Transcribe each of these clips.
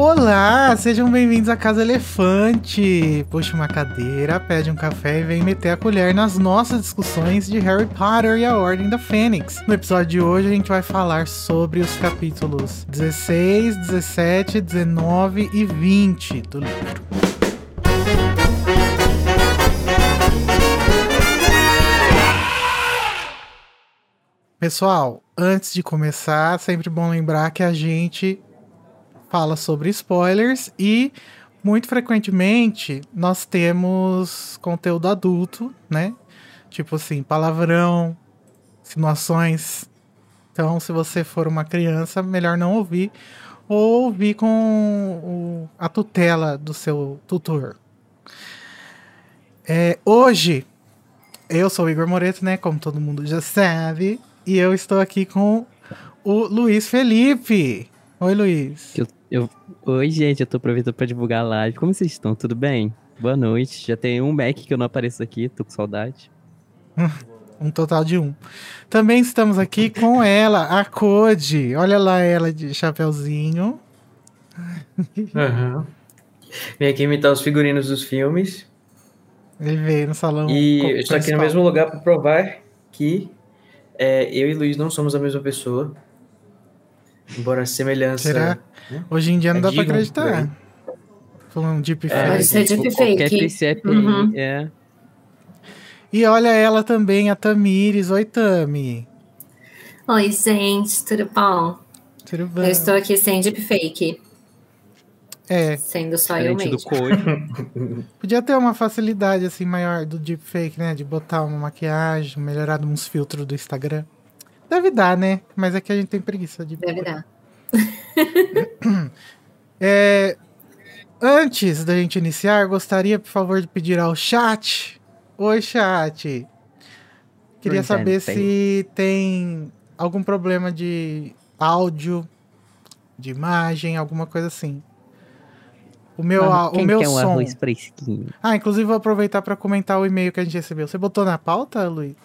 Olá, sejam bem-vindos à Casa Elefante. Puxa uma cadeira, pede um café e vem meter a colher nas nossas discussões de Harry Potter e a Ordem da Fênix. No episódio de hoje a gente vai falar sobre os capítulos 16, 17, 19 e 20 do livro. Pessoal, antes de começar, sempre bom lembrar que a gente fala sobre spoilers e muito frequentemente nós temos conteúdo adulto, né? Tipo assim, palavrão, insinuações. Então, se você for uma criança, melhor não ouvir ou ouvir com a tutela do seu tutor. É, hoje, eu sou o Igor Moreto, né? Como todo mundo já sabe. E eu estou aqui com o Luiz Felipe. Oi, Luiz. Eu, oi, gente, eu tô aproveitando para divulgar a live. Como vocês estão? Tudo bem? Boa noite. Já tem um Mac que eu não apareço aqui, tô com saudade. um total de um. Também estamos aqui com ela, a Code. Olha lá ela de chapeuzinho. Uhum. Vem aqui imitar os figurinos dos filmes. Ele veio no salão. E eu estou aqui no mesmo lugar para provar que é, eu e Luiz não somos a mesma pessoa. Embora a semelhança. Será? Né? Hoje em dia não é dá para acreditar. Falando deepfake. É, Pode ser deepfake. Uhum. É. E olha ela também, a Tamires. Oi, Tami. Oi, gente, tudo bom? Tudo bem. Eu estou aqui sem deepfake. É. Sendo só eu mesmo. Podia ter uma facilidade assim maior do deepfake, né? De botar uma maquiagem, melhorar uns filtros do Instagram. Deve dar, né? Mas aqui a gente tem preguiça de. Deve dar. é, antes da gente iniciar, gostaria, por favor, de pedir ao chat. Oi, chat. Queria saber se tem algum problema de áudio, de imagem, alguma coisa assim. O meu, ah, o meu quer um som. arroz fresquinho? Ah, inclusive vou aproveitar para comentar o e-mail que a gente recebeu. Você botou na pauta, Luiz?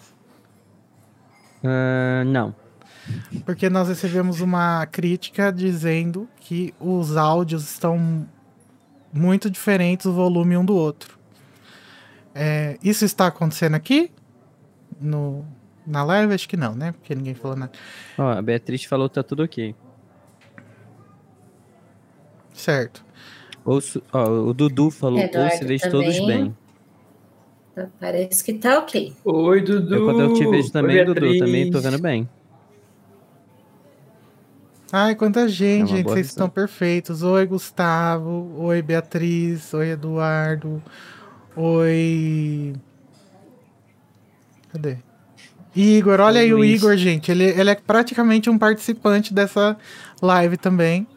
Uh, não. Porque nós recebemos uma crítica dizendo que os áudios estão muito diferentes, o volume um do outro. É, isso está acontecendo aqui? No, na live? Acho que não, né? Porque ninguém falou nada. Ó, a Beatriz falou que tá tudo ok. Certo. Ouço, ó, o Dudu falou, Eduardo ouço vejo todos bem. Tá, parece que tá ok. Oi, Dudu. Eu, quando eu te vejo também, Oi, Dudu, também tô vendo bem. Ai, quanta gente, é gente. Vocês estão perfeitos. Oi, Gustavo. Oi, Beatriz. Oi, Eduardo. Oi. Cadê? Igor, olha Oi, aí Luiz. o Igor, gente. Ele, ele é praticamente um participante dessa live também.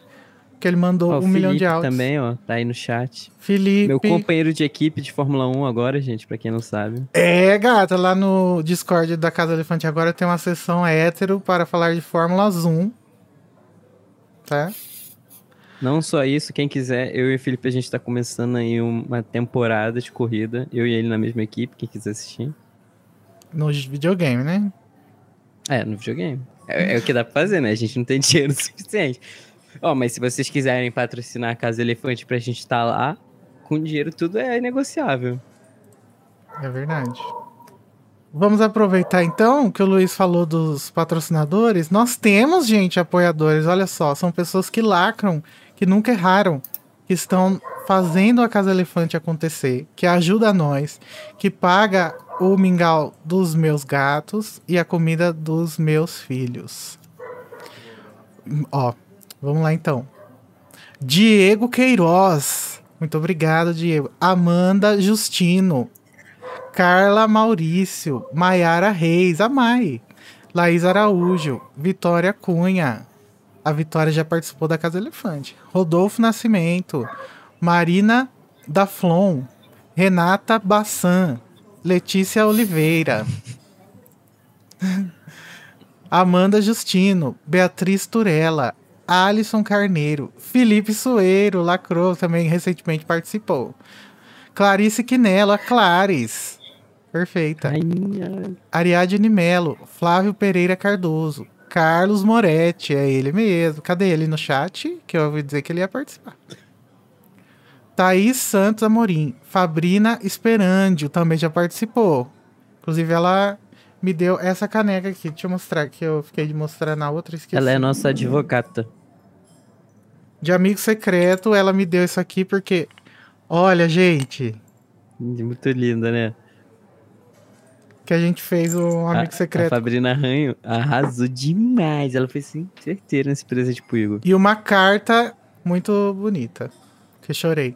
Que ele mandou ó, um milhão de áudios. também, ó, tá aí no chat. Felipe. Meu companheiro de equipe de Fórmula 1 agora, gente, pra quem não sabe. É, gata, lá no Discord da Casa Elefante agora tem uma sessão hétero para falar de Fórmula Zoom. Tá? Não só isso, quem quiser, eu e o Felipe, a gente tá começando aí uma temporada de corrida. Eu e ele na mesma equipe, quem quiser assistir. No videogame, né? É, no videogame. É, é o que dá pra fazer, né? A gente não tem dinheiro suficiente. Ó, mas se vocês quiserem patrocinar a Casa Elefante pra gente estar tá lá, com dinheiro tudo é negociável. É verdade. Vamos aproveitar então que o Luiz falou dos patrocinadores. Nós temos, gente, apoiadores. Olha só, são pessoas que lacram, que nunca erraram, que estão fazendo a Casa Elefante acontecer, que ajuda nós, que paga o mingau dos meus gatos e a comida dos meus filhos. Ó, Vamos lá então. Diego Queiroz. Muito obrigado, Diego. Amanda Justino. Carla Maurício. Maiara Reis. A Mai. Laís Araújo. Vitória Cunha. A Vitória já participou da Casa Elefante. Rodolfo Nascimento. Marina Daflon. Renata Bassan. Letícia Oliveira. Amanda Justino. Beatriz Turella. Alisson Carneiro, Felipe Soeiro, lacrou, também recentemente participou. Clarice Quinelo, a Clares. Perfeita. Ariadne Melo, Flávio Pereira Cardoso, Carlos Moretti, é ele mesmo. Cadê ele no chat? Que eu ouvi dizer que ele ia participar. Thaís Santos Amorim. Fabrina Esperandio também já participou. Inclusive, ela me deu essa caneca aqui. Deixa eu mostrar, que eu fiquei de mostrar na outra. Esqueci. Ela é nossa advogata. De amigo secreto, ela me deu isso aqui porque. Olha, gente. Muito linda, né? Que a gente fez um amigo a, secreto. A Fabrina Ranho arrasou demais. Ela foi assim, certeira nesse presente pro Igor. E uma carta muito bonita. Que chorei.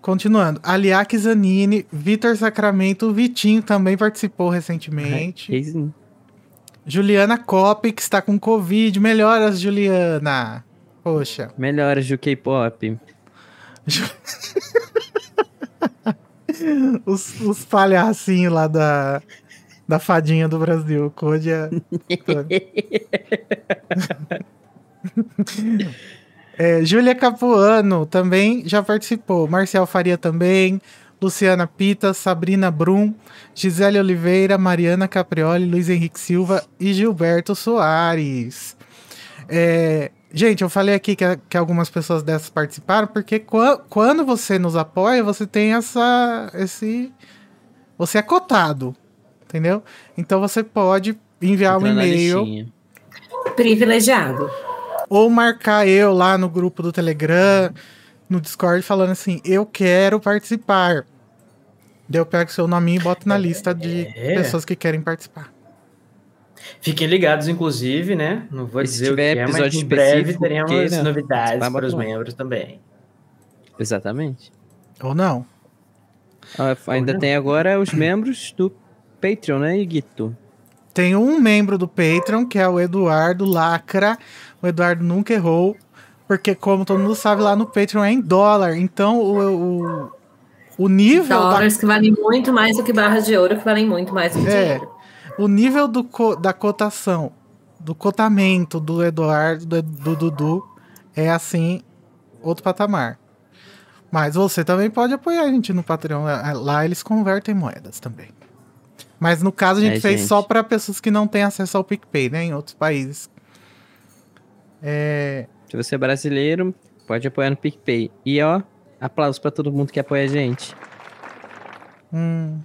Continuando. Aliak Zanini, Vitor Sacramento, o Vitinho também participou recentemente. Sim. Juliana Cop, que está com Covid. Melhoras, Juliana. Poxa. Melhoras do K-pop. os, os palhacinhos lá da, da fadinha do Brasil. Codia. é, Júlia Capuano também já participou. Marcial Faria também. Luciana Pita, Sabrina Brum, Gisele Oliveira, Mariana Caprioli, Luiz Henrique Silva e Gilberto Soares. É, gente, eu falei aqui que, que, algumas pessoas dessas participaram, porque quando você nos apoia, você tem essa. esse. Você é cotado. Entendeu? Então você pode enviar um e-mail. Privilegiado. Ou marcar eu lá no grupo do Telegram, no Discord, falando assim: eu quero participar. Daí eu pego seu nome e boto na lista de é. pessoas que querem participar. Fiquem ligados, inclusive, né? Não vou E se dizer o que tiver é, mas episódio em breve específico, teremos queira, novidades para os membros também. Exatamente. Ou não. Ah, ainda não. tem agora os membros do Patreon, né, Iguito? Tem um membro do Patreon, que é o Eduardo Lacra. O Eduardo nunca errou. Porque, como todo mundo sabe, lá no Patreon é em dólar. Então, o, o, o nível da Dólares que valem muito mais do que barras de ouro, que valem muito mais do que É. dinheiro. O nível do co- da cotação, do cotamento do Eduardo, do, do Dudu, é assim, outro patamar. Mas você também pode apoiar a gente no Patreon. É, Lá eles convertem moedas também. Mas no caso a gente É, fez gente. só para pessoas que não têm acesso ao PicPay, né? Em outros países. É, Se você é brasileiro, pode apoiar no PicPay. E ó, aplausos pra todo mundo que apoia a gente. hum,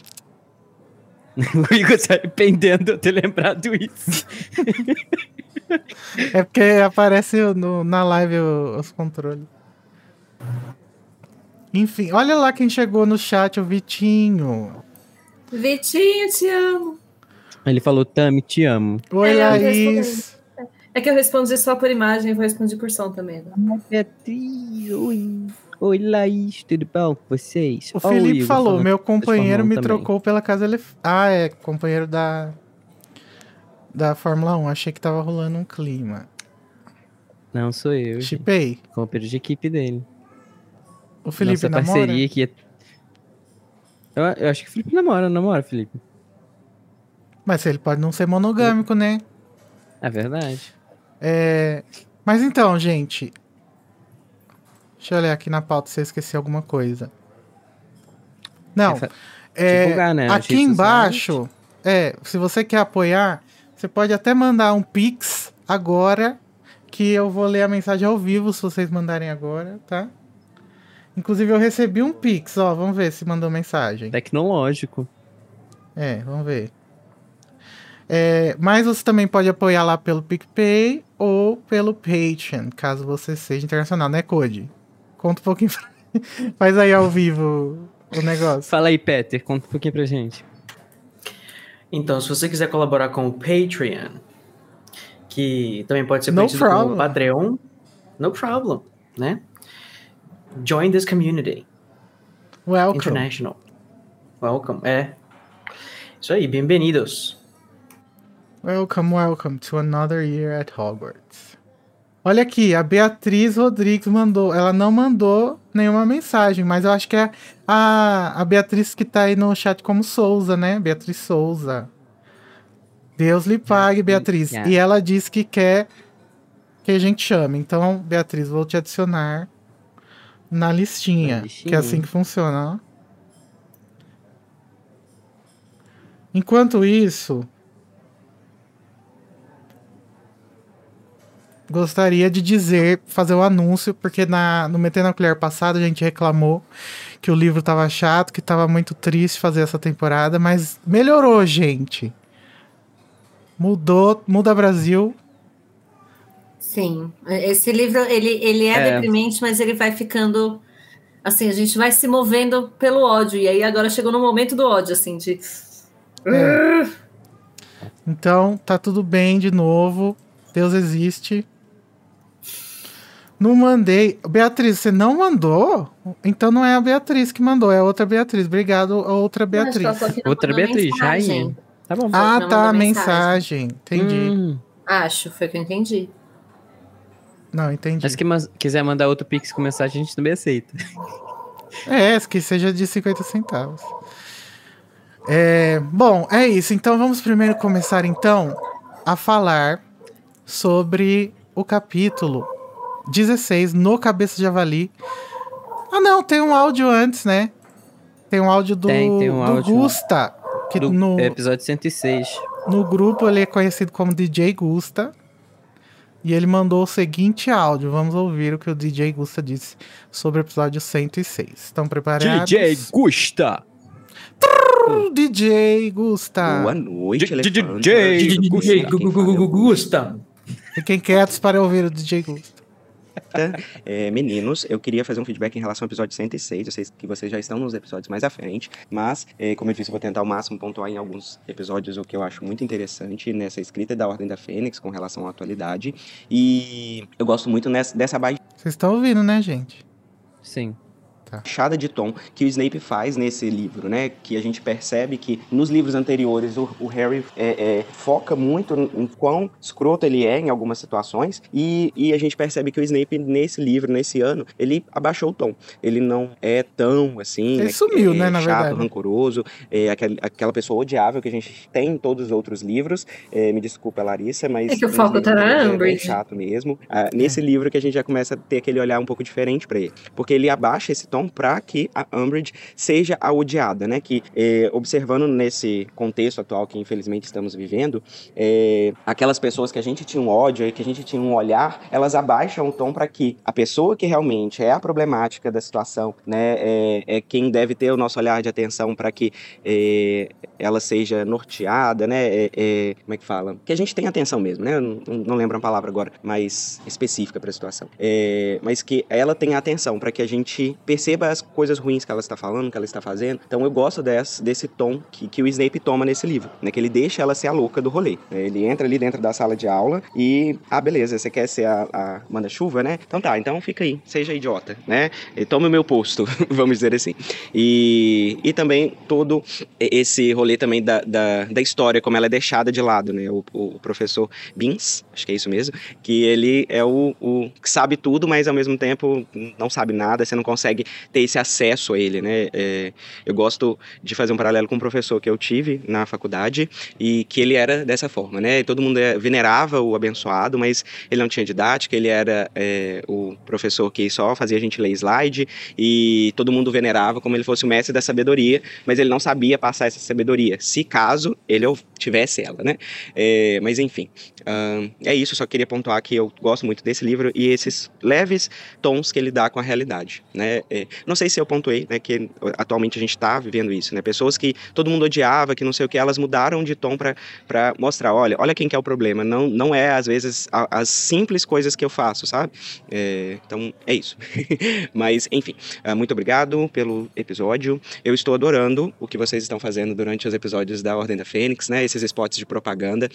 O Igor se arrependendo de eu ter lembrado isso. é porque aparece no- na live o- os controles. Enfim, olha lá quem chegou no chat, o Vitinho. Vitinho, te amo. Ele falou, Tami, te amo. Oi, É, Laís. É que eu respondi só por imagem, vou responder por som também. né? Beatriz, oi. Oi, Laís, tudo bom com vocês? O Felipe Igor falou, meu companheiro me também. trocou pela Casa Elef... Ah, é, companheiro da da Fórmula 1. Achei que tava rolando um clima. Não, sou eu. Chipei. Companheiro de equipe dele. O Felipe Nossa namora? parceria que é... eu, eu acho que o Felipe namora, namora, Felipe? Mas ele pode não ser monogâmico, né? É verdade. É... Mas então, gente. Deixa eu olhar aqui na pauta se eu esqueci alguma coisa. Não. Essa- É, divulgar, né, aqui embaixo, é, se você quer apoiar, você pode até mandar um pix agora, que eu vou ler a mensagem ao vivo se vocês mandarem agora, tá? Inclusive eu recebi um pix, ó, vamos ver se mandou mensagem. Tecnológico. É, vamos ver. É, mas você também pode apoiar lá pelo PicPay ou pelo Patreon, caso você seja internacional, né, Code? Conta um pouquinho. pra- Faz aí ao vivo o negócio. Fala aí, Peter, conta um pouquinho pra gente. Então, se você quiser colaborar com o Patreon, que também pode ser No conhecido como problem. Patreon, no problem, né? Join this community. Welcome. International. Welcome. É. Isso aí, bem-vindos. Welcome, welcome to another year at Hogwarts. Olha aqui, a Beatriz Rodrigues mandou. Ela não mandou nenhuma mensagem, mas eu acho que é a, a Beatriz que tá aí no chat como Souza, né? Beatriz Souza. Deus lhe pague, Beatriz. Yeah. E ela disse que quer que a gente chame. Então, Beatriz, vou te adicionar na listinha. Na listinha. Que é assim que funciona, ó. Enquanto isso, gostaria de dizer, fazer o anúncio, porque na, no Metendo a Colher passado a gente reclamou que o livro tava chato, que tava muito triste fazer essa temporada, mas melhorou, gente. Mudou, muda Brasil. Sim, esse livro ele, ele é, É. deprimente, mas ele vai ficando assim, a gente vai se movendo pelo ódio e aí agora chegou no momento do ódio assim de É. Então, tá tudo bem de novo. Deus existe. Não mandei. Beatriz, você não mandou? Então não é a Beatriz que mandou, é a outra Beatriz. Obrigado, a outra Beatriz. Não Outra Beatriz, mensagem. rainha. Tá bom. Ah, tá, mandou mensagem. Entendi. Hum, Acho, foi o que eu entendi. Não, entendi. mas se que mas- quiser mandar outro pix com mensagem, a gente também aceita. É, que seja de 50 centavos. É, bom, é isso. Então vamos primeiro começar então a falar sobre o capítulo 16 no Cabeça de Javali. Ah, não, tem um áudio antes, né? Tem um áudio do, Tem, tem um do áudio. Gusta. Que Do no, episódio 106. no grupo ele é conhecido como DJ Gusta. E ele mandou o seguinte áudio. Vamos ouvir o que o DJ Gusta disse sobre o episódio 106. Estão preparados? DJ Gusta! DJ Gusta. Boa noite. DJ Gusta. Fiquem quietos para ouvir o DJ Gusta. É, meninos, eu queria fazer um feedback em relação ao episódio 106. Eu sei que vocês já estão nos episódios mais à frente, mas, é, como eu disse, eu vou tentar ao máximo pontuar em alguns episódios o que eu acho muito interessante nessa escrita da Ordem da Fênix com relação à atualidade. E eu gosto muito nessa, dessa Vocês estão ouvindo, né, gente? Sim. Baixada de tom que o Snape faz nesse livro, né? Que a gente percebe que nos livros anteriores o, o Harry é, é, foca muito em quão escroto ele é em algumas situações e, e a gente percebe que o Snape nesse livro, nesse ano, ele abaixou o tom. Ele não é tão assim, Ele né, sumiu, é, né, na chato, verdade. rancoroso, é aquele- aquela pessoa odiável que a gente tem em todos os outros livros. É, me desculpa, Larissa, mas É que o foco tá na ele é Umbridge. chato mesmo. Ah, nesse livro que a gente já começa a ter aquele olhar um pouco diferente pra ele, porque ele abaixa esse tom para que a Umbridge seja a odiada, né? Que eh, observando nesse contexto atual que infelizmente estamos vivendo, eh, aquelas pessoas que a gente tinha um ódio e que a gente tinha um olhar, elas abaixam o tom para que a pessoa que realmente é a problemática da situação, né? É, é quem deve ter o nosso olhar de atenção para que eh, ela seja norteada, né? É, é, como é que fala? Que a gente tenha atenção mesmo, né? Eu não, não lembro a palavra agora, mais específica para a situação. Mas que ela tenha atenção para que a gente perceba as coisas ruins que ela está falando, que ela está fazendo. Então eu gosto desse, desse tom que, que o Snape toma nesse livro, né? Que ele deixa ela ser a louca do rolê. né? Ele entra ali dentro da sala de aula e, ah, beleza, você quer ser a, a manda-chuva, né? Então tá, então fica aí, seja idiota, né? E tome o meu posto, vamos dizer assim. E, e também todo esse rolê também da, da, da história, como ela é deixada de lado, né? O, o professor Beans, acho que é isso mesmo, que ele é o, o que sabe tudo, mas ao mesmo tempo não sabe nada, você não consegue ter esse acesso a ele, né? É, eu gosto de fazer um paralelo com um professor que eu tive na faculdade e que ele era dessa forma, né? Todo mundo é- venerava o abençoado, mas ele não tinha didática, ele era é, o professor que só fazia a gente ler slide e todo mundo venerava como ele fosse o mestre da sabedoria, mas ele não sabia passar essa sabedoria, se caso ele tivesse ela, né? É, mas enfim, ahn, é isso, só queria pontuar que eu gosto muito desse livro e esses leves tons que ele dá com a realidade, né? É, não sei se eu pontuei, né, que atualmente a gente está vivendo isso, né? Pessoas que todo mundo odiava, que não sei o que, elas mudaram de tom para mostrar, olha, olha quem que é o problema, não, não é às vezes a- as simples coisas que eu faço, sabe? É, então é isso. Mas enfim, ah, muito obrigado pelo episódio. Eu estou adorando o que vocês estão fazendo durante os episódios da Ordem da Fênix, né? Esses spots de propaganda.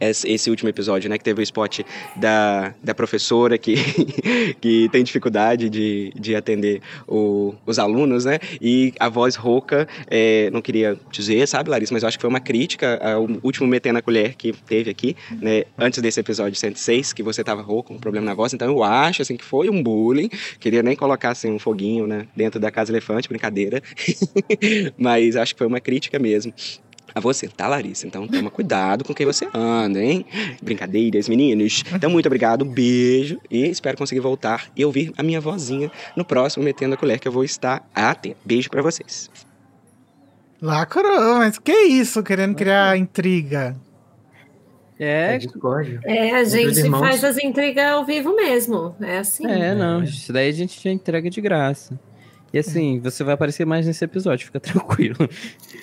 Esse, último episódio, né? Que teve o spot da, da professora que, que tem dificuldade de, de atender o- os alunos, né? E a voz rouca, é, não queria dizer, sabe, Larissa, mas eu acho que foi uma crítica ao último Metendo a Colher que teve aqui, né? Antes desse episódio 106, que você tava rouco, um problema na voz. Então eu acho, assim, que foi um bullying. Queria nem colocar, assim, um foguinho, né? Dentro da Casa Elefante, brincadeira. mas acho que foi uma crítica mesmo. A você, tá, Larissa? Então toma cuidado com quem você anda, hein? Brincadeiras, meninos. Então, muito obrigado, beijo e espero conseguir voltar e ouvir a minha vozinha no próximo Metendo a Colher, que eu vou estar atento. Beijo pra vocês. Lacrou, mas que isso? Querendo criar intriga. É, É. É, a gente faz as intrigas ao vivo mesmo. É assim. é, não. Isso daí a gente já entrega de graça. E assim, você vai aparecer mais nesse episódio, fica tranquilo.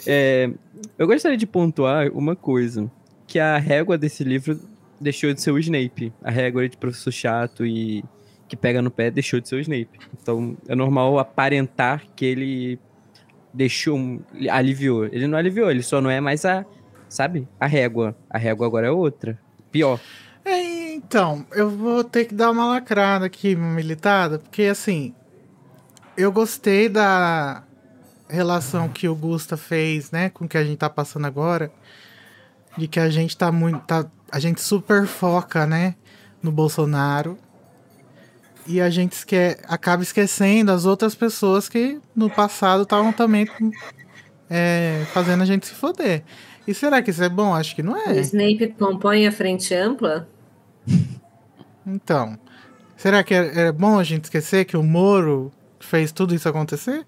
É, eu gostaria de pontuar uma coisa: que a régua desse livro deixou de ser o Snape. A régua de professor chato e que pega no pé deixou de ser o Snape. Então é normal aparentar que ele deixou, aliviou. Ele não aliviou, ele só não é mais a, sabe, a régua. A régua agora é outra. Pior. É, então, eu vou ter que dar uma lacrada aqui, militada, porque assim, eu gostei da relação que o Gusta fez, né, com o que a gente tá passando agora, de que a gente tá muito, tá, a gente super foca, né, no Bolsonaro, e a gente esque acaba esquecendo as outras pessoas que no passado estavam também é, fazendo a gente se foder. E será que isso é bom? Acho que não O é. Snape compõe a frente ampla. Então, será que é, é bom a gente esquecer que o Moro fez tudo isso acontecer?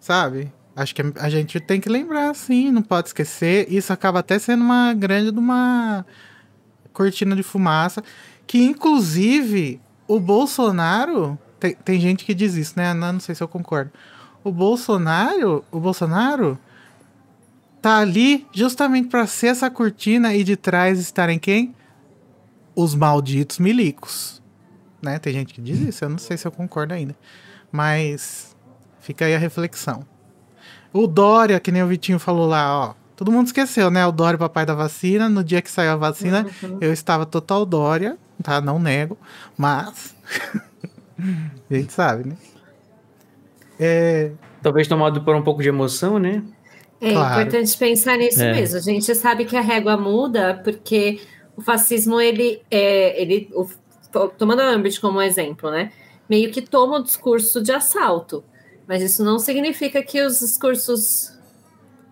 Sabe? Acho que a gente tem que lembrar, sim, não pode esquecer. Isso acaba até sendo uma grande de uma cortina de fumaça. Que, inclusive, o Bolsonaro. Tem, tem gente que diz isso, né? Não, não sei se eu concordo. O Bolsonaro. O Bolsonaro tá ali justamente para ser essa cortina e de trás estarem quem? os malditos milicos. Né? Tem gente que diz isso, eu não sei se eu concordo ainda. Mas fica aí a reflexão. O Dória, que nem o Vitinho falou lá, ó. Todo mundo esqueceu, né? O Dória, papai da vacina. No dia que saiu a vacina, eu estava total Dória, tá? Não nego. Mas. a gente sabe, né? É, Talvez tomado por um pouco de emoção, né? É Claro. importante pensar nisso É. mesmo. A gente sabe que a régua muda porque o fascismo, ele, é, ele o- to- tomando a Ambit como exemplo, né? Meio que toma o discurso de assalto. Mas isso não significa que os discursos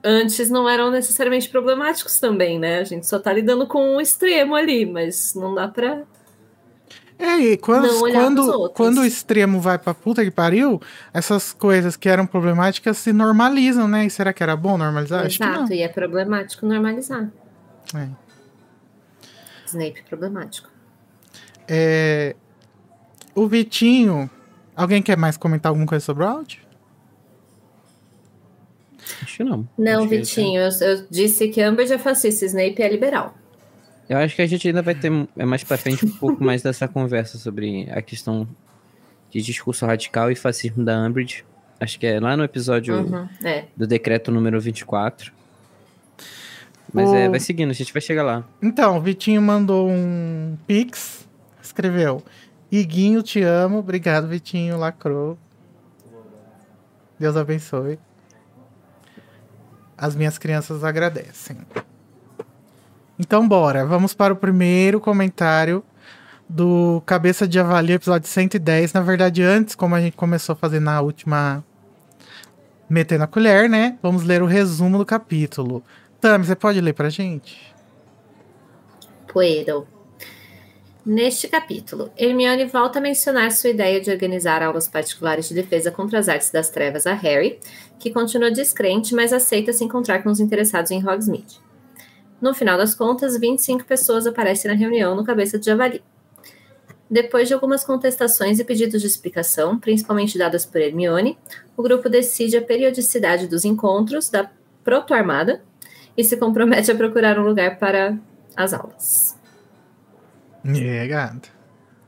antes não eram necessariamente problemáticos também, né? A gente só tá lidando com um extremo ali, mas não dá pra. É, e quando, quando, quando o extremo vai pra puta que pariu, essas coisas que eram problemáticas se normalizam, né? E será que era bom normalizar? Exato, e é problemático normalizar. É. Snape problemático. É, o Vitinho. Alguém quer mais comentar alguma coisa sobre o áudio? Acho que não. Não, Acho que- Vitinho, eu, eu disse que Amber é fascista, Snape é liberal. Eu acho que a gente ainda vai ter é mais pra frente um pouco mais dessa conversa sobre a questão de discurso radical e fascismo da Umbridge. Acho que é lá no episódio Uhum, é. do decreto número 24. Mas é, O- vai seguindo, a gente vai chegar lá. Então, o Vitinho mandou um pix. Escreveu: Iguinho, te amo. Obrigado, Vitinho. Lacrou. Deus abençoe. As minhas crianças agradecem. Então, bora. Vamos para o primeiro comentário do Cabeça de Javali, episódio 110. Na verdade, antes, como a gente começou a fazer na última. Metendo a colher, né? Vamos ler o resumo do capítulo. Tami, você pode ler pra gente? Puedo. Neste capítulo, Hermione volta a mencionar sua ideia de organizar aulas particulares de defesa contra as artes das trevas a Harry, que continua descrente, mas aceita se encontrar com os interessados em Hogsmeade. No final das contas, 25 pessoas aparecem na reunião no Cabeça de Javali. Depois de algumas contestações e pedidos de explicação, principalmente dadas por Hermione, o grupo decide a periodicidade dos encontros da proto-armada e se compromete a procurar um lugar para as aulas. É, gato.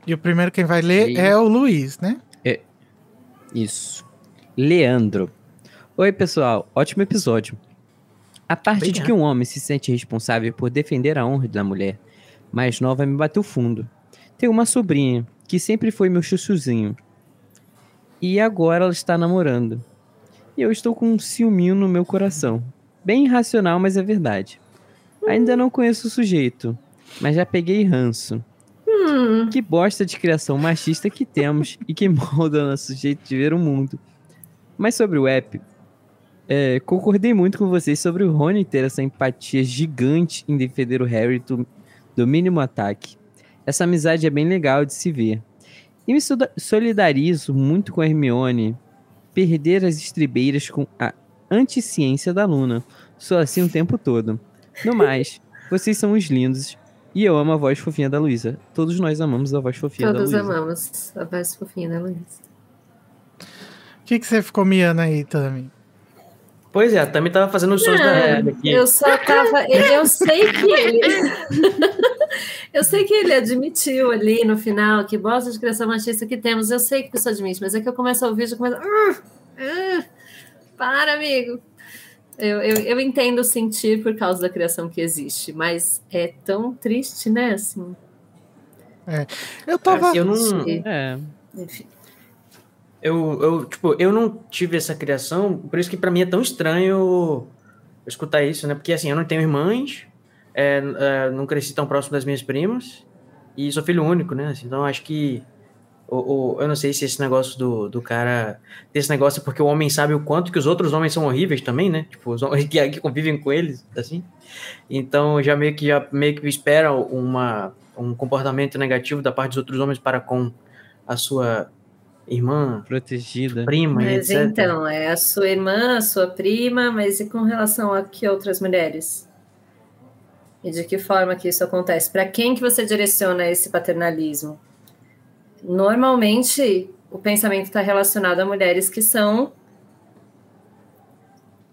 E o primeiro quem vai ler E- é o Luiz, né? Isso. Leandro. Oi, pessoal. Ótimo episódio. A parte de Obrigado. que um homem se sente responsável por defender a honra da mulher mais nova me bateu fundo. Tenho uma sobrinha que sempre foi meu chuchuzinho. E agora ela está namorando. E eu estou com um ciúminho no meu coração. Bem irracional, mas é verdade. Ainda não conheço o sujeito, mas já peguei ranço. Hum, Que bosta de criação machista que temos e que molda nosso jeito de ver o mundo. Mas sobre o app, é, concordei muito com vocês sobre o Rony ter essa empatia gigante em defender o Harry do, do mínimo ataque. Essa amizade é bem legal de se ver. E me solidarizo muito com a Hermione perder as estribeiras com a anticiência da Luna. Sou assim o tempo todo. No mais, Vocês são os lindos. E eu amo a voz fofinha da Luísa. Todos nós amamos a voz fofinha Todos da Luísa. amamos a voz fofinha da Luísa. O que, que você ficou miando aí, Tami? Pois é, a Tami tava fazendo os sons da Hebe aqui. Eu só tava. Eu sei que ele. eu sei que ele admitiu ali no final que bosta de criação machista que temos. Eu sei que pessoa admite, mas é que eu começo a ouvir e já começo. "Ah, ah, para, amigo. Eu, eu, eu entendo o sentir por causa da criação que existe, mas é tão triste, né? Assim, Eu tava. Eu não, É. enfim. Eu, eu, tipo, eu não tive essa criação, por isso que pra mim é tão estranho escutar isso, né? Porque assim, eu não tenho irmãs, é, é, não cresci tão próximo das minhas primas, e sou filho único, né? Assim, então acho que. O- eu não sei se esse negócio do, do cara. Desse negócio é porque o homem sabe o quanto que os outros homens são horríveis também, né? Tipo, os homens que, que convivem com eles, assim. Então já meio que já meio que espera uma, um comportamento negativo da parte dos outros homens para com a sua irmã, Protegida. prima, Mas etc. então, é a sua irmã, a sua prima, mas e com relação a que outras mulheres? E de que forma que isso acontece? Para quem que você direciona esse paternalismo? Normalmente, o pensamento está relacionado a mulheres que são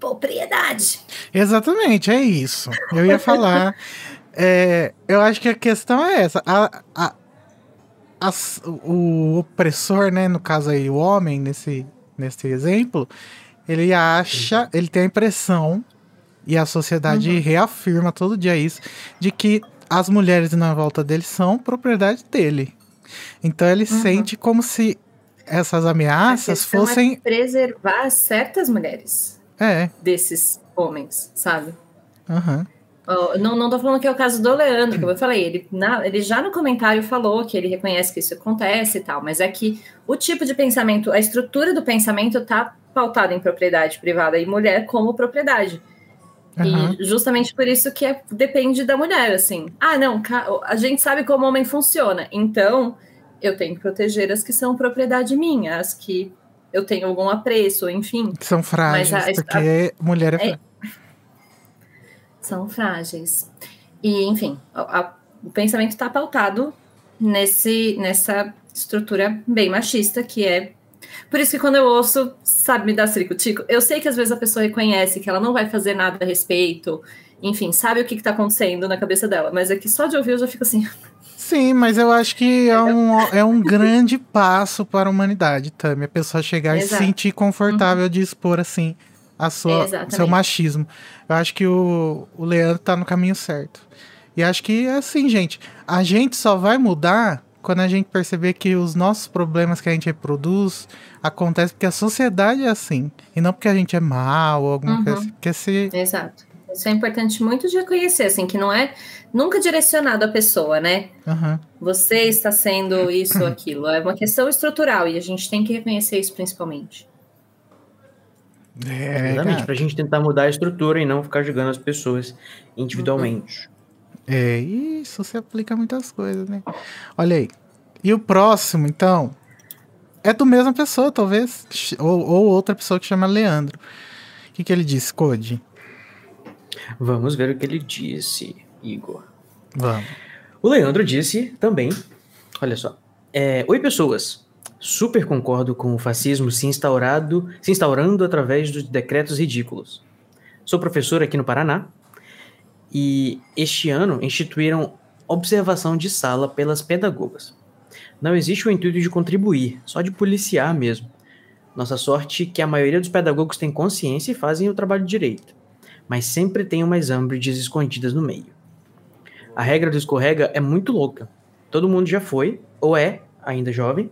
propriedade. Exatamente, é isso. Eu ia falar. é, eu acho que a questão é essa. A, a- as- o opressor, né? No caso aí, o homem, nesse, nesse exemplo, ele acha, ele tem a impressão, e a sociedade reafirma todo dia isso, de que as mulheres na volta dele são propriedade dele. Então ele sente como se essas ameaças questão fossem. é preservar certas mulheres É, desses homens, sabe? aham. Ó, não, não tô falando que é o caso do Leandro, como eu falei, ele, na- ele já no comentário falou que ele reconhece que isso acontece e tal, mas é que o tipo de pensamento, a estrutura do pensamento tá pautada em propriedade privada e mulher como propriedade. aham. E justamente por isso que é- depende da mulher, assim. Ah, não, a gente sabe como o homem funciona, então eu tenho que proteger as que são propriedade minha, as que eu tenho algum apreço, enfim. São frágeis, a- porque mulher é, É. são frágeis. E, enfim, a- a- o pensamento está pautado nesse, nessa estrutura bem machista, que é. Por isso que quando eu ouço, sabe, me dá ciricutico, eu sei que às vezes a pessoa reconhece que ela não vai fazer nada a respeito, enfim, sabe o que está acontecendo na cabeça dela, mas é que só de ouvir eu já fico assim. Sim, mas eu acho que é um, é um grande passo para a humanidade, Tami. A pessoa chegar e se Exato. Uhum. sentir confortável de expor, assim, a sua, Exatamente. seu machismo. Eu acho que o, o Leandro tá no caminho certo. E acho que é assim, gente. A gente só vai mudar quando a gente perceber que os nossos problemas que a gente reproduz acontecem porque a sociedade é assim. E não porque a gente é mal ou alguma Uhum. coisa. Porque se. Exato. Isso é importante muito de reconhecer, assim, que não é nunca direcionado à pessoa, né? Aham. Você está sendo isso ou aquilo. É uma questão estrutural e a gente tem que reconhecer isso principalmente. É, Exatamente, cara. pra gente tentar mudar a estrutura e não ficar julgando as pessoas individualmente. É, isso se aplica a muitas coisas, né? Olha aí. E o próximo, então, é do mesma pessoa, talvez. Ou, ou outra pessoa que chama Leandro. O que, que ele disse, Code? Vamos ver o que ele disse, Igor. Vamos. O Leandro disse também, olha só. é, Oi, pessoas. Super concordo com o fascismo se instaurado, se instaurando através dos decretos ridículos. Sou professor aqui no Paraná e este ano instituíram observação de sala pelas pedagogas. Não existe o intuito de contribuir, só de policiar mesmo. Nossa sorte é que a maioria dos pedagogos tem consciência e fazem o trabalho direito. Mas sempre tem umas Umbridges escondidas no meio. A regra do escorrega é muito louca. Todo mundo já foi, ou é, ainda jovem.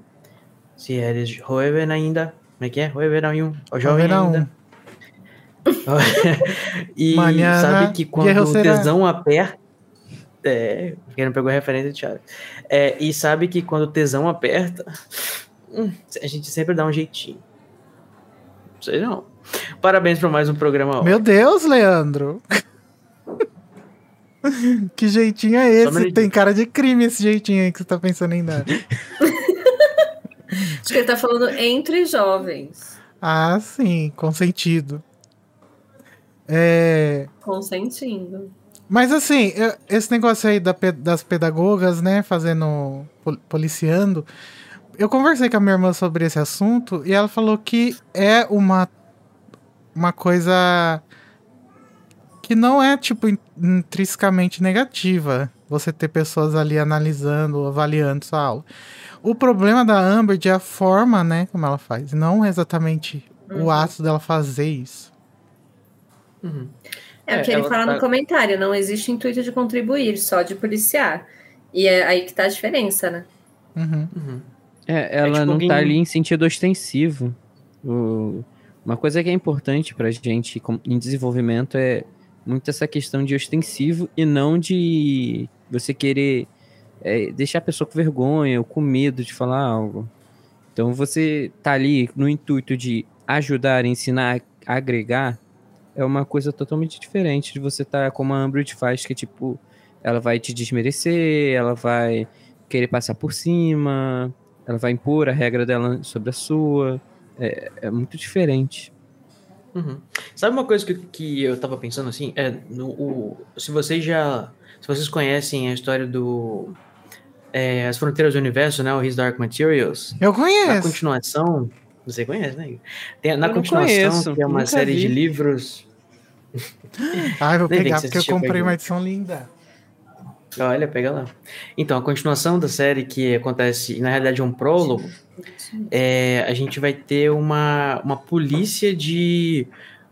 Se eres jovem ainda. Como é que é? Jovem ainda. Ou jovem um. ainda. e Manhã, sabe que quando guerra o será. tesão aperta. É, quem não pegou a referência de Thiago. É, e sabe que quando o tesão aperta, hum, a gente sempre dá um jeitinho. Não sei não. Parabéns por mais um programa. Meu Deus, Leandro! que jeitinho é esse? Tem cara de crime esse jeitinho aí que você tá pensando em dar. Acho que ele tá falando entre jovens, ah, sim, consentido. É. consentindo. Mas assim, esse negócio aí das pedagogas, né, fazendo, pol- policiando, eu conversei com a minha irmã sobre esse assunto e ela falou que é uma, uma coisa que não é, tipo, in- intrinsecamente negativa você ter pessoas ali analisando, avaliando sua aula. O problema da Amber é a forma, né, como ela faz, não exatamente o ato dela fazer isso. Uhum. É o que É, ele ela fala tá- no comentário, não existe intuito de contribuir, só de policiar. E é aí que tá a diferença, né? Uhum. Uhum. É, ela tipo não alguém- tá ali em sentido ostensivo. O- Uma coisa que é importante pra gente com- em desenvolvimento é muito essa questão de ostensivo e não de você querer é, deixar a pessoa com vergonha ou com medo de falar algo. Então você tá ali no intuito de ajudar, ensinar, agregar, é uma coisa totalmente diferente de você estar como a Ambridge faz, que tipo, ela vai te desmerecer, ela vai querer passar por cima, ela vai impor a regra dela sobre a sua. É, é muito diferente. Uhum. Sabe uma coisa que, que eu tava pensando assim? É, no, o, se vocês já. Se vocês conhecem a história do. É, As Fronteiras do Universo, né? O His Dark Materials. Eu Na conheço. continuação. Você conhece, né? Tem, na Eu continuação, conheço, que é uma série vi. de livros. Ai, vou pegar porque eu comprei uma edição linda. Olha, pega lá. Então, a continuação da série que acontece, na realidade, é um prólogo. é, a gente vai ter uma, uma polícia de.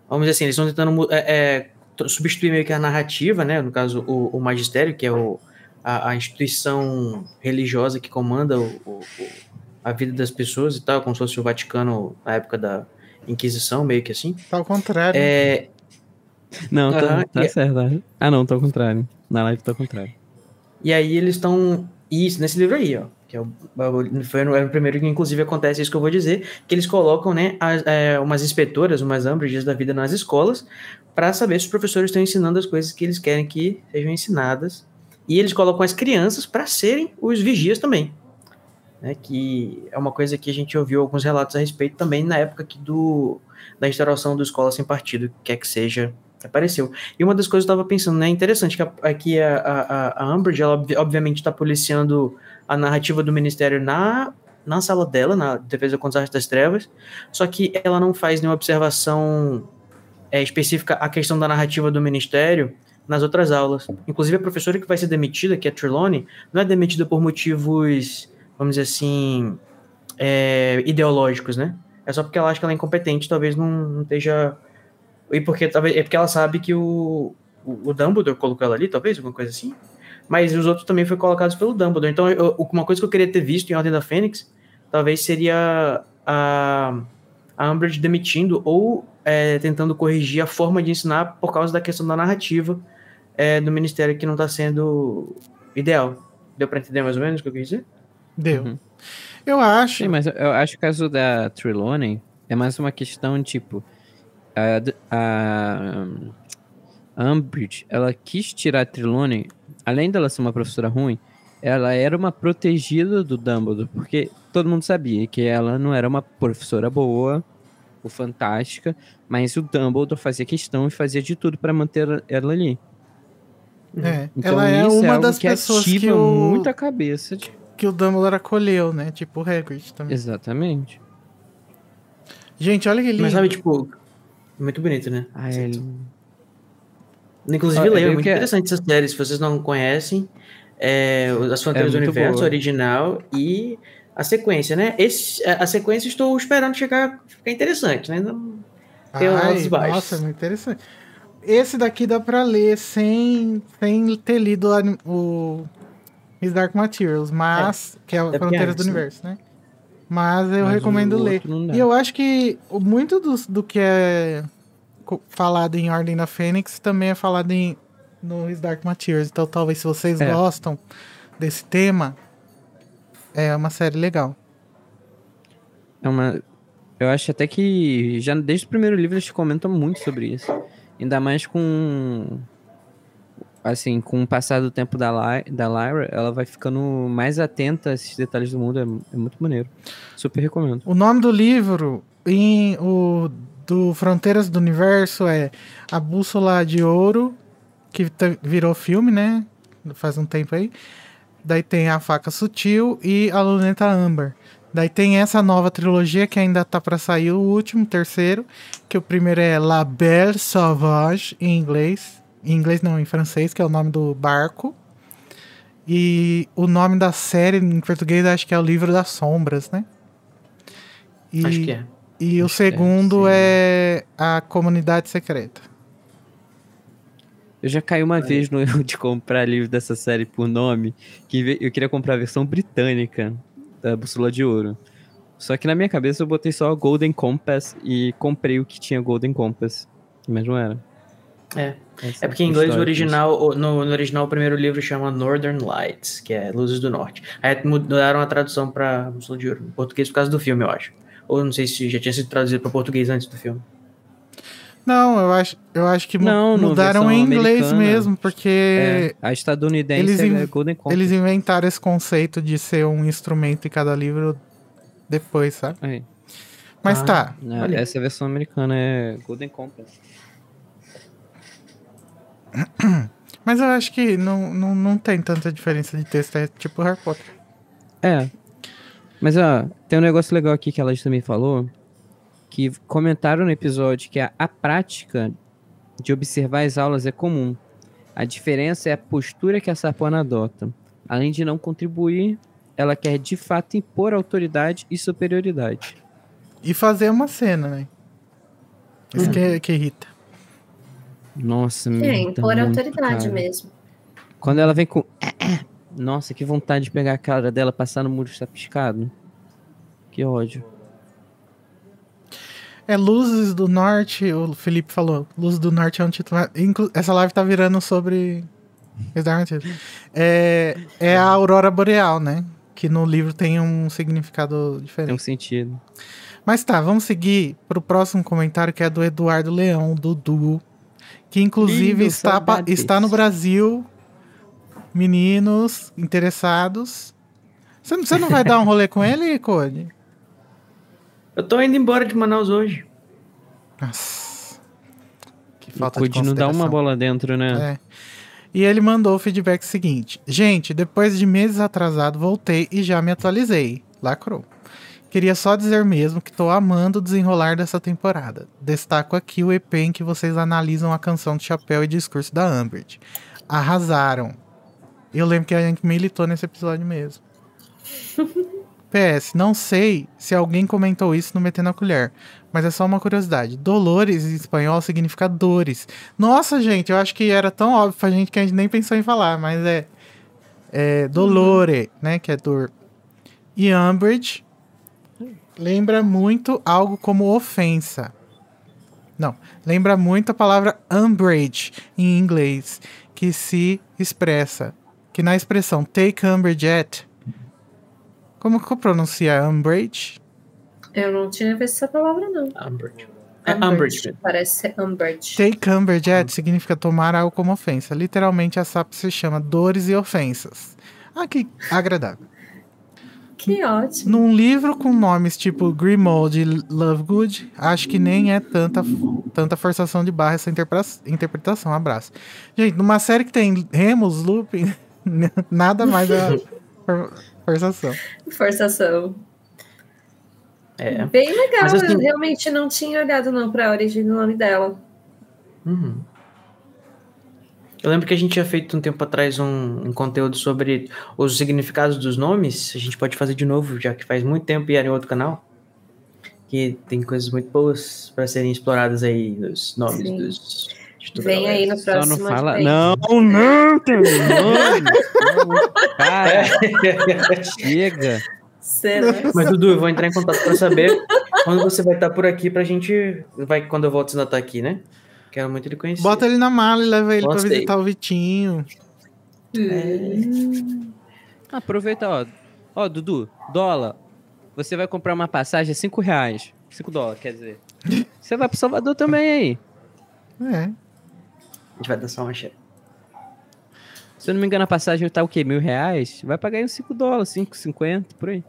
Vamos dizer assim, eles estão tentando é, é, substituir meio que a narrativa, né? No caso, o, o magistério, que é o, a, a instituição religiosa que comanda o, o- a vida das pessoas e tal, como se fosse o Vaticano na época da Inquisição, meio que assim. Tá ao contrário. É, Não, tá, Aham, tá e- certo. tá? Ah, não, tá ao contrário. Na live tá ao contrário. E aí eles estão. Isso, nesse livro aí, ó. Que é o, foi no, é o primeiro que, inclusive, acontece isso que eu vou dizer. Que eles colocam, né, as, é, umas inspetoras, umas Umbridges da vida nas escolas, para saber se os professores estão ensinando as coisas que eles querem que sejam ensinadas. E eles colocam as crianças para serem os vigias também. Né, que é uma coisa que a gente ouviu alguns relatos a respeito também na época aqui do, da instauração do Escola Sem Partido, quer que seja, apareceu. E uma das coisas que eu estava pensando, né, interessante que aqui a, a, a Umbridge, ela ob- obviamente está policiando a narrativa do Ministério na, na sala dela, na Defesa contra as Artes das Trevas, só que ela não faz nenhuma observação é, específica à questão da narrativa do Ministério nas outras aulas. Inclusive a professora que vai ser demitida, que é a Trelawney, não é demitida por motivos, vamos dizer assim, é, ideológicos, né? É só porque ela acha que ela é incompetente, talvez não, não esteja e porque talvez é porque ela sabe que o, o, o Dumbledore colocou ela ali, talvez, alguma coisa assim. Mas os outros também foram colocados pelo Dumbledore. Então, eu- uma coisa que eu queria ter visto em Ordem da Fênix, talvez seria a, a Umbridge demitindo ou é, tentando corrigir a forma de ensinar por causa da questão da narrativa é, do Ministério que não está sendo ideal. Deu para entender mais ou menos o que eu quis dizer? Deu. Uhum. Eu acho. Sim, mas eu- acho que o caso da Trelawney é mais uma questão, tipo, a, a a Umbridge, ela quis tirar a Trelawney, além dela ser uma professora ruim, ela era uma protegida do Dumbledore, porque todo mundo sabia que ela não era uma professora boa ou fantástica, mas o Dumbledore fazia questão e fazia de tudo para manter ela ali. É, Então ela é isso uma algo das que pessoas que o, muito a cabeça de... que o Dumbledore acolheu, né? Tipo o Hagrid também. Exatamente. Gente, olha que lindo. Mas sabe, tipo, muito bonito, né? Ah, ele... Inclusive, Ah, leiam, é eu muito que- interessante essa série. Se vocês não conhecem, é, As Fronteiras do muito Universo boa. original e a sequência, né? Esse, a sequência estou esperando chegar, ficar interessante, né? Não- tem altos baixos. Nossa, é muito interessante. Esse daqui dá pra ler sem, sem ter lido o His Dark Materials, mas. que é a porque Fronteiras do né? Universo, né? Mas eu Mas recomendo ler. E eu acho que muito do, do que é falado em Ordem da Fênix também é falado em, no His Dark Materials. Então talvez se vocês É. gostam desse tema, é uma série legal. É uma. Eu acho até que já desde o primeiro livro eles comentam muito sobre isso. Ainda mais com. Assim, com o passar do tempo da, Ly da Lyra, ela vai ficando mais atenta a esses detalhes do mundo. É, é muito maneiro. Super recomendo. O nome do livro em o do Fronteiras do Universo é A Bússola de Ouro que virou filme, né? Faz um tempo aí. Daí tem a Faca Sutil e a Luneta Amber. Daí tem essa nova trilogia que ainda tá pra sair o último, terceiro, que o primeiro é La Belle Sauvage em inglês. Em inglês não, em francês, que é o nome do barco. E o nome da série em português acho que é o Livro das Sombras, né? E, Acho que é. E o Acho que é, segundo sim. é a Comunidade Secreta. Eu já caí uma vez no erro de comprar livro dessa série por nome, que eu queria comprar a versão britânica da Bússola de Ouro. Só que na minha cabeça eu botei só Golden Compass e comprei o que tinha Golden Compass. Mas não era. É. Essa É porque em inglês o história original, no, no original o primeiro livro chama Northern Lights, que é Luzes do Norte. Aí mudaram a tradução pra Bússola de Ouro, em português por causa do filme, eu acho. Ou não sei se já tinha sido traduzido para português antes do filme. Não, eu acho, eu acho que Não, mudaram em inglês mesmo, porque É, a estadunidense eles é Golden Compass. eles inventaram esse conceito de ser um instrumento em cada livro depois, sabe? Aí, Mas Ah. tá. né, Olha. essa versão americana é Golden Compass. Mas eu acho que não, não, não tem tanta diferença de texto, é tipo Harry Potter. É. Mas, ó, tem um negócio legal aqui que ela também falou, que comentaram no episódio que a, a prática de observar as aulas é comum. A diferença é a postura que a Sapona adota. Além de não contribuir, ela quer de fato impor autoridade e superioridade. E fazer uma cena, né? Isso que, que irrita. Nossa, me É, impor muito, autoridade cara. mesmo. Quando ela vem com. Nossa, que vontade de pegar a cara dela, passar no muro chapiscado. Que ódio. É Luzes do Norte, o Felipe falou. Luzes do Norte é um título. Essa live tá virando sobre. Exatamente. É, é a Aurora Boreal, né? Que no livro tem um significado Tem diferente. um sentido. Mas tá, vamos seguir pro próximo comentário que é do Eduardo Leão, do Duo. Que inclusive Lindo, está, saudades. está no Brasil. Meninos interessados. Você não, você não vai dar um rolê com ele, Code? Eu tô indo embora de Manaus hoje. Nossa. Que O falta de não dá uma bola dentro, né? É. E ele mandou o feedback seguinte: Gente, depois de meses atrasado, voltei e já me atualizei. Lacrou. Queria só dizer mesmo que tô amando o desenrolar dessa temporada. Destaco aqui o EP em que vocês analisam a canção de chapéu e discurso da Umbridge. Arrasaram. Eu lembro que a gente militou nesse episódio mesmo. PS, não sei se alguém comentou isso no Metendo a Colher, mas é só uma curiosidade. Dolores em espanhol significa dores. Nossa, gente, eu acho que era tão óbvio pra gente que a gente nem pensou em falar, mas é, é dolore, né, que é dor. E Umbridge lembra muito algo como ofensa. Não, lembra muito a palavra umbrage em inglês, que se expressa, que na expressão take umbrage at, como que eu pronuncia umbrage? Eu não tinha visto essa palavra, não. Umbridge. É Umbridge. mesmo. Parece ser Umbridge. Take umbrage at significa tomar algo como ofensa. Literalmente, a SAP se chama dores e ofensas. Ah, que agradável. Que ótimo. Num livro com nomes tipo Grimold e Lovegood, acho que nem é tanta, tanta forçação de barra essa interpre- interpretação. Abraço. Gente, numa série que tem Remus, Lupin, nada mais é for- forçação. Forçação. É. Bem legal. Mas, assim- Eu realmente não tinha olhado não pra origem do nome dela. Uhum. Eu lembro que a gente tinha feito um tempo atrás um, um conteúdo sobre os significados dos nomes. A gente pode fazer de novo, já que faz muito tempo e era em outro canal. Que tem coisas muito boas para serem exploradas aí nos nomes Sim. dos. Vem aí no Só próximo. não fala. advento. Não, não, tem nome. Cara, chega. Será? Mas Dudu, eu vou entrar em contato para saber quando você vai estar por aqui pra gente. Vai quando eu volto você ainda tá aqui, né? Quero muito ele conhecer. Bota ele na mala e leva ele pra Gostei. visitar o Vitinho. Aproveita, ó. Ó, Dudu, dólar. Você vai comprar uma passagem a 5 reais. 5 dólares, quer dizer. Você vai pro Salvador também aí. É. A gente vai dançar uma cheira. Se eu não me engano, a passagem tá o quê? Mil reais? Vai pagar aí uns 5 dólares, 5, 50, por aí.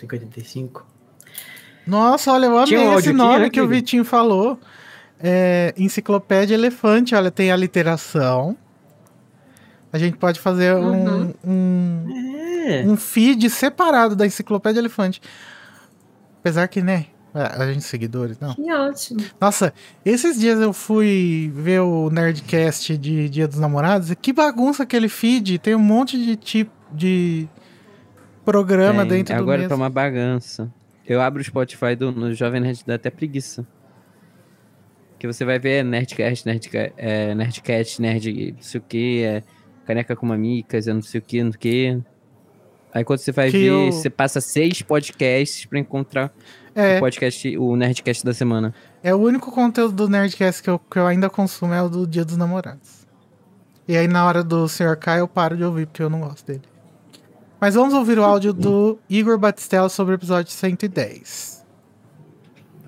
5,85. Nossa, olha, eu amei um esse áudio aqui, nome né, que o? Vitinho falou. é, Enciclopédia Elefante, olha, tem a literação. A gente pode fazer Uhum. um, um, É. um feed separado da Enciclopédia Elefante. Apesar que, né? A gente seguidores, não. Que ótimo. Nossa, esses dias eu fui ver o Nerdcast de Dia dos Namorados. e Que bagunça aquele feed. Tem um monte de tipo de programa Tem. dentro do Agora tá uma bagança. Eu abro o Spotify do, no Jovem Nerd, dá até preguiça. Que você vai ver Nerdcast, Nerdcast, é, Nerdcast, Nerd não sei o que, é, Caneca com Mamicas, é não sei o que, não sei o que. Aí quando você vai Que ver, eu- você passa seis podcasts pra encontrar É, o podcast, o Nerdcast da semana. é o único conteúdo do Nerdcast que eu, que eu ainda consumo é o do Dia dos Namorados. E aí na hora do Sr. K eu paro de ouvir porque eu não gosto dele. Mas vamos ouvir o áudio do Igor Batistella sobre o episódio 110.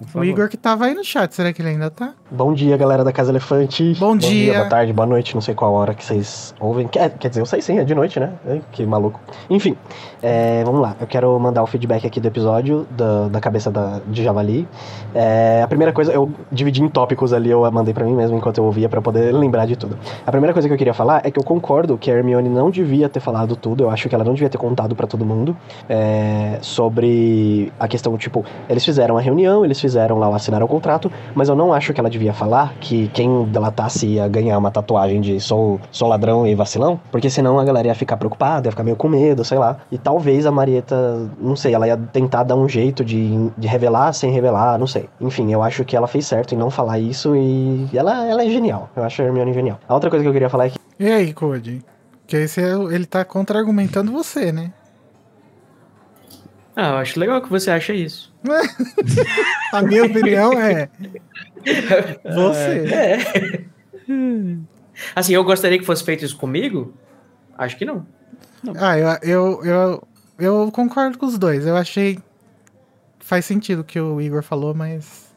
O favor. Igor que tava aí no chat, será que ele ainda tá? Bom dia, galera da Casa Elefante. Bom dia. boa tarde, boa noite, não sei qual hora que vocês ouvem. Quer, quer dizer, eu sei sim, é de noite, né? Que maluco. Enfim, é, vamos lá. Eu quero mandar o feedback aqui do episódio, da, da cabeça da, de Javali. É, a primeira coisa, eu dividi em tópicos ali, eu mandei pra mim mesmo enquanto eu ouvia pra poder lembrar de tudo. A primeira coisa que eu queria falar é que eu concordo que a Hermione não devia ter falado tudo, eu acho que ela não devia ter contado pra todo mundo é, sobre a questão, tipo, eles fizeram a reunião, eles fizeram lá, assinaram o contrato, mas eu não acho que ela devia falar que quem delatasse ia ganhar uma tatuagem de sou, sou ladrão e vacilão, porque senão a galera ia ficar preocupada, ia ficar meio com medo, sei lá. E talvez a Marieta, não sei, ela ia tentar dar um jeito de, de revelar sem revelar, não sei. Enfim, eu acho que ela fez certo em não falar isso e ela, ela é genial. Eu acho a Hermione genial. A outra coisa que eu queria falar é que E aí, Cody? Que é, o- ele tá contra-argumentando você, né? Ah, eu acho legal que você acha isso. A minha opinião é. Você. É. Assim, eu gostaria que fosse feito isso comigo? Acho que não. Ah, eu, eu, eu, eu concordo com os dois. Eu achei. Faz sentido o que o Igor falou, mas.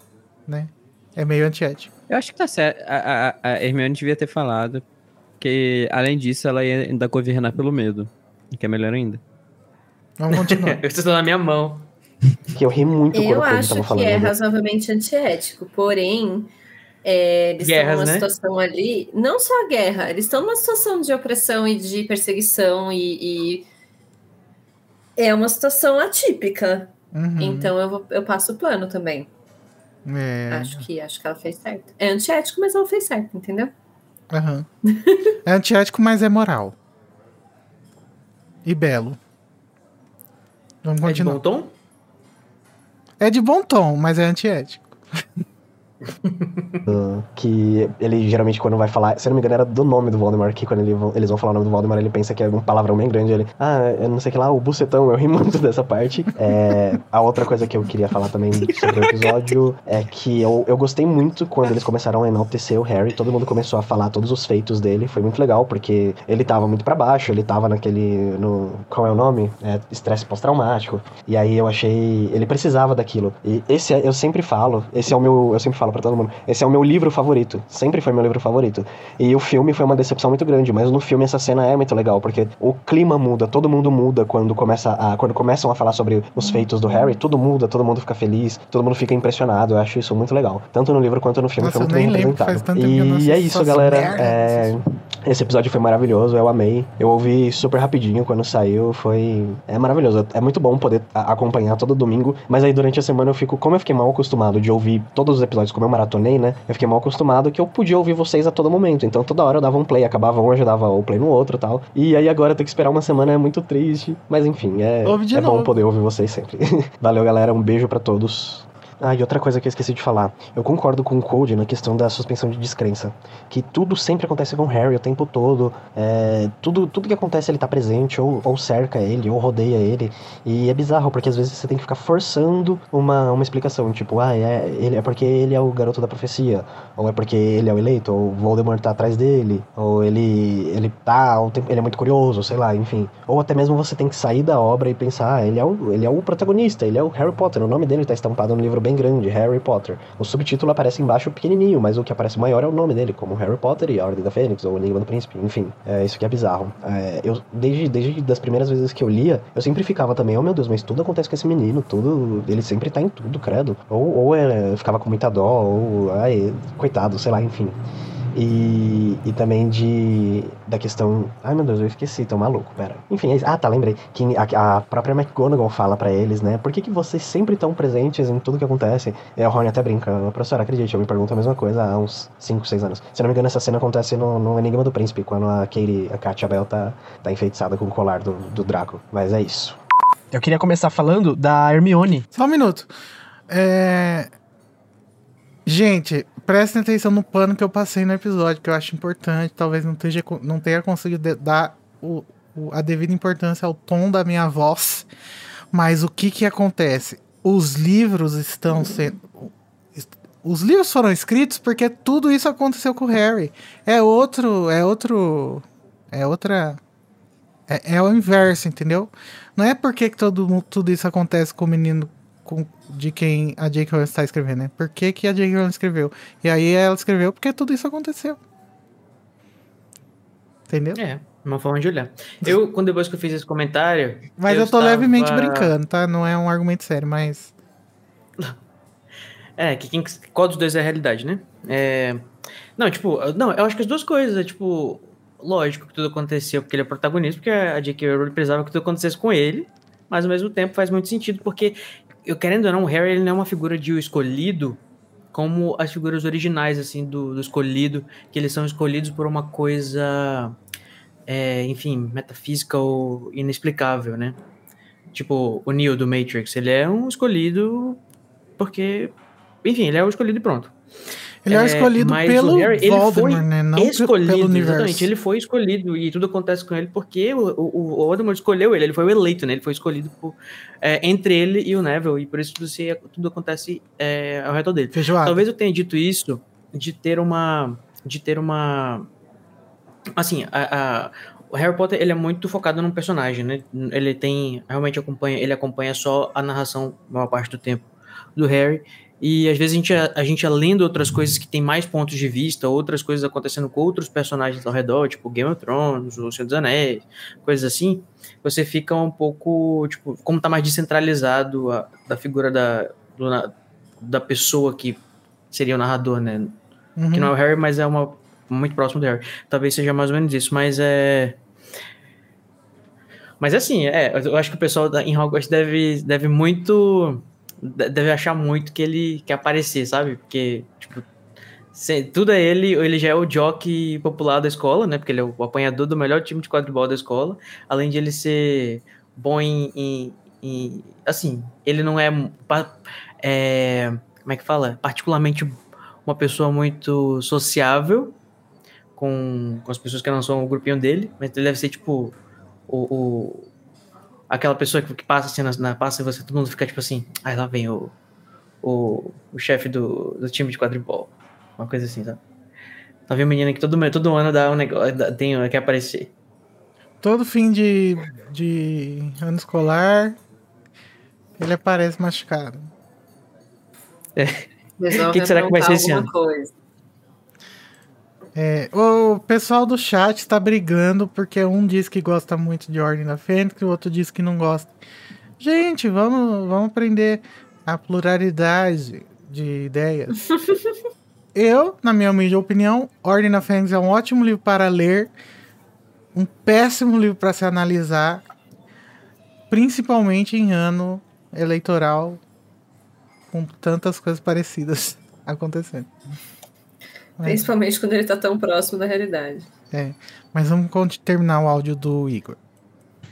Né? É meio antiético. Eu acho que tá certo. A, a, a Hermione devia ter falado que, além disso, ela ia ainda governar pelo medo. Que é melhor ainda. Vamos continuar. Eu estou na minha mão. que eu ri muito quando Eu acho que falando. é razoavelmente antiético, porém, é, eles Guerras, estão numa né? situação ali, não só a guerra, eles estão numa situação de opressão e de perseguição e, e é uma situação atípica. Uhum. Então eu, vou- eu passo o plano também. É. Acho que acho que ela fez certo. É antiético, mas ela fez certo, entendeu? aham. É antiético, mas é moral. E belo. Vamos É de continuar. bom tom? É de bom tom, mas é antiético. que ele geralmente quando vai falar, se eu não me engano era do nome do Voldemort, que quando ele eles vão falar o nome do Voldemort, ele pensa que é um palavrão bem grande, ele, ah, eu não sei o que lá, o bucetão, eu ri muito dessa parte. É, a outra coisa que eu queria falar também sobre o episódio é que eu, eu gostei muito quando eles começaram a enaltecer o Harry, todo mundo começou a falar todos os feitos dele, foi muito legal, porque ele tava muito pra baixo, ele tava naquele, no, qual é o nome? É, estresse pós-traumático, e aí eu achei, ele precisava daquilo, e esse é- eu sempre falo, esse é o meu, eu sempre falo pra todo mundo, esse é o meu livro favorito, sempre foi meu livro favorito, e o filme foi uma decepção muito grande, mas no filme essa cena é muito legal, porque o clima muda, todo mundo muda quando, começa a, quando começam a falar sobre os feitos do Harry, tudo muda, todo mundo fica feliz, todo mundo fica impressionado, eu acho isso muito legal, tanto no livro quanto no filme, Nossa, foi eu muito nem bem representado. E é isso, galera, é... Esse episódio foi maravilhoso, eu amei. Eu ouvi super rapidinho quando saiu, foi. É maravilhoso. É muito bom poder acompanhar todo domingo, mas aí durante a semana eu fico. Como eu fiquei mal acostumado de ouvir todos os episódios, como eu maratonei, né? Eu fiquei mal acostumado que eu podia ouvir vocês a todo momento. Então toda hora eu dava um play, acabava um, eu já dava o play no outro e tal. E aí agora ter que esperar uma semana é muito triste. Mas enfim, é, é bom poder ouvir vocês sempre. Valeu, galera. Um beijo pra todos. Ah, e outra coisa que eu esqueci de falar. Eu concordo com o Code na questão da suspensão de descrença. Que tudo sempre acontece com o Harry o tempo todo. É, tudo, tudo que acontece ele tá presente, ou, ou cerca ele, ou rodeia ele. E é bizarro, porque às vezes você tem que ficar forçando uma, uma explicação. Tipo, ah, é, ele, é porque ele é o garoto da profecia. Ou é porque ele é o eleito, ou Voldemort tá atrás dele. Ou ele, ele tá, ele é muito curioso, sei lá, enfim. Ou até mesmo você tem que sair da obra e pensar, ah, ele é o, ele é o protagonista, ele é o Harry Potter, o nome dele tá estampado no livro bem grande, Harry Potter. O subtítulo aparece embaixo pequenininho, mas o que aparece maior é o nome dele, como Harry Potter e a Ordem da Fênix, ou Enigma do Príncipe, enfim. É isso que é bizarro. É, eu, desde, desde das primeiras vezes que eu lia, eu sempre ficava também, oh meu Deus, mas tudo acontece com esse menino, tudo, ele sempre tá em tudo, credo. Ou, ou é, ficava com muita dó, ou, ai, coitado, sei lá, enfim. E, e também de da questão. Ai meu Deus, eu esqueci, tô maluco, pera. Enfim, é, ah tá, lembrei. Que a, a própria McGonagall fala para eles, né? Por que, que vocês sempre estão presentes em tudo que acontece? E a Rony até brinca, professora, acredite, eu me pergunto a mesma coisa há uns 5, 6 anos. Se não me engano, essa cena acontece no, no Enigma do Príncipe, quando a Katie, a Katia Bell tá, tá enfeitiçada com o colar do, do Draco. Mas é isso. Eu queria começar falando da Hermione. Só um minuto. É... Gente, prestem atenção no pano que eu passei no episódio, que eu acho importante. Talvez não, esteja, não tenha conseguido dar o, o, a devida importância ao tom da minha voz. Mas o que que acontece? Os livros estão sendo. Os livros foram escritos porque tudo isso aconteceu com o Harry. É outro. É outro. É outra. É, é o inverso, entendeu? Não é porque que todo, tudo isso acontece com o menino com, de quem a J.K. Rowling está escrevendo, né? Por que, que a J.K. Rowling escreveu? E aí ela escreveu porque tudo isso aconteceu. Entendeu? É, uma forma de olhar. Eu, quando depois que eu fiz esse comentário. Mas eu, eu tô estava... levemente brincando, tá? Não é um argumento sério, mas. É, que quem, qual dos dois é a realidade, né? É... Não, tipo, não, eu acho que as duas coisas, é, tipo, lógico que tudo aconteceu porque ele é protagonista, porque a J.K. Rowling precisava que tudo acontecesse com ele, mas ao mesmo tempo faz muito sentido, porque eu querendo ou não, o Harry ele não é uma figura de o escolhido como as figuras originais, assim, do, do escolhido, que eles são escolhidos por uma coisa, é, enfim, metafísica ou inexplicável, né? Tipo, o Neo do Matrix, ele é um escolhido porque, enfim, ele é o escolhido e pronto. Ele é, é escolhido pelo Harry, Voldemort, ele foi né? Não escolhido, pelo universo. Exatamente, ele foi escolhido e tudo acontece com ele porque o, o, o Voldemort escolheu ele, ele foi o eleito, né? Ele foi escolhido por, é, entre ele e o Neville e por isso tudo, se, tudo acontece é, ao redor dele. Feijoada. Talvez eu tenha dito isso de ter uma... de ter uma... Assim, a, a o Harry Potter ele é muito focado num personagem, né? Ele tem realmente acompanha, ele acompanha só a narração maior parte do tempo do Harry e às vezes a gente, a, gente é lendo outras coisas que tem mais pontos de vista, outras coisas acontecendo com outros personagens ao redor, tipo Game of Thrones, O Senhor dos Anéis, coisas assim, você fica um pouco, tipo, como tá mais descentralizado a, da figura da, do, da pessoa que seria o narrador, né? Uhum. Que não é o Harry, mas é uma muito próximo do Harry. Talvez seja mais ou menos isso, mas é. Mas assim, é, eu acho que o pessoal em Hogwarts deve, deve muito deve achar muito que ele quer aparecer, sabe? Porque, tipo, tudo é ele, ele já é o jockey popular da escola, né? Porque ele é o apanhador do melhor time de quadribol da escola, além de ele ser bom em, em, em assim, ele não é, é, como é que fala? Particularmente uma pessoa muito sociável com, com as pessoas que não são o grupinho dele, mas ele deve ser, tipo, o, o aquela pessoa que, que passa assim na, na passa e você todo mundo fica tipo assim, aí lá vem o, o, o chefe do, do time de quadribol. Uma coisa assim, sabe? Tá vendo menina que todo, todo ano dá um negócio, tem, quer aparecer. Todo fim de, de ano escolar, ele aparece machucado. É. O que, que, será que vai ser esse ano? Coisa. É, o pessoal do chat está brigando porque um diz que gosta muito de Ordem da Fênix e o outro diz que não gosta. Gente, vamos, vamos aprender a pluralidade de ideias. Eu, na minha humilde opinião, Ordem da Fênix é um ótimo livro para ler, um péssimo livro para se analisar, principalmente em ano eleitoral, com tantas coisas parecidas acontecendo. É. Principalmente quando ele tá tão próximo da realidade. É. Mas vamos terminar o áudio do Igor.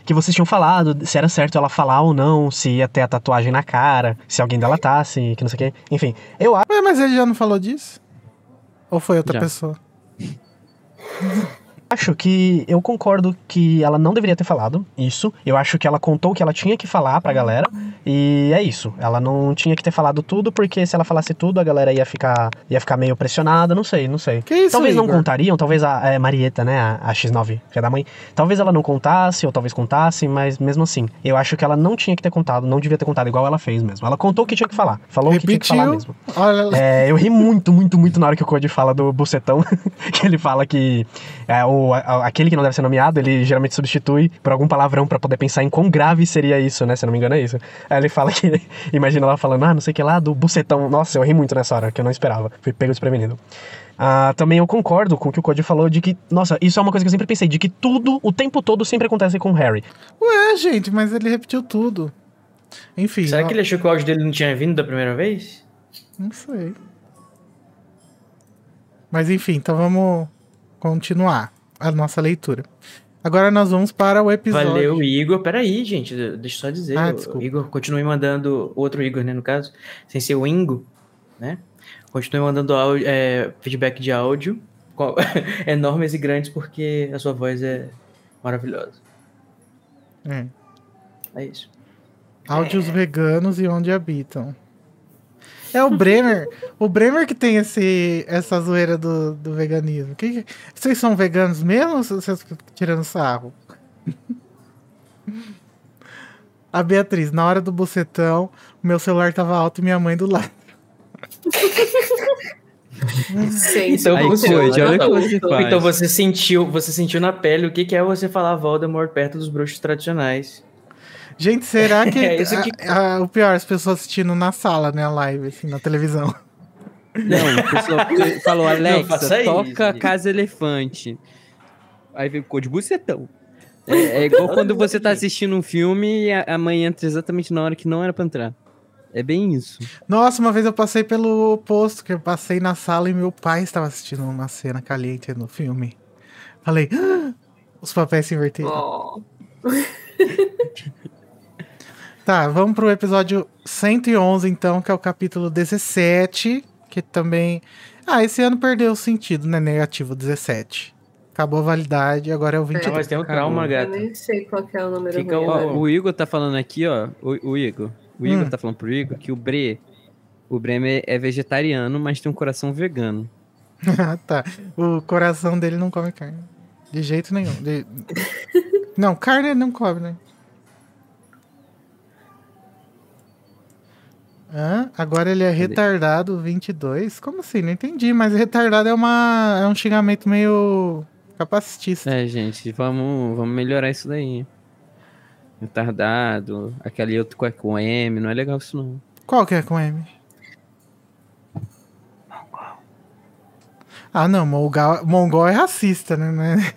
Que vocês tinham falado, se era certo ela falar ou não, se ia ter a tatuagem na cara, se alguém dela tá, que não sei o quê. Enfim, eu acho. mas ele já não falou disso? Ou foi outra já. pessoa? acho que. Eu concordo que ela não deveria ter falado isso. Eu acho que ela contou o que ela tinha que falar pra galera. E é isso. Ela não tinha que ter falado tudo, porque se ela falasse tudo, a galera ia ficar, ia ficar meio pressionada. Não sei, não sei. Que isso, talvez não Igor? contariam, talvez a, é, Marieta, né? A, a X9, filha da mãe. Talvez ela não contasse, ou talvez contasse, mas mesmo assim. Eu acho que ela não tinha que ter contado, não devia ter contado, igual ela fez mesmo. Ela contou o que tinha que falar. Falou o que tinha que falar mesmo. Olha, É, eu ri muito, muito, muito na hora que o Cody fala do bucetão. que ele fala que é, o, a- aquele que não deve ser nomeado, ele geralmente substitui por algum palavrão pra poder pensar em quão grave seria isso, né? Se eu não me engano, é isso. Aí ele fala que. Imagina ela falando, ah, não sei o que lá, do bucetão. Nossa, eu ri muito nessa hora, que eu não esperava. Fui pego desprevenido. Ah, também eu concordo com o que o Cody falou de que, nossa, isso é uma coisa que eu sempre pensei, de que tudo, o tempo todo, sempre acontece com o Harry. ué, gente, mas ele repetiu tudo. Enfim. Será ó, que ele achou que o áudio dele não tinha vindo da primeira vez? Não sei. Mas enfim, então vamos continuar a nossa leitura. Agora nós vamos para o episódio. Valeu, Igor. Peraí, gente, deixa eu só dizer. Ah, desculpa. Igor, continue mandando. Outro Igor, né, no caso, sem ser o Ingo, né? Continue mandando áudio- é, feedback de áudio enormes e grandes, porque a sua voz é maravilhosa. É. É isso. Áudios veganos e onde habitam. É o Bremer. o Bremer que tem esse, essa zoeira do, do veganismo. Que, que- vocês são veganos mesmo ou vocês ficam tirando sarro? A Beatriz, na hora do bocetão, o meu celular tava alto e minha mãe do lado. Então, Aí, você, olha que então, então você sentiu, você sentiu na pele o que que é você falar Voldemort perto dos bruxos tradicionais. Gente, será que. É isso que- a- a- o pior, as pessoas assistindo na sala, né? A live, assim, na televisão. Não, o pessoal falou, Alexa, isso, toca gente. Casa Elefante. Aí veio o de bucetão. É, é igual quando você tá assistindo um filme e a, a mãe entra exatamente na hora que não era pra entrar. É bem isso. Nossa, uma vez eu passei pelo oposto, que eu passei na sala e meu pai estava assistindo uma cena caliente no filme. Falei, "Ah!" os papéis se inverteram. ó, Tá, vamos pro episódio 111, então, que é o capítulo 17, que também... Ah, esse ano perdeu o sentido, né? Negativo 17. Acabou a validade, agora é o Ah, 22. mas tem um trauma, eu gata. nem sei qual que é o número Fica ruim. Ó, agora. o Igor tá falando aqui, ó. O, o Igor. O Igor Hum. tá falando pro Igor que o Bre. O Bremer é vegetariano, mas tem um coração vegano. Ah, tá. O coração dele não come carne. De jeito nenhum. De- Não, carne ele não come, né? Hã? Agora ele é retardado 22? Como assim? Não entendi, mas retardado é, uma... é um xingamento meio capacitista. É, gente, vamos, vamos melhorar isso daí. Retardado, aquele outro com- com M, não é legal isso não. Qual que é com M? Ah, não, mongol, mongol é racista, né? Não é-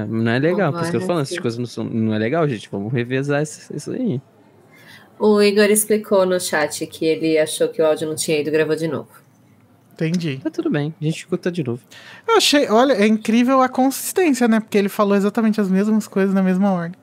É, não é legal, por isso que eu tô falando, vai essas coisas não, são, não é legal, gente. Vamos revezar isso, isso aí. O Igor explicou no chat que ele achou que o áudio não tinha ido e gravou de novo. Entendi. Tá tudo bem, a gente escuta de novo. Eu achei, olha, é incrível a consistência, né? Porque ele falou exatamente as mesmas coisas na mesma ordem.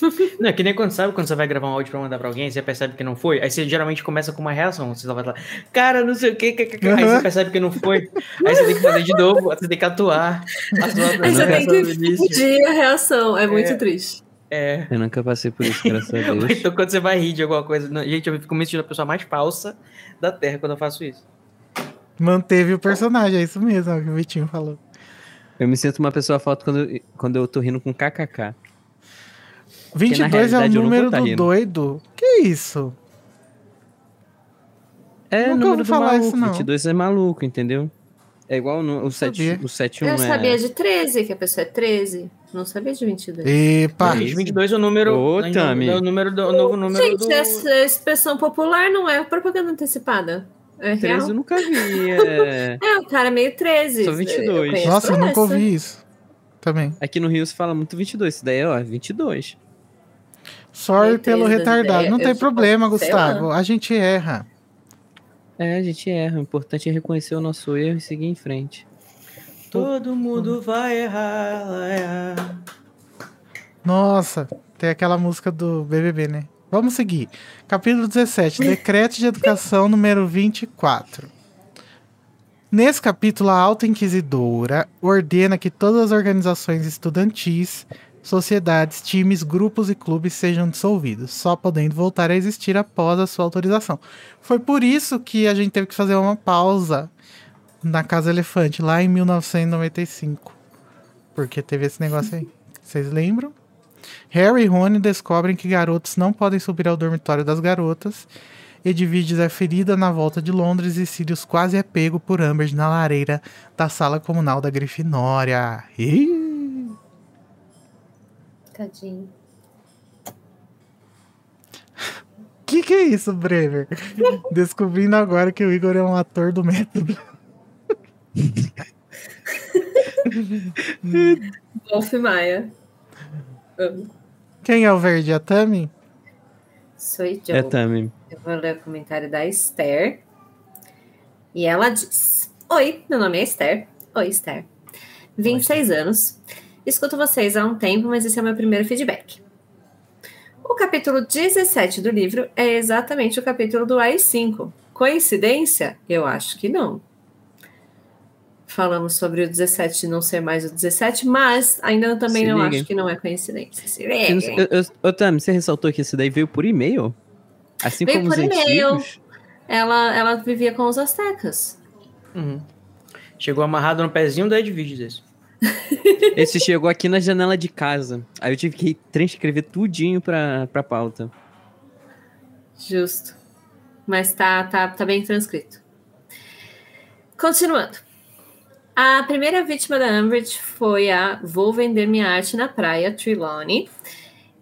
Não, é que nem quando sabe quando você vai gravar um áudio pra mandar pra alguém, você percebe que não foi, aí você geralmente começa com uma reação. Você só vai falar, cara, não sei o que, que, que, que", aí Uhum. você percebe que não foi. Aí você tem que fazer de novo, aí você tem que atuar. atuar Aí você tem que pedir a reação. É muito É. triste. É. Eu nunca passei por isso, graças a Deus. Então quando você vai rir de alguma coisa. não, Gente, eu fico me sentindo a pessoa mais falsa da Terra quando eu faço isso. Manteve o personagem, é isso mesmo é o que o Vitinho falou. Eu me sinto uma pessoa falta quando, eu- quando eu tô rindo com kkk. 22 é o número tá do rindo. doido. Que isso? É, Nunca número ouvi do falar maluco, isso, não. 22 é maluco, entendeu? É igual no, o, 7, Sabia. o 7 Eu é... sabia de 13, que a pessoa é 13. Não sabia de 22. Epa! Gente, 22 é o número. Ô, ainda- Tami. é o número do, o novo número Gente, do. essa expressão popular não é propaganda antecipada. É 13 real. eu nunca vi. É... É, o cara é meio 13. Sou Eu 22. conheço Nossa, eu nunca ouvi isso. Também. Aqui no Rio se fala muito 22. Isso daí é, ó, 22. Sorry pelo 13 das retardado. Não tem eu problema, Gustavo. A gente erra. É, a gente erra. O importante é reconhecer o nosso erro e seguir em frente. Todo mundo vai errar, errar. Nossa, tem aquela música do BBB, né? Vamos seguir. Capítulo 17. Decreto de Educação número 24. Nesse capítulo, a Alta Inquisidora ordena que todas as organizações estudantis, sociedades, times, grupos e clubes sejam dissolvidos, só podendo voltar a existir após a sua autorização. Foi por isso que a gente teve que fazer uma pausa na Casa Elefante, lá em 1995. Porque teve esse negócio aí. Vocês lembram? Harry e Rony descobrem que garotos não podem subir ao dormitório das garotas. Edviges é ferida na volta de Londres e Sirius quase é pego por Amber na lareira da sala comunal da Grifinória. Ih! Tadinho. Que que é isso, Bremer? Descobrindo agora que o Igor é um ator do método. Wolf Maia. Amo. Quem é o verde? A Tami? Sou Joe. É também. Eu vou ler o comentário da Esther. E ela diz: Oi, meu nome é Esther. Oi, Esther. 26 anos. Escuto vocês há um tempo, mas esse é o meu primeiro feedback. O capítulo 17 do livro é exatamente o capítulo do AI-5. Coincidência? Eu acho que não. Falamos sobre o 17 não ser mais o 17, mas ainda também Se não liguem. acho que não é coincidência. Se Eu não sei- liguem. eu- eu- Ô, Tami, você ressaltou que esse daí veio por e-mail? Assim Veio como por os e-mail. antigos? Ela, ela vivia com os astecas. Uhum. Chegou amarrado no pezinho do Edviges esse. Esse chegou aqui na janela de casa. Aí eu tive que transcrever tudinho pra, pra pauta. Justo. Mas tá, tá, tá bem transcrito. Continuando. A primeira vítima da Umbridge foi a Vou Vender Minha Arte na Praia, Trelawney.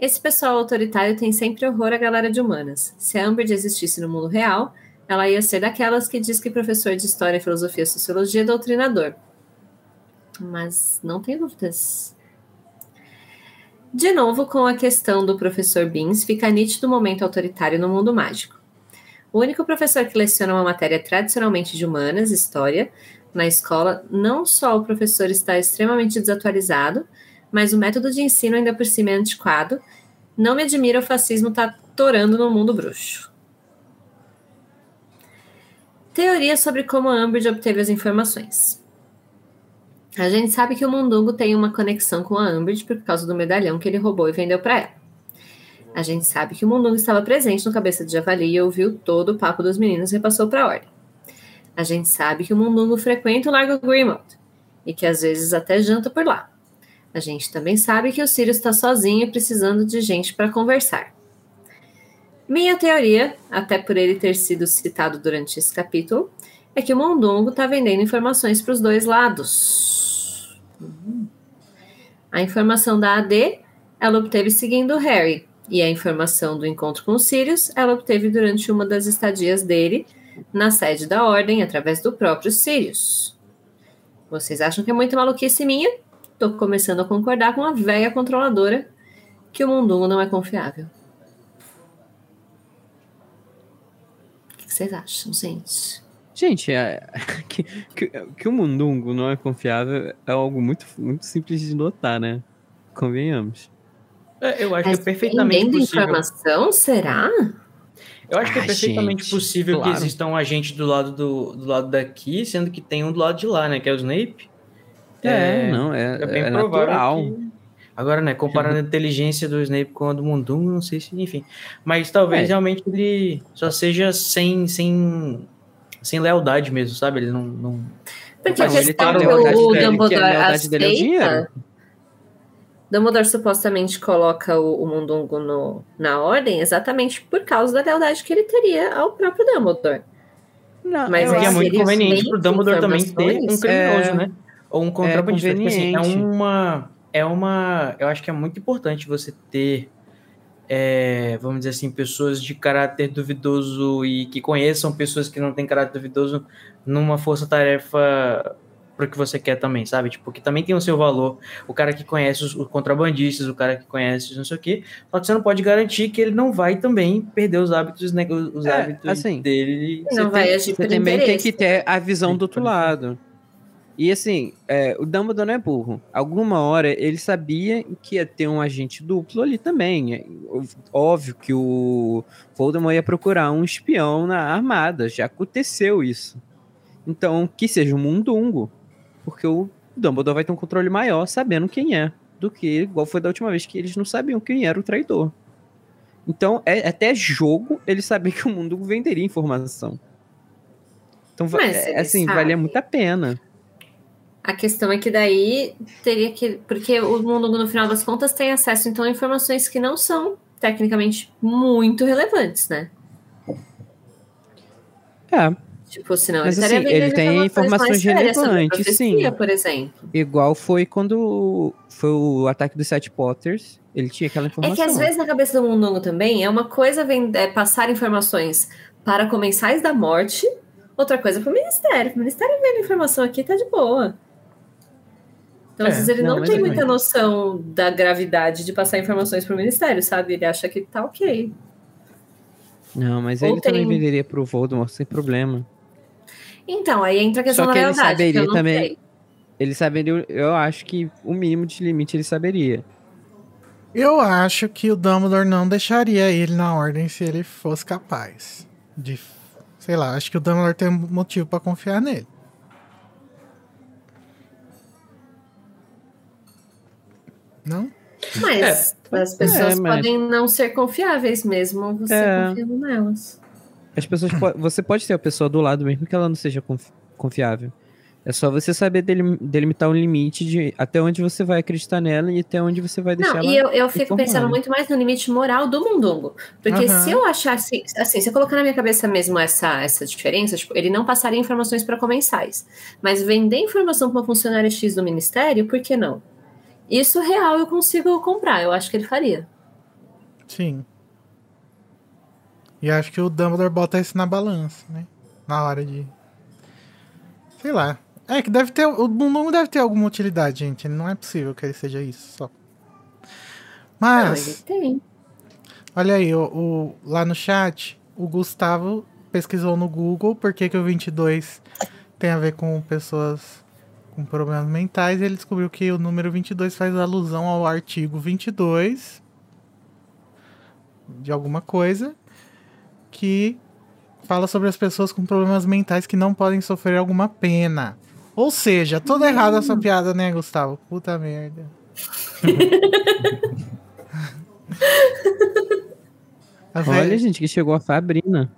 Esse pessoal autoritário tem sempre horror à galera de humanas. Se a Umbridge existisse no mundo real, ela ia ser daquelas que diz que professor de História, Filosofia e Sociologia é doutrinador. Mas não tem dúvidas. De novo, com a questão do professor Beans, fica nítido o momento autoritário no mundo mágico. O único professor que leciona uma matéria tradicionalmente de humanas, história, na escola, não só o professor está extremamente desatualizado, mas o método de ensino ainda por cima é antiquado. Não me admira o fascismo estar torando no mundo bruxo. Teoria sobre como a Umbridge obteve as informações. A gente sabe que o Mundungo tem uma conexão com a Umbridge por causa do medalhão que ele roubou e vendeu para ela. A gente sabe que o Mundungo estava presente no Cabeça de Javali e ouviu todo o papo dos meninos e repassou para a ordem. A gente sabe que o Mundungo frequenta o Largo Grimald e que às vezes até janta por lá. A gente também sabe que o Sirius está sozinho precisando de gente para conversar. Minha teoria, até por ele ter sido citado durante esse capítulo, é que o Mondongo está vendendo informações para os dois lados. Hum. A informação da AD ela obteve seguindo Harry, e a informação do encontro com o Sirius ela obteve durante uma das estadias dele na sede da Ordem, através do próprio Sirius. Vocês acham que é muito maluquice minha? Tô começando a concordar com a velha controladora que o Mundungo não é confiável. O que vocês acham, gente? Gente, é, que, que, que o mundungo não é confiável é algo muito, muito simples de notar, né? Convenhamos. É, Eu acho que Mas é perfeitamente possível. informação, será? Eu acho que é Ah, perfeitamente gente, possível claro. que existam um agente do lado do, do lado daqui, sendo que tem um do lado de lá, né? Que é o Snape. É, não, é, É bem é provável natural. que- Agora, né, comparando a inteligência do Snape com a do Mundungo, não sei se, enfim. Mas talvez É. realmente ele só seja sem, sem, sem lealdade mesmo, sabe? Ele não. não... Porque a Mas ele que a o a Dumbledore é aceita... Dumbledore supostamente coloca o, o Mundungo no, na ordem exatamente por causa da lealdade que ele teria ao próprio Dumbledore. Não, Mas é muito conveniente pro Dumbledore também ter um criminoso, É. né? Ou um contrabandista. Tipo assim, é conveniente. uma. É uma. Eu acho que é muito importante você ter. é, vamos dizer assim, pessoas de caráter duvidoso e que conheçam pessoas que não têm caráter duvidoso numa força-tarefa pro que você quer também, sabe? Tipo, que também tem o seu valor. O cara que conhece os, os contrabandistas, o cara que conhece não sei o quê. Só que você não pode garantir que ele não vai também perder os hábitos, né, os É, hábitos assim, dele. Não vai tem- agir Você também tem interesse. que ter a visão Tem do outro lado. E assim, é, o Dumbledore não é burro. Alguma hora ele sabia que ia ter um agente duplo ali também. É, Óbvio que o Voldemort ia procurar um espião na armada. Já aconteceu isso. Então, que seja um mundungo. Porque o Dumbledore vai ter um controle maior sabendo quem é. Do que igual foi da última vez que eles não sabiam quem era o traidor. Então, é até jogo ele saber que o mundungo venderia informação. Então, é, assim, sabe. valia muito a pena. A questão é que daí teria que. Porque o mundo, no final das contas, tem acesso então a informações que não são tecnicamente muito relevantes, né? É, Tipo, senão Mas, ele estaria assim, vendendo ele tem informações relevantes, sim. por exemplo. igual foi quando foi o ataque dos Sete Potters. Ele tinha aquela É informação. que às vezes na cabeça do Mundungo também é uma coisa vem, é passar informações para comensais da morte, outra coisa para o Ministério. O Ministério vendo informação aqui tá de boa. Então, É, às vezes ele não, não, tem é muita noção da gravidade de passar informações para o Ministério, sabe? Ele acha que tá ok. Não, mas Ou ele também tem- venderia pro Voldemort sem problema. Então, aí entra a questão Só da que ele lealdade, que saberia eu não também- sei. Ele saberia, eu acho que o mínimo de limite ele saberia. Eu acho que o Dumbledore não deixaria ele na ordem se ele fosse capaz de. Sei lá, acho que o Dumbledore tem um motivo pra confiar nele. Não? Mas as pessoas É, mas- podem não ser confiáveis mesmo você É. confiando nelas. As pessoas po- você pode ter a pessoa do lado mesmo que ela não seja confi- confiável. É só você saber delim- delimitar um limite de até onde você vai acreditar nela e até onde você vai deixar Não, ela. e eu, eu fico informada. pensando muito mais no limite moral do mundungo. Porque Aham. se eu achasse, assim, se eu colocar na minha cabeça mesmo essa, essa diferença, tipo, ele não passaria informações para comensais. Mas vender informação para uma funcionária X do ministério, por que não? Isso real eu consigo comprar, eu acho que ele faria. Sim. E acho que o Dumbledore bota isso na balança, né? Na hora de. Sei lá. É que deve ter. O Mundungo deve ter alguma utilidade, gente. Não é possível que ele seja isso só. Não, Mas. ele tem. Olha aí, o, o- lá no chat, o Gustavo pesquisou no Google por que, que o 22 tem a ver com pessoas com problemas mentais e ele descobriu que o número 22 faz alusão ao artigo 22 de alguma coisa que fala sobre as pessoas com problemas mentais que não podem sofrer alguma pena. Ou seja, toda errada essa piada, né, Gustavo? Puta merda. A Olha, gente, que chegou a Fabrina.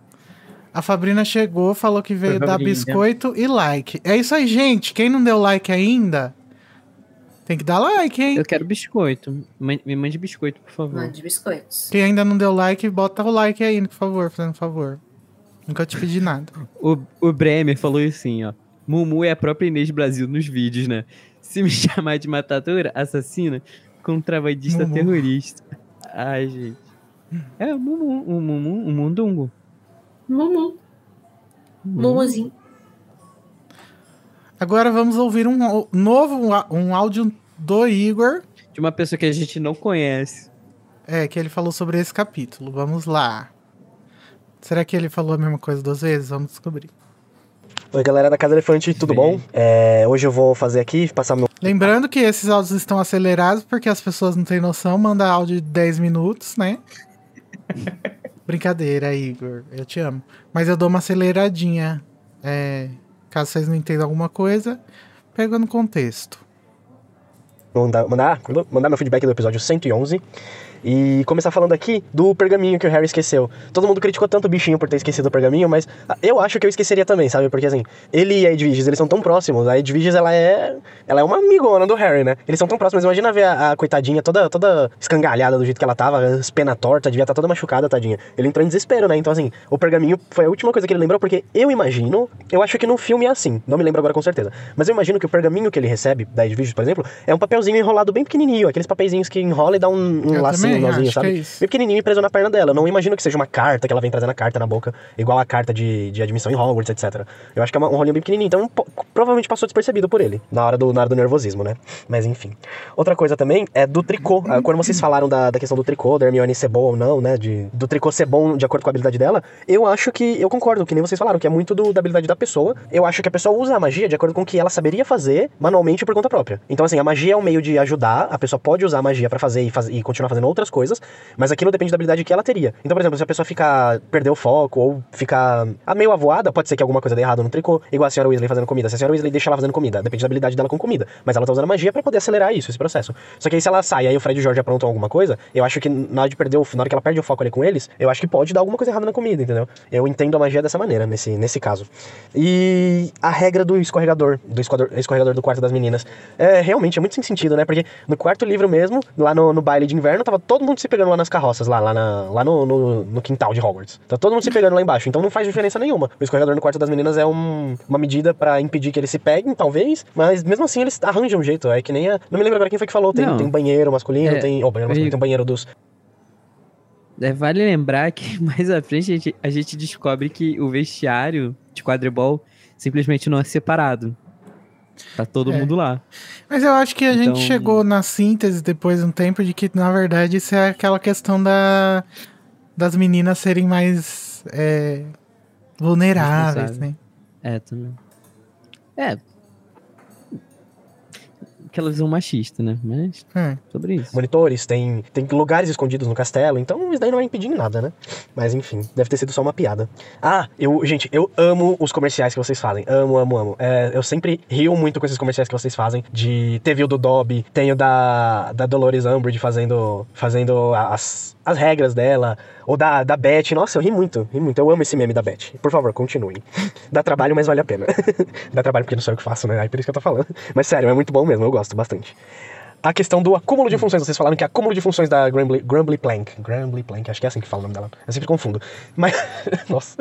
A Fabrina chegou, falou que veio dar biscoito e like. É isso aí, gente. Quem não deu like ainda, tem que dar like, hein? Eu quero biscoito. Me mande biscoito, por favor. Mande biscoitos. Quem ainda não deu like, bota o like aí, por favor, fazendo favor. Nunca te pedi nada. O, o Bremer falou assim, ó. Mumu é a própria Inês Brasil nos vídeos, né? Se me chamar de matadora, assassina, contrabandista Mumu. terrorista. Ai, gente. É o Mumu, o Mumu, o Mundungo. Mumu. Mumuzinho. Agora vamos ouvir um novo um áudio do Igor. De uma pessoa que a gente não conhece. É, que ele falou sobre esse capítulo. Vamos lá. Será que ele falou a mesma coisa duas vezes? Vamos descobrir. Oi, galera da Casa Elefante, tudo bom? É, hoje eu vou fazer aqui, passar meu. Lembrando que esses áudios estão acelerados porque as pessoas não têm noção. Manda áudio de 10 minutos, né? Brincadeira, Igor. Eu te amo. Mas eu dou uma aceleradinha. É, caso vocês não entendam alguma coisa, pega no contexto. Mandar, mandar, mandar meu feedback do episódio 111. E começar falando aqui do pergaminho que o Harry esqueceu. Todo mundo criticou tanto o bichinho por ter esquecido o pergaminho, mas ah, eu acho que eu esqueceria também, sabe? Porque assim, ele e a Edwiges, eles são tão próximos. A Edwiges, ela é. Ela é uma amigona do Harry, né? Eles são tão próximos. Imagina ver a, a coitadinha toda, toda escangalhada do jeito que ela tava, as pena torta, devia estar toda machucada, tadinha. Ele entrou em desespero, né? Então, assim, o pergaminho foi a última coisa que ele lembrou, porque eu imagino, eu acho que no filme é assim, não me lembro agora com certeza. Mas eu imagino que o pergaminho que ele recebe, da Edwiges, por exemplo, é um papelzinho enrolado bem pequenininho, aqueles papeizinhos que enrola e dá um, um lacinho, um nozinho, acho sabe? que é isso. Bem pequenininho e preso na perna dela. Eu não imagino que seja uma carta, que ela vem trazendo a carta na boca, igual a carta de, de admissão em Hogwarts, etc. Eu acho que é uma- um rolinho bem pequenininho, então provavelmente passou despercebido por ele, na hora, do, na hora do nervosismo, né? Mas enfim. Outra coisa também é do tricô. Ah, Quando vocês falaram da, da questão do tricô, da Hermione ser boa ou não, né? De, do tricô ser bom de acordo com a habilidade dela, eu acho que, eu concordo, que nem vocês falaram, que é muito do- da habilidade da pessoa. Eu acho que a pessoa usa a magia de acordo com o que ela saberia fazer manualmente por conta própria. Então, assim, a magia é um meio de ajudar, a pessoa pode usar a magia pra fazer e, faz- e continuar fazendo outras coisas, mas aquilo depende da habilidade que ela teria. Então, por exemplo, se a pessoa ficar, perder o foco ou ficar ah, meio avoada, pode ser que alguma coisa dê errado no tricô, igual a senhora Weasley fazendo comida. Se a senhora Weasley deixa ela fazendo comida, depende da habilidade dela com comida, mas ela tá usando magia pra poder acelerar isso, esse processo. Só que aí se ela sai, aí o Fred e o Jorge aprontam alguma coisa, eu acho que na hora de perder o, na hora que ela perde o foco ali com eles, eu acho que pode dar alguma coisa errada na comida, entendeu? Eu entendo a magia dessa maneira, nesse, nesse caso. E a regra do escorregador, do escorregador do quarto das meninas, é realmente é muito sem sentido, né? Porque no quarto livro mesmo, lá no, no baile de inverno, tava todo mundo se pegando lá nas carroças, lá, lá, na- lá no, no, no quintal de Hogwarts. Tá todo mundo se pegando lá embaixo, então não faz diferença nenhuma. O escorregador no quarto das meninas é um- uma medida pra impedir que eles se peguem, talvez, mas mesmo assim eles arranjam um jeito. É que nem a. Não me lembro agora quem foi que falou. Tem, Não. tem banheiro masculino, É, tem. Oh, banheiro masculino, eu- tem um banheiro dos. É, vale lembrar que mais à frente a gente, a gente descobre que o vestiário de quadribol simplesmente não é separado. Tá todo É. mundo lá. Mas eu acho que a Então- gente chegou na síntese depois de um tempo de que, na verdade, isso é aquela questão da, das meninas serem mais é, vulneráveis, né? É, também. É. Aquela visão machista, né? Mas É. sobre isso. monitores, tem, tem lugares escondidos no castelo, então isso daí não vai impedir em nada, né? Mas enfim, deve ter sido só uma piada. Ah, eu, gente, eu amo os comerciais que vocês fazem. Amo, amo, amo. É, eu sempre rio muito com esses comerciais que vocês fazem. De teve o do Dobby, tem o da, da Dolores Umbridge fazendo, fazendo as, as regras dela. Ou da, da Beth. Nossa, eu ri muito, ri muito. Eu amo esse meme da Beth. Por favor, continuem. Dá trabalho, mas vale a pena. Dá trabalho porque não sou eu que faço, né? Aí por isso que eu tô falando. Mas sério, é muito bom mesmo, eu gosto bastante a questão do acúmulo de funções. Vocês falaram que acúmulo de funções da Grumbly, Grumbly Plank. Grumbly Plank, acho que é assim que fala o nome dela. Eu sempre confundo. Mas, nossa.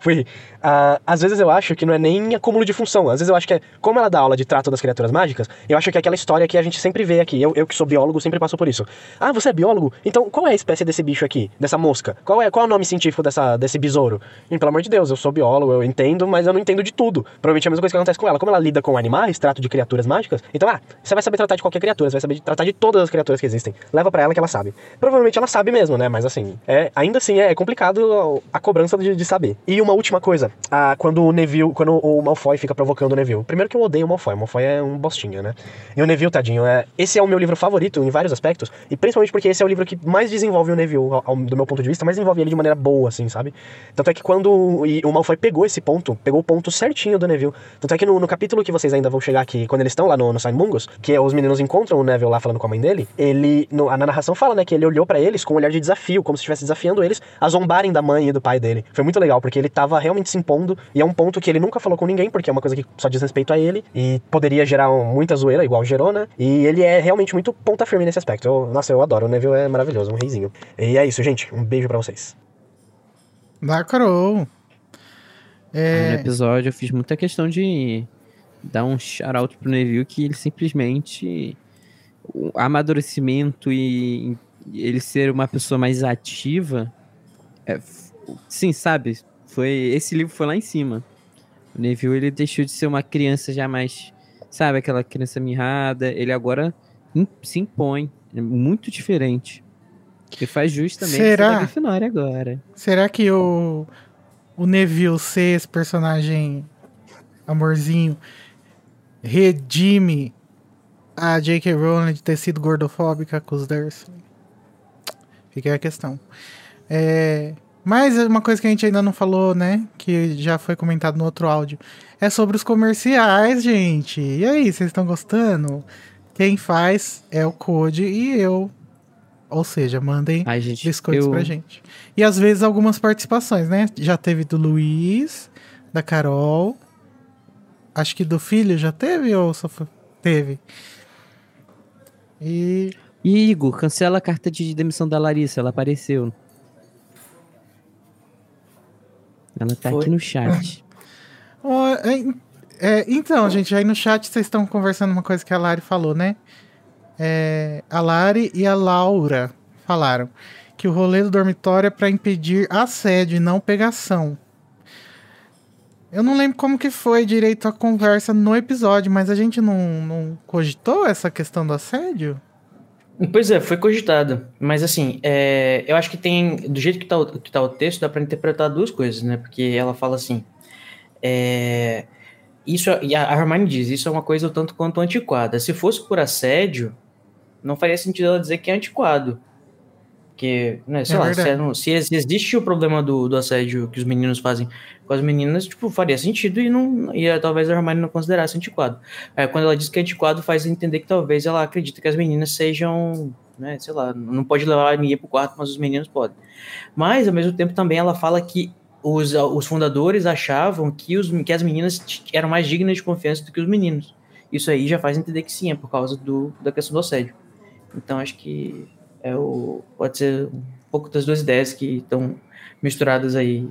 Fui. Ah, às vezes eu acho que não é nem acúmulo de função. Às vezes eu acho que é. Como ela dá aula de trato das criaturas mágicas, eu acho que é aquela história que a gente sempre vê aqui. Eu, eu que sou biólogo sempre passo por isso. Ah, você é biólogo? Então qual é a espécie desse bicho aqui? Dessa mosca? Qual é, qual é o nome científico dessa, desse besouro? E, pelo amor de Deus, eu sou biólogo, eu entendo, mas eu não entendo de tudo. Provavelmente é a mesma coisa que acontece com ela. Como ela lida com animais, trato de criaturas mágicas, então, ah, você vai saber tratar de qualquer criatura, você vai saber tratar de todas as criaturas que existem. Leva pra ela que ela sabe. Provavelmente ela sabe mesmo, né? Mas assim, é, ainda assim é complicado a cobrança de, de saber. E uma última coisa, ah, quando o Neville, quando o Malfoy fica provocando o Neville. Primeiro que eu odeio o Malfoy, o Malfoy é um bostinha, né? E o Neville, tadinho, é, esse é o meu livro favorito em vários aspectos, e principalmente porque esse é o livro que mais desenvolve o Neville, ao- ao- do meu ponto de vista, mais desenvolve ele de maneira boa, assim, sabe? Tanto é que quando o, e o Malfoy pegou esse ponto, pegou o ponto certinho do Neville. Tanto é que no, no capítulo que vocês ainda vão chegar aqui, quando eles estão lá no, no Mungus, que os meninos encontram o Neville lá falando com a mãe dele, ele, no, na narração fala, né, que ele olhou pra eles com um olhar de desafio, como se estivesse desafiando eles a zombarem da mãe e do pai dele. Foi muito legal, porque ele tava realmente se impondo, e é um ponto que ele nunca falou com ninguém, porque é uma coisa que só diz respeito a ele, e poderia gerar muita zoeira, igual gerou, né? E ele é realmente muito ponta firme nesse aspecto. Eu- nossa, eu adoro, o Neville é maravilhoso, um reizinho. E é isso, gente. Um beijo pra vocês. Lacrou. Aí É, No episódio eu fiz muita questão de dar um shout-out pro Neville que ele simplesmente. O amadurecimento e ele ser uma pessoa mais ativa. é, sim, sabe? Foi, esse livro foi lá em cima. O Neville ele deixou de ser uma criança já mais. Sabe, aquela criança mirrada. Ele agora se impõe. É muito diferente. E faz jus também de ser Será? Grifinória agora. será que o, o Neville ser esse personagem amorzinho redime a J.K. Rowling de ter sido gordofóbica com os Dursley? Fica a questão. É, mas uma coisa que a gente ainda não falou, né? Que já foi comentado no outro áudio. É sobre os comerciais, gente. E aí, vocês estão gostando? Quem faz é o Code e eu. Ou seja, mandem Ai, gente, biscoitos eu, pra gente. E às vezes algumas participações, né? Já teve do Luiz, da Carol. Acho que do filho já teve ou só foi? Teve. E. Igor, cancela a carta de demissão da Larissa, ela apareceu. Ela tá Foi? aqui no chat. Ó, é, é, então, gente, aí no chat vocês estão conversando uma coisa que a Lari falou, né? É, a Lari e a Laura falaram que o rolê do dormitório é pra impedir assédio e não pegação. Eu não lembro como que foi direito a conversa no episódio, mas a gente não, não cogitou essa questão do assédio? Pois é, foi cogitado. Mas assim, é, eu acho que tem. Do jeito que tá, o- que tá o texto, dá pra interpretar duas coisas, né? Porque ela fala assim. é, isso, e a Hermione diz, isso é uma coisa tanto quanto antiquada. Se fosse por assédio, não faria sentido ela dizer que é antiquado. Porque, né, sei É lá, se, não- se, existe o problema do, do assédio que os meninos fazem com as meninas, tipo, faria sentido e não e eh, talvez a Hermione não considerasse antiquado. Aí, quando ela diz que é antiquado, faz entender que talvez ela acredita que as meninas sejam, né, sei lá, não pode levar ninguém pro quarto, mas os meninos podem. Mas, ao mesmo tempo, também ela fala que os, os fundadores achavam que, os, que as meninas eram mais dignas de confiança do que os meninos. Isso aí já faz entender que sim, é por causa do, da questão do assédio. Então acho que é o, pode ser um pouco das duas ideias que estão misturadas aí.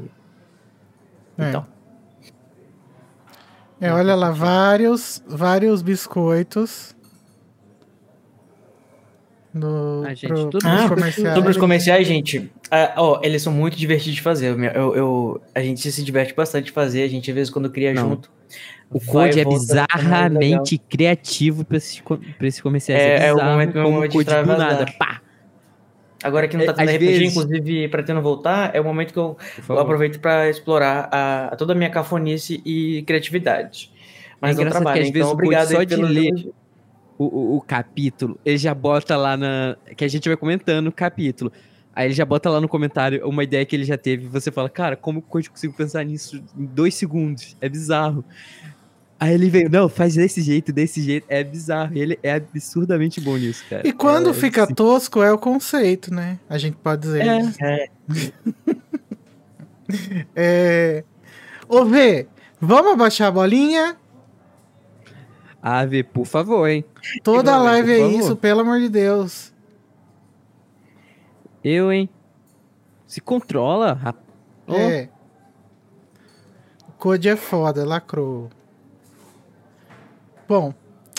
É. Então, É, olha lá, vários, vários biscoitos. No, Ah, gente, pro, tudo Ah, comerciais. sobre os comerciais, gente, ah, ó, eles são muito divertidos de fazer. Eu, eu- a gente se diverte bastante de fazer, a gente às vezes quando cria Não. junto. O Code é legal. bizarramente criativo pra esses, co- pra esses comerciais. É- É, é o momento- é como o Code do nada. Pá! Agora que não tá É, tendo às RPG, vezes- inclusive pretendo voltar, é o momento que eu, eu aproveito para explorar a, a toda a minha cafonice e criatividade. Mas É não engraçado trabalho, que às vezes então Code obrigado só de pelo ler- o, o, o capítulo, ele já bota lá na. Que a gente vai comentando o capítulo. Aí ele já bota lá no comentário uma ideia que ele já teve. E você fala, cara, como que eu consigo pensar nisso em dois segundos? É bizarro. Aí ele veio, não, faz desse jeito, desse jeito. É bizarro. Ele é absurdamente bom nisso, cara. E quando É, fica sim. tosco é o conceito, né? A gente pode dizer É. isso. É, É... Ô, Vê, vamos abaixar a bolinha? Ave, por favor, hein? Toda live é isso, pelo amor de Deus. Eu, hein? Se controla, rapaz. É. Code é foda, lacrou. Bom,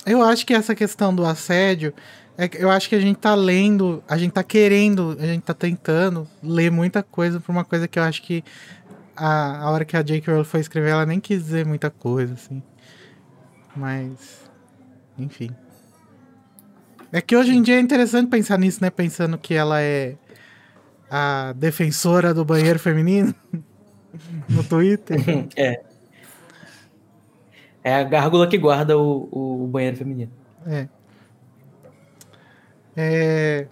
eu acho que essa questão do assédio, é eu acho que a gente tá lendo, a gente tá querendo, a gente tá tentando ler muita coisa pra uma coisa que eu acho que a, a hora que a J.K. Rowling foi escrever, ela nem quis dizer muita coisa, assim. Mas, enfim. É que hoje em dia é interessante pensar nisso, né? Pensando que ela é a defensora do banheiro feminino no Twitter. é. É a gárgula que guarda o, o banheiro feminino. É. É,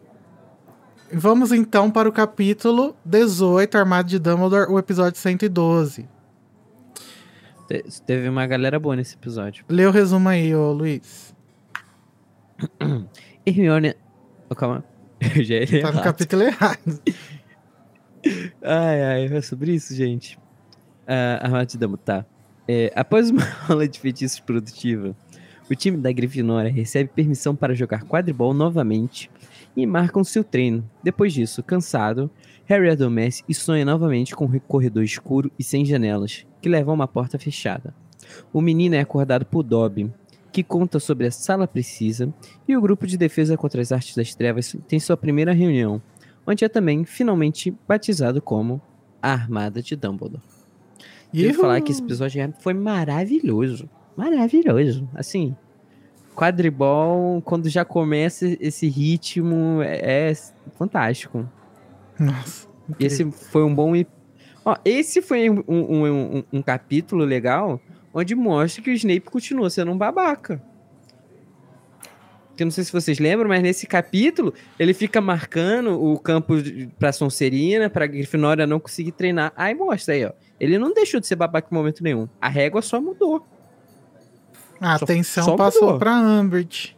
Vamos então para o capítulo 18, Armado de Dumbledore, o episódio 112. te- teve uma galera boa nesse episódio. Lê o resumo aí, ô Luiz. Hermione. Oh, calma. Eu já ia Tá no capítulo errado. Ai, ai, é sobre isso, gente. Ah, Armado de Damo, tá. É, após uma aula de feitiços produtiva, o time da Grifinória recebe permissão para jogar quadribol novamente e marcam seu treino. Depois disso, cansado, Harry adormece e sonha novamente com um corredor escuro e sem janelas, que leva a uma porta fechada. O menino é acordado por Dobby, que conta sobre a sala precisa, e o grupo de defesa contra as artes das trevas tem sua primeira reunião, onde é também finalmente batizado como a Armada de Dumbledore. E eu falar que esse episódio foi maravilhoso. Maravilhoso. Assim, quadribol, quando já começa esse ritmo, é, é fantástico. Nossa. Esse foi um bom. Ó, esse foi um, um- um- um capítulo legal onde mostra que o Snape continua sendo um babaca. Que eu não sei se vocês lembram, mas nesse capítulo ele fica marcando o campo pra Sonserina, pra Grifinória não conseguir treinar. Aí mostra aí, ó. Ele não deixou de ser babaca em momento nenhum. A régua só mudou. A só- atenção só passou mudou. pra Umbridge.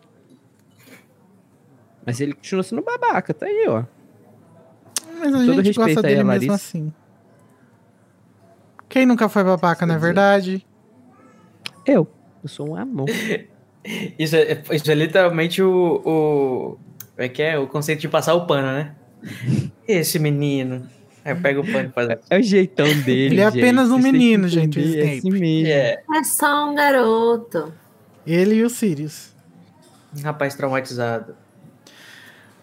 Mas ele continua sendo babaca, tá aí, ó. Mas a todo gente respeito gosta dele mesmo assim. Quem nunca foi babaca, não é verdade? Eu. Eu sou um amor. Isso é, isso é literalmente o, o. Como é que é? O conceito de passar o pano, né? Esse menino. Aí pega o pano e faz. É o jeitão dele. Ele é gente. apenas um Vocês menino, gente, É assim mesmo. É, É só um garoto. Ele e o Sirius. um rapaz traumatizado.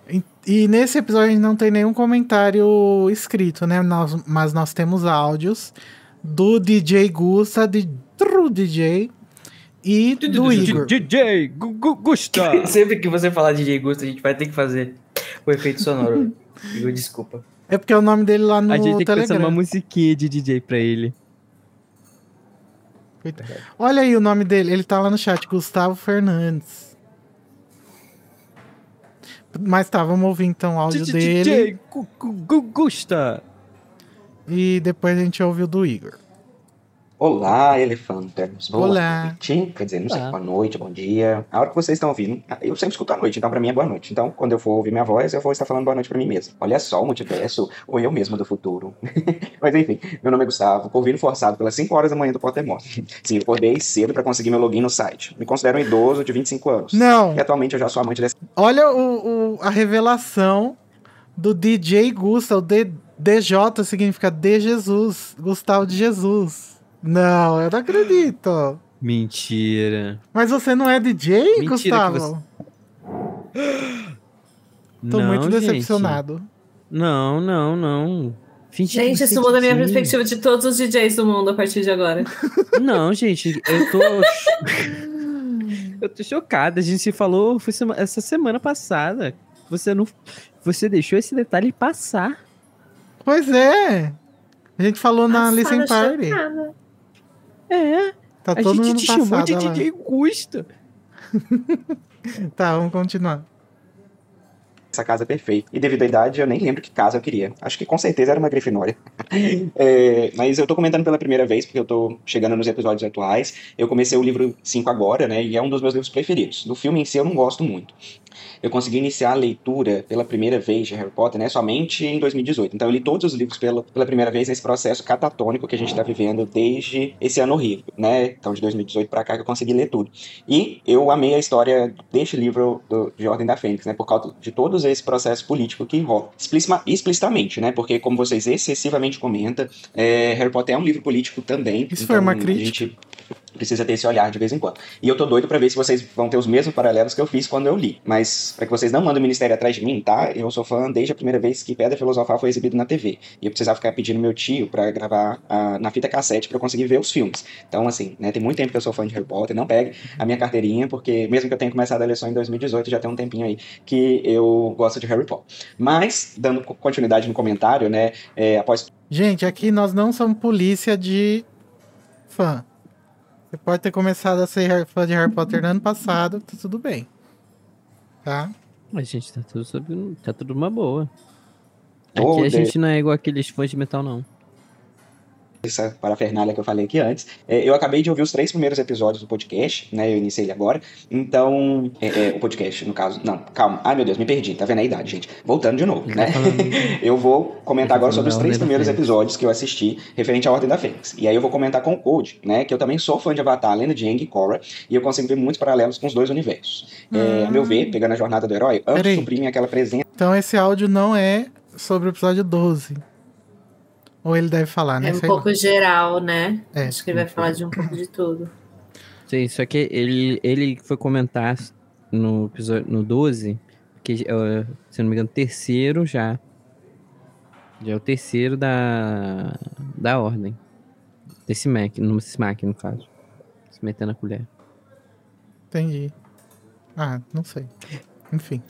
E, e nesse episódio a gente não tem nenhum comentário escrito, né? Nós- mas nós temos áudios do DJ Gusta, de, do DJ e do Igor. DJ Gu- Gu- Gusta. Sempre que você falar DJ Gusto, a gente vai ter que fazer o efeito sonoro. Igor, desculpa. É porque é o nome dele lá no A gente tem que pensar Telegram. numa musiquinha de DJ pra ele. Coitado. Olha aí o nome dele, ele tá lá no chat, Gustavo Fernandes. Mas tá, vamos ouvir então o áudio dele DJ Gu- Gu- Gu- Gusta. e depois a gente ouve o do Igor. Olá, elefantes. Boa Olá. noite. Quer dizer, não sei, Olá. boa noite, bom dia. A hora que vocês estão ouvindo, eu sempre escuto à noite, então pra mim é boa noite. Então, quando eu for ouvir minha voz, eu vou estar falando boa noite pra mim mesmo. Olha só o multiverso, ou eu mesmo do futuro. Mas enfim, meu nome é Gustavo, corvino forçado pelas 5 horas da manhã do Pottermore. Sim, eu acordei cedo pra conseguir meu login no site. Me considero um idoso de 25 anos. Não, E atualmente eu já sou amante dessa olha o, o- a revelação do DJ Gusta, o D, DJ significa de Jesus, Gustavo de Jesus. Não, eu não acredito. Mentira. Mas você não é DJ, Mentira Gustavo? Tô Não, muito gente. decepcionado. Não, não, não. Finge Gente, você isso muda a minha perspectiva de todos os DJs do mundo a partir de agora. Não, gente, eu tô. eu tô chocada. A gente se falou foi sema- essa semana passada. Você não. Você deixou esse detalhe passar. Pois é. A gente falou na Passada, Listen Party. chocada. É. Tá a todo gente te chamou passado. de lá. DJ Gusta. Tá, vamos continuar. essa casa perfeita. E devido à idade, eu nem lembro que casa eu queria. Acho que com certeza era uma Grifinória. É, mas eu tô comentando pela primeira vez, porque eu tô chegando nos episódios atuais. Eu comecei o livro 5 agora, né? E é um dos meus livros preferidos. Do filme em si eu não gosto muito. Eu consegui iniciar a leitura pela primeira vez de Harry Potter, né? Somente em 2018. Então eu li todos os livros pela, pela primeira vez nesse processo catatônico que a gente tá vivendo desde esse ano horrível, né? Então de 2018 pra cá que eu consegui ler tudo. E eu amei a história deste livro do, de Ordem da Fênix, né? Por causa de todos esse processo político que envolve. Explicitamente, né? Porque, como vocês excessivamente comentam, é, Harry Potter é um livro político também. Isso foi uma A crítica? gente precisa ter esse olhar de vez em quando. E eu tô doido pra ver se vocês vão ter os mesmos paralelos que eu fiz quando eu li. Mas, pra que vocês não mandem o ministério atrás de mim, tá? Eu sou fã desde a primeira vez que Pedra Filosofal foi exibido na TV. E eu precisava ficar pedindo meu tio pra gravar ah, na fita cassete eu conseguir ver os filmes. Então, assim, né? Tem muito tempo que eu sou fã de Harry Potter. Não pegue a minha carteirinha, porque mesmo que eu tenha começado a só em 2018, já tem um tempinho aí que eu gosto de Harry Potter. Mas, dando co- continuidade no comentário, né? é, após Gente, aqui nós não somos polícia de fã. Você pode ter começado a ser fã de Harry Potter no ano passado, tá tudo bem. Tá? Mas, gente, tá tudo, sob, tá tudo uma boa. Aqui Oh, a de- gente não é igual aqueles fãs de metal, não. Essa parafernália que eu falei aqui antes. É, eu acabei de ouvir os três primeiros episódios do podcast, né? Eu iniciei ele agora. Então, é, é, o podcast, no caso. Não, calma. Ai, meu Deus, me perdi. Tá vendo a idade, gente? Voltando de novo, né? eu vou comentar tá agora sobre os três primeiros episódios que eu assisti referente à Ordem da Fênix. E aí eu vou comentar com o Code, né? Que eu também sou fã de Avatar, Lenda de Aang e Korra. E eu consigo ver muitos paralelos com os dois universos. É, a meu ver, pegando a jornada do herói, ambos suprimem aquela presença Então esse áudio não é sobre o episódio 12. Ou ele deve falar, né? É um Sei lá. pouco geral, né? É. Acho que ele vai falar de um pouco de tudo. Sim, só que ele, ele foi comentar no episódio no 12, que eh, se não me engano, terceiro já. Já é o terceiro da, da ordem. Desse Mac, no Smack, no caso. Se metendo a colher. Entendi. Ah, não sei. Enfim.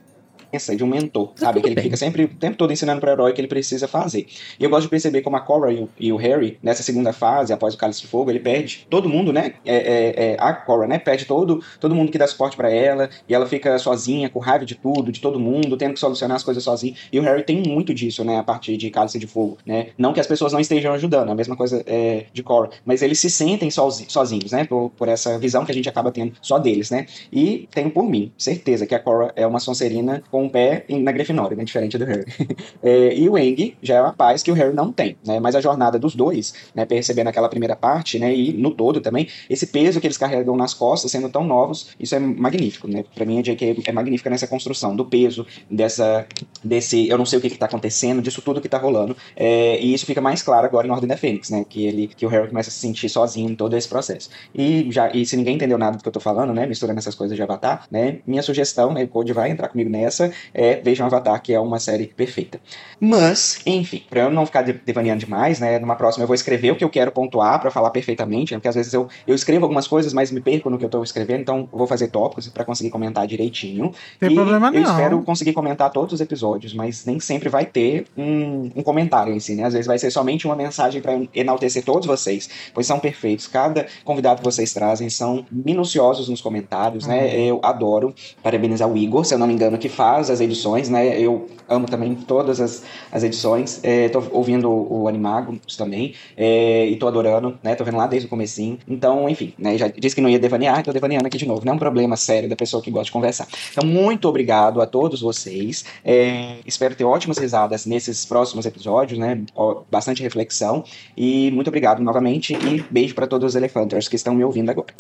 De um mentor, sabe? Que ele fica sempre o tempo todo ensinando para o herói o que ele precisa fazer. E eu gosto de perceber como a Cora e o, e o Harry, nessa segunda fase, após o Cálice de Fogo, ele perde todo mundo, né? É, é, é, a Cora, né? Perde todo, todo mundo que dá suporte para ela, e ela fica sozinha, com raiva de tudo, de todo mundo, tendo que solucionar as coisas sozinha. E o Harry tem muito disso, né? A partir de Cálice de Fogo, né? Não que as pessoas não estejam ajudando, a mesma coisa é, de Cora, mas eles se sentem sozi- sozinhos, né? Por, por essa visão que a gente acaba tendo só deles, né? E tenho por mim, certeza que a Cora é uma Sonserina com um pé na Grifinória, né? Diferente do Harry. É, e o Aang já é uma paz que o Harry não tem, né? Mas a jornada dos dois, né? Percebendo aquela primeira parte, né? E no todo também, esse peso que eles carregam nas costas, sendo tão novos, isso é magnífico, né? Pra mim a J.K. é magnífica nessa construção do peso, dessa, desse, eu não sei o que que tá acontecendo, disso tudo que tá rolando. É, e isso fica mais claro agora em Ordem da Fênix, né? Que ele, que o Harry começa a se sentir sozinho em todo esse processo. E já, e se ninguém entendeu nada do que eu tô falando, né? Misturando essas coisas de Avatar, né? Minha sugestão, né? O Code vai entrar comigo nessa, é, vejam Avatar, que é uma série perfeita. Mas, enfim, pra eu não ficar de- devaneando demais, né? Numa próxima eu vou escrever o que eu quero pontuar pra falar perfeitamente, né, porque às vezes eu, eu escrevo algumas coisas, mas me perco no que eu tô escrevendo, então eu vou fazer tópicos pra conseguir comentar direitinho. Tem e problema eu não. espero conseguir comentar todos os episódios, mas nem sempre vai ter um, um comentário em si, né? Às vezes vai ser somente uma mensagem pra enaltecer todos vocês, pois são perfeitos. Cada convidado que vocês trazem são minuciosos nos comentários, né? Eu adoro parabenizar o Igor, se eu não me engano, que faz as edições, né? Eu amo também todas as, as edições. É, tô ouvindo o Animagos também, é, e tô adorando, né? Tô vendo lá desde o comecinho. Então, enfim, né? Já disse que não ia devanear, tô devaneando aqui de novo. Não é um problema sério da pessoa que gosta de conversar. Então, muito obrigado a todos vocês. É, espero ter ótimas risadas nesses próximos episódios, né? Bastante reflexão. E muito obrigado novamente. E beijo para todos os elefanters que estão me ouvindo agora.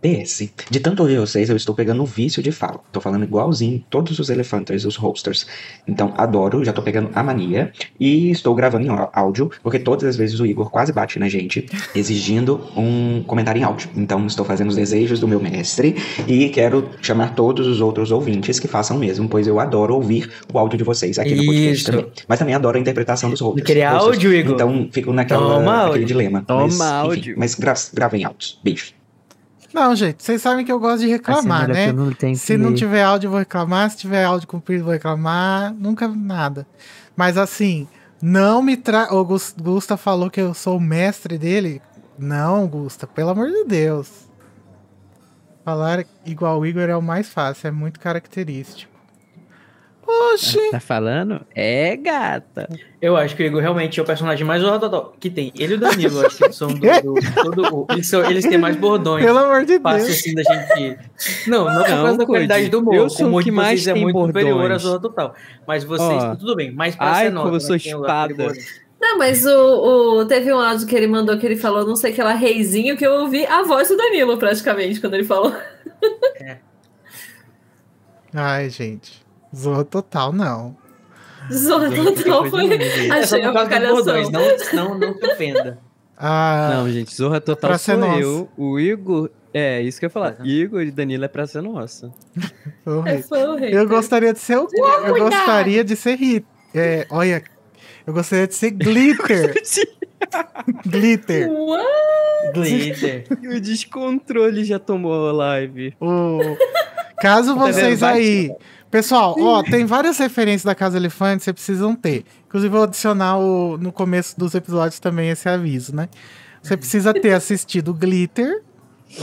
PS, de tanto ouvir vocês, eu estou pegando o vício de fala. Tô falando igualzinho todos os elefanters, os hosters. Então, adoro, já tô pegando a mania. E estou gravando em áudio, porque todas as vezes o Igor quase bate na gente, exigindo um comentário em áudio. Então, estou fazendo os desejos do meu mestre e quero chamar todos os outros ouvintes que façam o mesmo, pois eu adoro ouvir o áudio de vocês aqui no podcast Isso. também. Mas também adoro a interpretação dos hosters. Querer hosters. áudio, Igor? Então, fico naquela, Toma naquele áudio. dilema. Toma mas, enfim, áudio. mas gra gravem áudios. Beijo. Não, gente, vocês sabem que eu gosto de reclamar, Assim, né? não Se que não tiver áudio, eu vou reclamar. Se tiver áudio comprido, eu vou reclamar. Nunca nada. Mas assim, não me tra... O Gus- Gusta falou que eu sou o mestre dele. Não, Gusta, pelo amor de Deus. Falar igual o Igor é o mais fácil, é muito característico. Oxi! Tá falando? É, gata. Eu acho que o Igor realmente é o personagem mais horror que tem. Ele e o Danilo, acho que são do. do- todo eles, são, eles têm mais bordões. Pelo amor de Deus. assim da gente. Não, não, por Não, causa da qualidade do humor. eu sou o humor que mais é muito superior à bordões. Zorra Total. Mas vocês, Ó. tudo bem, mais pra Ai, ser nota. como eu sou né, aquele espada. Não, mas o, o- teve um áudio que ele mandou que ele falou, não sei que lá, reizinho, que eu ouvi a voz do Danilo praticamente quando ele falou. Ai, gente. Zorra total, não. Zorra total foi. É só Achei por a causa dos bordões, avacalhação. não, não, não se ofenda. Ah, Não, gente, Zorra Total pra ser sou nossa. eu. O Igor. É, isso que eu ia falar. Igor e Danilo é pra ser nossa. É, rei. foi o rei. Eu gostaria de ser o. Eu gostaria de ser hit. É, olha, eu gostaria de ser glitter. glitter. What? Glitter. o descontrole já tomou a live. O... Caso Tá vocês aí. Pessoal, ó, tem várias referências da Casa Elefante, vocês precisam ter. Inclusive, eu vou adicionar o- no começo dos episódios também esse aviso, né? Você precisa ter assistido Glitter,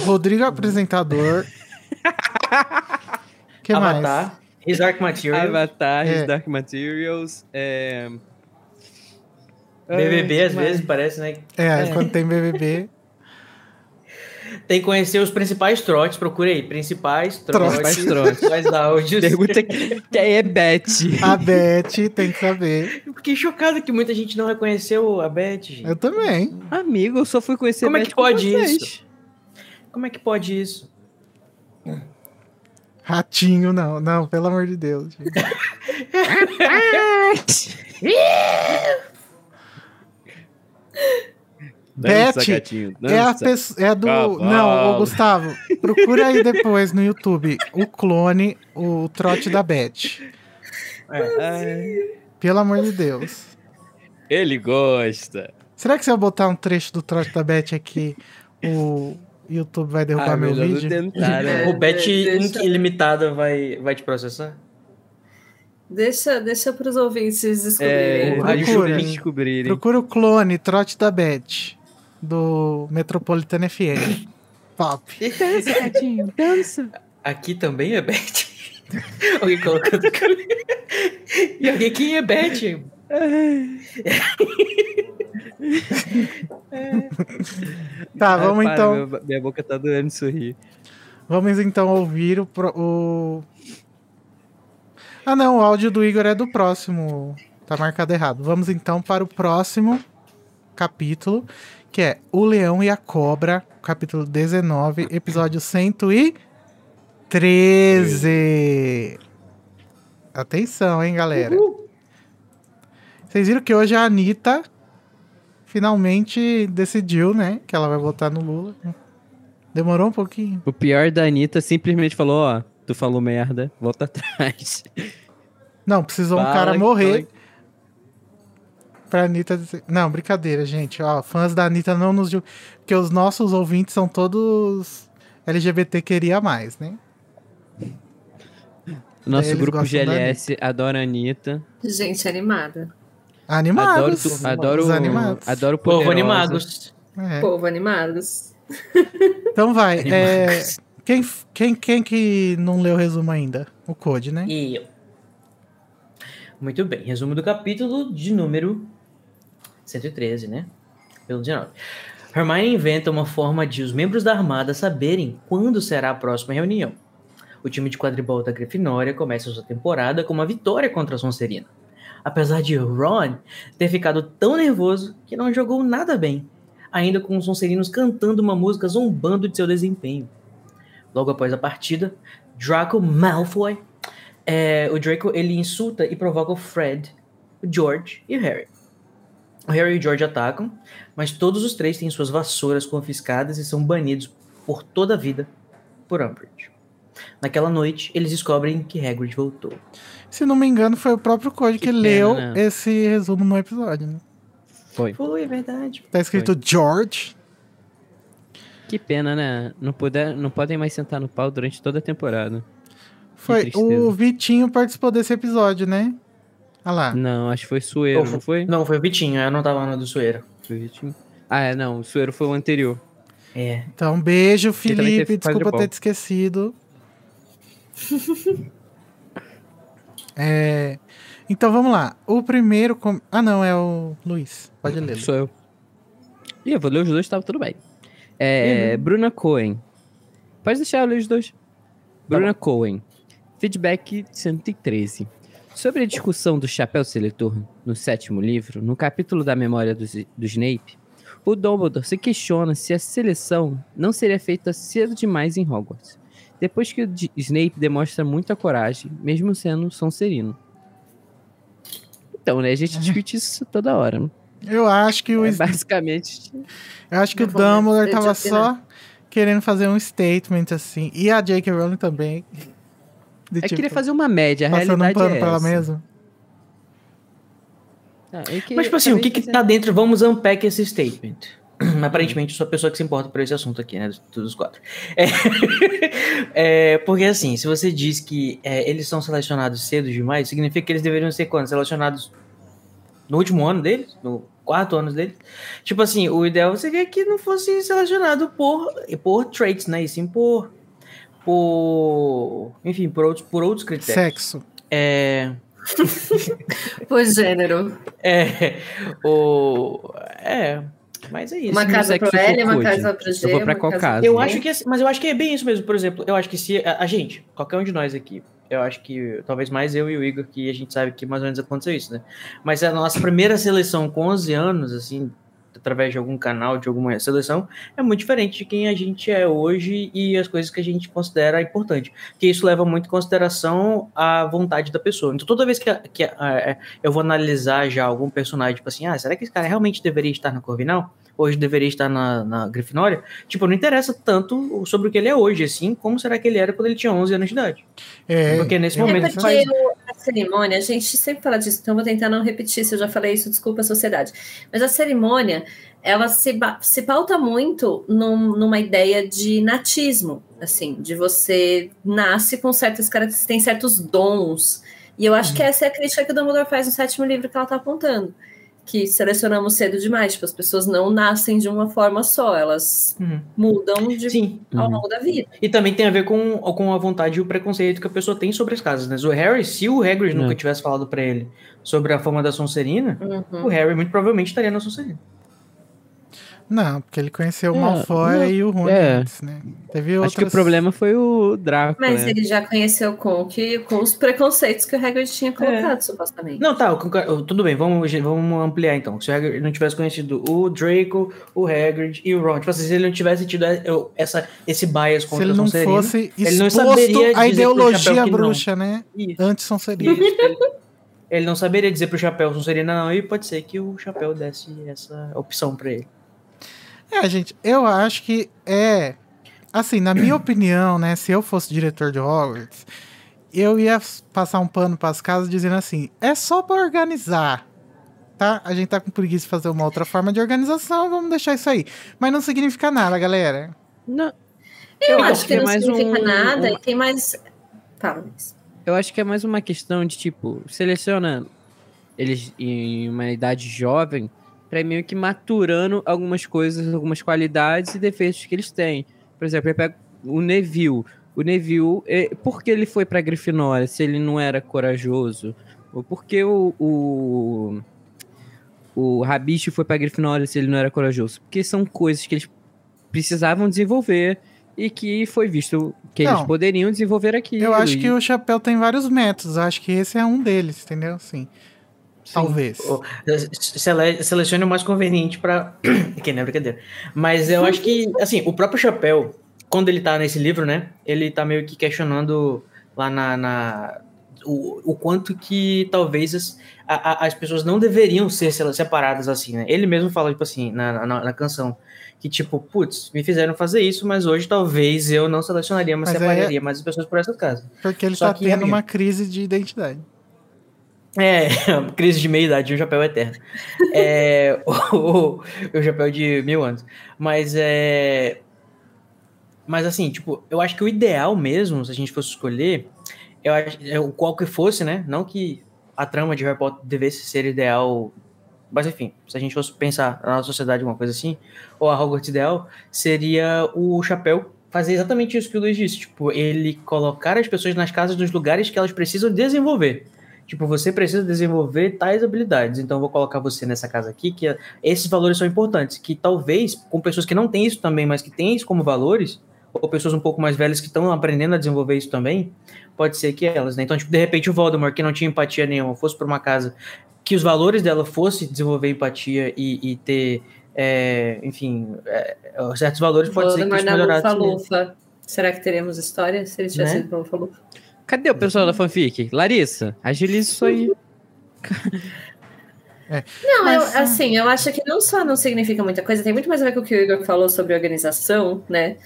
Rodrigo Apresentador. que mais? Avatar. His Dark Material. Avatar, É. His Dark Materials, é... BBB, às vezes, mais? parece, né? É, quando tem BBB. Tem que conhecer os principais trotes, procura aí. Principais trotes. Principais trotes. Principais áudios. Pergunta que que é Beth. A Beth tem que saber. Eu Fiquei chocado que muita gente não reconheceu a Beth, gente. Eu também. Amigo, eu só fui conhecer Como é Beth que com pode isso? Como é que pode isso? Ratinho, não. Não, pelo amor de Deus. Dança, Beth gatinho, É a pessoa. É do. Cavalo. Não, ô Gustavo. Procura aí depois no YouTube o clone, o trote da Beth. Ai, Pelo amor de Deus. ele gosta. Será que se eu botar um trecho do trote da Beth aqui, o YouTube vai derrubar Ah, meu vídeo? tentar, né? o Bet deixa- ilimitada vai, vai te processar? Deixa, deixa pros ouvintes É, descobrirem. Rádio Procura. Descobrirem. Procura o clone, trote da Beth. Do Metropolitana FM. Top. Dança, gatinho, dança. Aqui também é Bet. alguém colocando. e alguém, quem é Bet? Tá, Ah, vamos para, então. meu- minha boca tá doendo de sorrir. Vamos então ouvir o, pro- o. Ah, não, o áudio do Igor é do próximo. Tá marcado errado. Vamos então para o próximo capítulo, que é O Leão e a Cobra, capítulo 19, episódio 113. Atenção, hein, galera. Vocês viram que hoje a Anitta finalmente decidiu, né, que ela vai votar no Lula. Demorou um pouquinho. O pior da Anitta simplesmente falou, ó, tu falou merda, volta atrás. Não, precisou um Fala cara que morrer pra Anitta dizer. Não, brincadeira, gente. Ó, fãs da Anitta não nos. ju- Porque os nossos ouvintes são todos LGBT queria mais, né? Nosso Eles grupo GLS adora a Anitta. Gente animada. Animados. Adoro, adoro, Os animados. adoro Povo Poderosa. animados. É. Povo animados. Então vai. é, quem, quem, quem que não leu o resumo ainda? O Code, né? E eu. Muito bem, resumo do capítulo de número 113, né? Pelo 19. Hermione inventa uma forma de os membros da armada saberem quando será a próxima reunião. O time de quadribol da Grifinória começa sua temporada com uma vitória contra a Sonserina. Apesar de Ron ter ficado tão nervoso que não jogou nada bem, ainda com os Sonserinos cantando uma música zombando de seu desempenho. Logo após a partida, Draco Malfoy é, o Draco ele insulta e provoca o Fred, o George e o Harry. O Harry e o George atacam, mas todos os três têm suas vassouras confiscadas e são banidos por toda a vida por Umbridge. Naquela noite, eles descobrem que Hagrid voltou. Se não me engano, foi o próprio Code que, Que pena, leu né? esse resumo no episódio, né? Foi. Foi, é verdade. Tá escrito George. Que pena, né? Não, puder, não podem mais sentar no pau durante toda a temporada. Foi o Vitinho participou desse episódio, né? Olha lá. Não, acho que foi Sueiro, não foi? Não, foi o Vitinho, eu não tava no do Sueiro. Foi Vitinho. Ah, é, não. O Sueiro foi o anterior. É. Então, beijo, também Felipe. Desculpa ter te esquecido. É, Então vamos lá. O primeiro. com- Ah, não, é o Luiz. Pode ler. Sou eu. Ih, eu vou ler os dois, tava tudo bem. É, Bruna Cohen. Pode deixar eu ler os dois. Bruna Cohen. Feedback 113. Sobre a discussão do chapéu seletor no sétimo livro, no capítulo da memória do, do Snape, o Dumbledore se questiona se a seleção não seria feita cedo demais em Hogwarts, depois que o Snape demonstra muita coragem, mesmo sendo Sonserino. Então, né, a gente discute isso toda hora. né? Eu acho que o, É, basicamente, eu acho que o Dumbledore ter tava de opinar. só querendo fazer um statement assim. E a J.K. Rowling também. De, é tipo, queria fazer uma média, a passando um realidade pano é pra ela. Ah, é que Mas, tipo assim, o que que tá dentro? Vamos unpack esse statement. Aparentemente, eu sou a pessoa que se importa por esse assunto aqui, né? Dos quatro. É, É, porque, assim, se você diz que é, eles são selecionados cedo demais, significa que eles deveriam ser quando? Selecionados no último ano deles? No quarto ano deles? Tipo assim, o ideal seria que não fosse selecionado por, por traits, né? E sim por. Por. Enfim, por outros, por outros critérios. Sexo. É. Por gênero. É. O. É. Mas é isso. Uma casa sexo pro L, uma casa pro G. Eu vou pra qual casa Eu acho que, é- mas eu acho que é bem isso mesmo. Por exemplo, eu acho que se a, a gente, qualquer um de nós aqui, eu acho que talvez mais eu e o Igor, que a gente sabe que mais ou menos aconteceu isso, né? Mas a nossa primeira seleção com 11 anos, assim, através de algum canal, de alguma seleção, é muito diferente de quem a gente é hoje e as coisas que a gente considera importante. Porque isso leva muito em consideração a vontade da pessoa. Então, toda vez que, que a- eu vou analisar já algum personagem, tipo assim, ah, será que esse cara realmente deveria estar na Corvinal? Hoje deveria estar na, na Grifinória? Tipo, não interessa tanto sobre o que ele é hoje, assim, como será que ele era quando ele tinha 11 anos de idade. É, Porque nesse é, momento que porque faz- a cerimônia, a gente sempre fala disso, então eu vou tentar não repetir se eu já falei isso, desculpa a sociedade. Mas a cerimônia, ela se, se pauta muito num- numa ideia de natismo, assim, de você nasce com certas características, tem certos dons. E eu acho que essa é a crítica que o Dumbledore faz no sétimo livro que ela tá apontando. Que selecionamos cedo demais, tipo, as pessoas não nascem de uma forma só, elas Uhum. mudam de, Sim. ao Uhum. longo da vida. E também tem a ver com, com a vontade e o preconceito que a pessoa tem sobre as casas, né? O Harry, se o Hagrid É. nunca tivesse falado pra ele sobre a fama da Sonserina, Uhum. o Harry muito provavelmente estaria na Sonserina. Não, porque ele conheceu o É, Malfoy não, e o Rony é. antes, né? Teve outras... Acho que o problema foi o Draco, Mas né? ele já conheceu com, que, com os preconceitos que o Hagrid tinha colocado, supostamente. Não, tá, tudo bem, vamos, vamos ampliar então. Se o Hagrid não tivesse conhecido o Draco, o Hagrid e o Ron, tipo assim, se ele não tivesse tido essa, esse bias Se contra ele a não fosse ele não saberia pro ideologia Chapéu que não. bruxa, né? Isso. Antes Sonserina. Isso, ele, ele não saberia dizer pro Chapéu Sonserina não, e pode ser que o Chapéu desse essa opção pra ele. É, gente, eu acho que é. Assim, na minha opinião, né? Se eu fosse diretor de Hogwarts eu ia passar um pano pras casas dizendo assim: é só pra organizar. Tá? A gente tá com preguiça de fazer uma outra forma de organização, vamos deixar isso aí. Mas não significa nada, galera. Não, Eu, Eu acho acho que, que é não mais significa um- nada um- e tem mais. Fala, eu acho que é mais uma questão de, tipo, seleciona eles em uma idade jovem ir meio que maturando algumas coisas, algumas qualidades e defeitos que eles têm. Por exemplo, eu pego o Neville. O Neville, eh, por que ele foi pra Grifinória se ele não era corajoso? Ou por que o, o, o Rabicho foi pra Grifinória se ele não era corajoso? Porque são coisas que eles precisavam desenvolver e que foi visto que eles Não. poderiam desenvolver aquilo. Eu acho e- que o chapéu tem vários métodos. Acho que esse é um deles, entendeu? Sim. Talvez. Sele- Selecione o mais conveniente pra. que não é brincadeira. Mas eu acho que, assim, o próprio Chapéu, quando ele tá nesse livro, né? Ele tá meio que questionando lá na. na- o, o quanto que talvez as, a- a- as pessoas não deveriam ser se- separadas assim, né? Ele mesmo fala, tipo assim, na, na, na canção. Que tipo, putz, me fizeram fazer isso, mas hoje talvez eu não selecionaria, mas, Mas é- separaria mais as pessoas por essas casas. Porque ele Só tá que, tendo amigo- uma crise de identidade. É, crise de meia-idade um chapéu eterno. É, o, o chapéu de mil anos. Mas é. Mas assim, tipo, eu acho que o ideal mesmo, se a gente fosse escolher, eu acho, é, qual que fosse, né? Não que a trama de Harry Potter devesse ser ideal. Mas enfim, se a gente fosse pensar na sociedade, uma coisa assim, ou a Hogwarts ideal, seria o chapéu fazer exatamente isso que o Luiz disse. Tipo, ele colocar as pessoas nas casas nos lugares que elas precisam desenvolver. Tipo, você precisa desenvolver tais habilidades. Então, eu vou colocar você nessa casa aqui, que é- esses valores são importantes. Que talvez, com pessoas que não têm isso também, mas que têm isso como valores, ou pessoas um pouco mais velhas que estão aprendendo a desenvolver isso também, pode ser que elas, né? Então, tipo, de repente, o Voldemort, que não tinha empatia nenhuma, fosse para uma casa que os valores dela fosse desenvolver empatia e, e ter, é, enfim, é, certos valores, pode ser que Voldemort isso melhorasse. Será que teremos história se ele tivesse Né? ido pra Lufa-Lufa? Cadê o pessoal da fanfic? Larissa, agiliza isso aí. Não, Mas, eu, assim, eu acho que não só não significa muita coisa, tem muito mais a ver com o que o Igor falou sobre organização, né?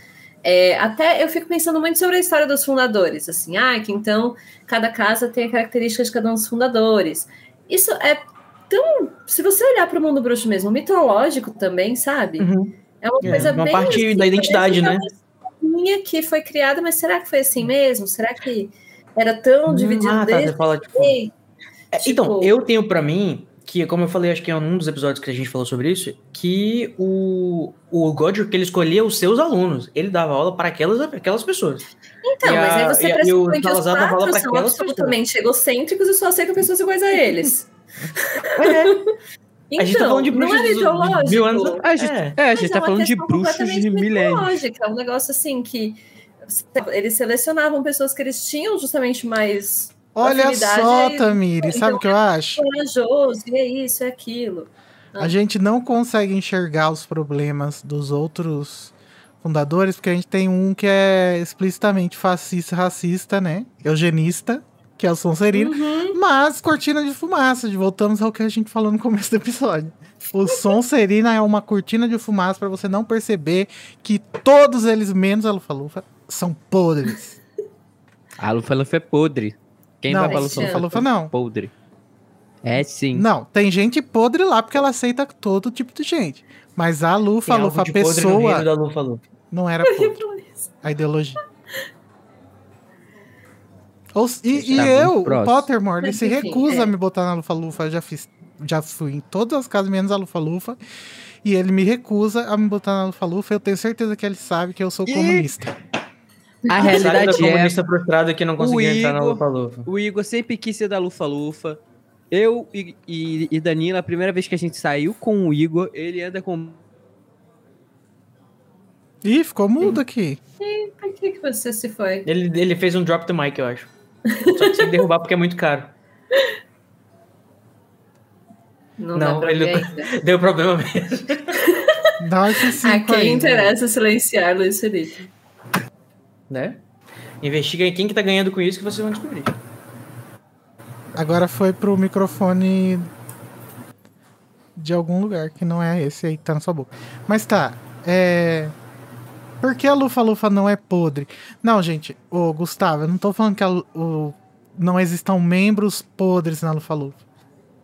É, até eu fico pensando muito sobre a história dos fundadores, assim, ah, que então cada casa tem a característica de cada um dos fundadores. Isso é tão. Se você olhar para o mundo bruxo mesmo, mitológico também, sabe? Uhum. É uma É, coisa uma bem. parte assim, da identidade, parece né? uma coisinha que foi criada, mas será que foi assim mesmo? Será que era tão dividido Ah, tá, desde você fala, tipo, É, Tipo- Então, eu tenho pra mim, que como eu falei, acho que é um dos episódios que a gente falou sobre isso, que o, o Godric, ele escolhia os seus alunos. Ele dava aula para aquelas, aquelas pessoas. Então, E mas a- aí você pressupõe o que os Salazar dava aula quatro são absolutamente egocêntricos e só aceitam pessoas iguais a eles. A gente tá Então, falando de não bruxos de- de ideológico. mil anos atrás. A gente, É. é, a gente é tá uma falando de questão bruxos de completamente milênios. mitológica, um negócio assim que eles selecionavam pessoas que eles tinham justamente mais Olha só, e- Tamiri, sabe o que eu acho? corajoso, e é isso, é aquilo. A gente não consegue enxergar os problemas dos outros fundadores, porque a gente tem um que é explicitamente fascista, racista, né? Eugenista, que é o Sonserino. Uhum. Mas cortina de fumaça, de- voltamos ao que a gente falou no começo do episódio. O Sonserina é uma cortina de fumaça pra você não perceber que todos eles, menos a Lufa-Lufa, são podres. A Lufa-Lufa é podre. Quem não, vai pra Lufa-Lufa? Não. Podre. É sim. Não, tem gente podre lá porque ela aceita todo tipo de gente. Mas a Tem algo Lufa-Lufa, a de podre no pessoa, da Lufa Lufa. não era podre. A ideologia. Ou e, e Tá, eu, o próximo. Pottermore, ele se recusa é. a me botar na Lufa-Lufa. Eu já fiz, já fui em todas as casas, menos a Lufa-Lufa. E ele me recusa a me botar na Lufa-Lufa. Eu tenho certeza que ele sabe que eu sou Ih! comunista. A realidade é, comunista frustrado que não conseguia entrar na Igor- Lufa Lufa. o Igor sempre quis ser da Lufa-Lufa. Eu e, e, e Danila, a primeira vez que a gente saiu com o Igor, ele anda com... Ih, ficou mudo aqui. Por que, que você se foi? Ele, ele fez um drop the mic, eu acho. Só que sem derrubar porque é muito caro. Não, Não, ele- ainda. Deu problema mesmo. Dá esse A quem aí. interessa silenciar Luiz Felipe. Né? Investiga aí quem que tá ganhando com isso que vocês vão descobrir. Agora foi pro microfone de algum lugar, que não é esse aí tá na sua boca. Mas tá, é. Por que a Lufa-Lufa não é podre? Não, gente, ô Gustavo, eu não tô falando que a o não existam membros podres na Lufa-Lufa.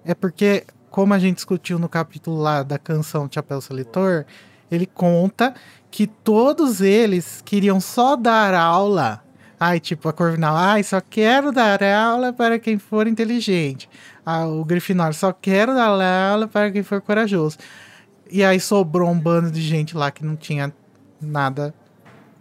É porque, como a gente discutiu no capítulo lá da canção Chapéu Seletor, ele conta que todos eles queriam só dar aula. Ai, tipo, a Corvinal, ai, só quero dar aula para quem for inteligente. Ah, o Grifinório, só quero dar aula para quem for corajoso. E aí sobrou um bando de gente lá que não tinha nada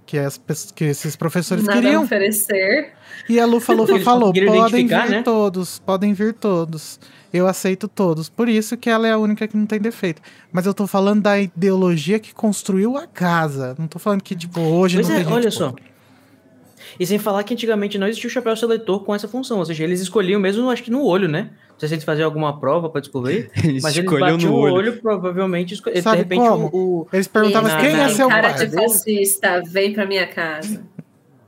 que, as, que esses professores Nada queriam. oferecer. E a Lufa Lufa Eles falou: conseguiram podem vir né? todos, podem vir todos. Eu aceito todos. Por isso que ela é a única que não tem defeito. Mas eu tô falando da ideologia que construiu a casa. Não tô falando que, tipo, hoje Pois não é, tem gente olha só. podre. E sem falar que antigamente não existia o chapéu seletor com essa função, ou seja, eles escolhiam mesmo, acho que no olho, né? Não sei se eles faziam alguma prova pra descobrir, Eles mas eles batiam no o olho. olho, provavelmente, esco- de Sabe repente como? o, Eles perguntavam Não, quem não, é não. seu cara pai? de fascista, vem pra minha casa.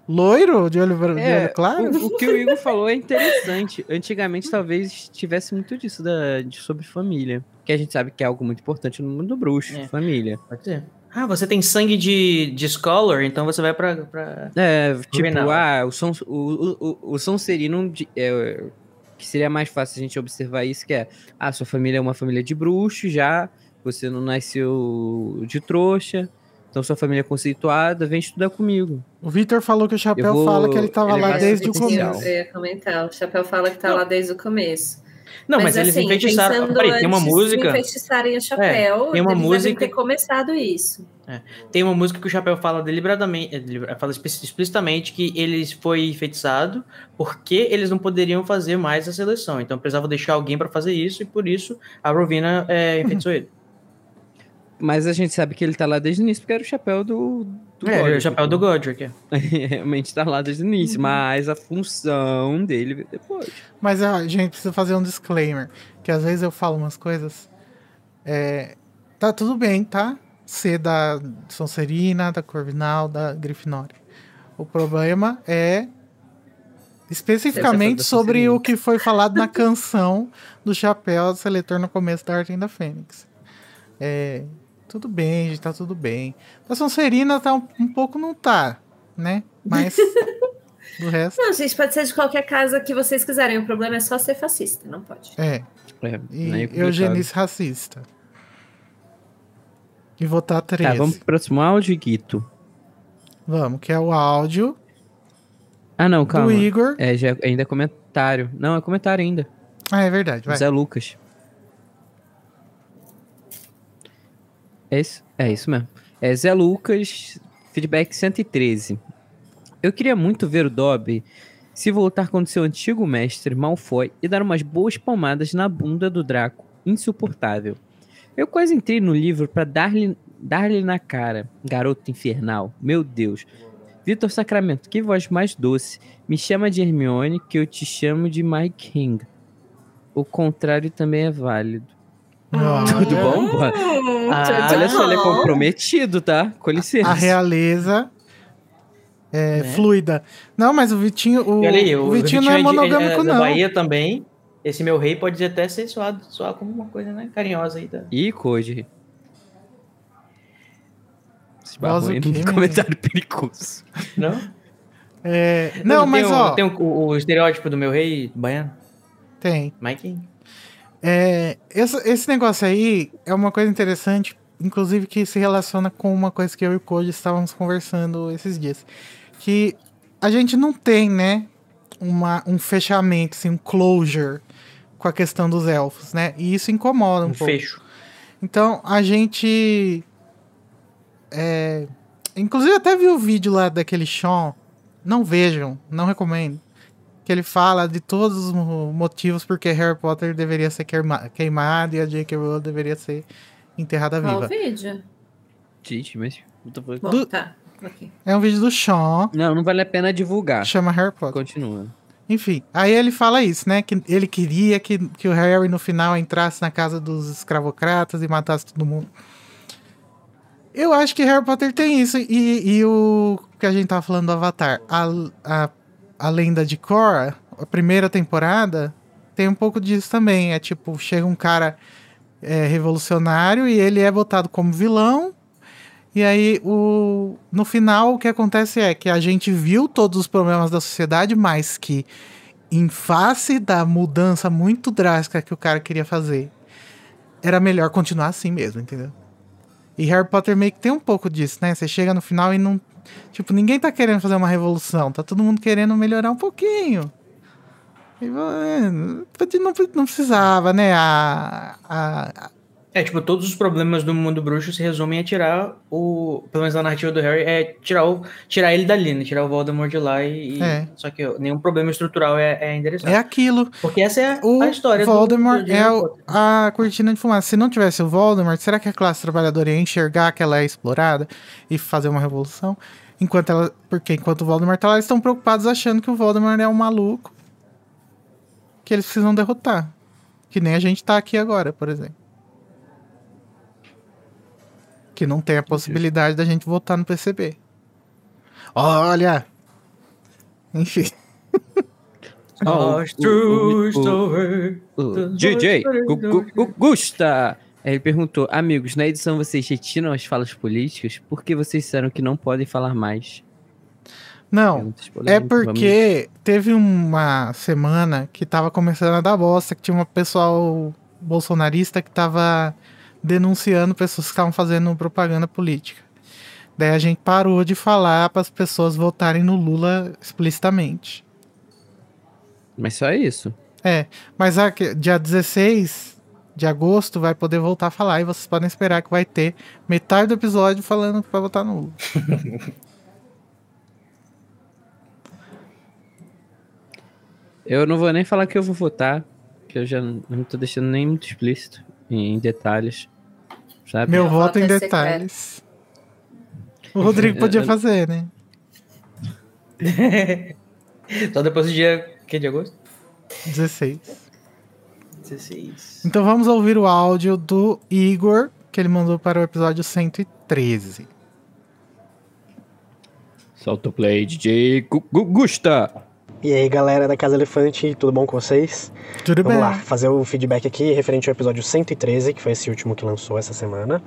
Loiro, de olho, ver- de É, olho claro? o, o que o Igor falou é interessante. Antigamente, talvez tivesse muito disso da, de, sobre família. Que a gente sabe que é algo muito importante no mundo do bruxo, É. família. Pode ser. Ah, você tem sangue de, de Scholar, então você vai pra. pra... É, tipo, Juvenal. ah, o, som, o, o, o, o Sonserino, de- é, que seria mais fácil a gente observar isso, que é, ah, sua família é uma família de bruxos já, você não nasceu de trouxa, então sua família é conceituada, vem estudar comigo. O Vitor falou que o Chapéu vou fala que ele tava lá elevar desde o começo. Eu ia comentar. O Chapéu fala que tá Não. lá desde o começo. Não, mas, eles assim, enfeitiçaram. Peraí, tem uma música. enfeitiçarem o chapéu, tem uma eles música- devem ter começado isso. Tem uma música que o Chapéu fala deliberadamente, é, fala explicitamente que eles foi enfeitiçado porque eles não poderiam fazer mais a seleção. Então precisava deixar alguém pra fazer isso e por isso a Rovina é, enfeitiçou ele. Mas a gente sabe que ele tá lá desde o início, porque era o chapéu do, do é, Godric, o chapéu do. Godric. é. Realmente tá lá desde o início, mas a função dele veio depois. Mas a gente precisa fazer um disclaimer. Que às vezes eu falo umas coisas. É, tá tudo bem, tá? Ser da Sonserina, da Corvinal, da Grifinória. O problema é especificamente sobre o que foi falado na canção do Chapéu do Seletor no começo da Ordem da Fênix. É, tudo bem, gente, tá tudo bem. Da Sonserina tá um, um pouco não tá, né? Mas do resto, Não, gente, pode ser de qualquer casa que vocês quiserem. O problema é só ser fascista, não pode. é. É, E é eugenice racista. E votar 13. Tá, vamos pro próximo áudio, Guito. Vamos, que é o áudio Ah, não, calma. do Igor. É, já, ainda é comentário. Não, é comentário ainda. Ah, é verdade, vai. Zé Lucas. É isso? É isso mesmo. É Zé Lucas, feedback 113. Eu queria muito ver o Dobby se voltar contra seu antigo mestre, Malfoy, e dar umas boas palmadas na bunda do Draco. Insuportável. Eu quase entrei no livro pra dar-lhe dar-lhe na cara. Garoto infernal. Meu Deus. Vitor Sacramento, que voz mais doce. Me chama de Hermione, que eu te chamo de My King. O contrário também é válido. Olha, Tudo bom? Boa. Ah, Olha só, ele é bom. comprometido, tá? Com licença. A realeza é Né? fluida. Não, mas o Vitinho, o, E olha aí, o Vitinho não é de- monogâmico, da não. Bahia também. Esse meu rei pode até ser soado, soar como uma coisa né, carinhosa aí. Da... Ih, Koji. O aí num menino? comentário perigoso. Não? É, não, mas tem, o- ó, Tem o, o- o estereótipo do meu rei baiano? tem. Mike? É, esse, esse negócio aí é uma coisa interessante, inclusive que se relaciona com uma coisa que eu e o Code estávamos conversando esses dias. Que a gente não tem, né, uma, um fechamento, assim, um closure com a questão dos elfos, né? E isso incomoda um, Um pouco. fecho. Então a gente. É, inclusive até vi o vídeo lá daquele Sean. Não vejam, não recomendo. Que ele fala de todos os mo- motivos porque Harry Potter deveria ser queima- queimado e a J.K. Rowling deveria ser enterrada Qual o viva. vídeo? Gente, mas... Bom, Do- tá. Ok. É um vídeo do Sean, Não, não vale a pena divulgar. chama Harry Potter. Continua. Enfim, aí ele fala isso, né? Que ele queria que, que o Harry no final entrasse na casa dos escravocratas e matasse todo mundo. Eu acho que Harry Potter tem isso. E, e o que a gente tava falando do Avatar, a, a, a lenda de Korra, a primeira temporada, tem um pouco disso também. É tipo, chega um cara é, revolucionário e ele é botado como vilão. E aí, o, no final, o que acontece é que a gente viu todos os problemas da sociedade, mas que em face da mudança muito drástica que o cara queria fazer, era melhor continuar assim mesmo, entendeu? E Harry Potter meio que tem um pouco disso, né? Você chega no final e não. Tipo, ninguém tá querendo fazer uma revolução, tá todo mundo querendo melhorar um pouquinho. E, é, não, não precisava, né? A, a, é, tipo, todos os problemas do mundo bruxo se resumem a tirar o. Pelo menos a narrativa do Harry é tirar, o, tirar ele dali, né? Tirar o Voldemort de lá e. É. Só que nenhum problema estrutural é, é endereçado. É aquilo. Porque essa é o a história Voldemort do, do é o, a cortina de fumaça. Se não tivesse o Voldemort, será que a classe trabalhadora ia enxergar que ela é explorada e fazer uma revolução? Enquanto ela. Porque enquanto o Voldemort tá lá, eles estão preocupados achando que o Voldemort é um maluco que eles precisam derrotar. Que nem a gente tá aqui agora, por exemplo. Que não tem a possibilidade da gente votar no PCB. Olha! Enfim. Oh, DJ Gusta! Ele perguntou, amigos, na edição vocês retiram as falas políticas porque vocês disseram que não podem falar mais. Não, é porque teve uma semana que tava começando a dar bosta, que tinha uma pessoal bolsonarista que tava denunciando pessoas que estavam fazendo propaganda política. Daí a gente parou de falar para as pessoas votarem no Lula explicitamente. Mas só isso. É, mas a, dia 16 de agosto vai poder voltar a falar e vocês podem esperar que vai ter metade do episódio falando para votar no Lula. eu não vou nem falar que eu vou votar, que eu já não tô deixando nem muito explícito em detalhes. Sabe? Meu, voto em detalhes. O Rodrigo podia fazer, né? Só depois do dia. Que de agosto? 16. 16. Então vamos ouvir o áudio do Igor, que ele mandou para o episódio 113. Solta o play, DJ Gusta! E aí, galera da Casa Elefante, tudo bom com vocês? Tudo Vamos bem. lá, fazer o feedback aqui referente ao episódio 113, que foi esse último que lançou essa semana.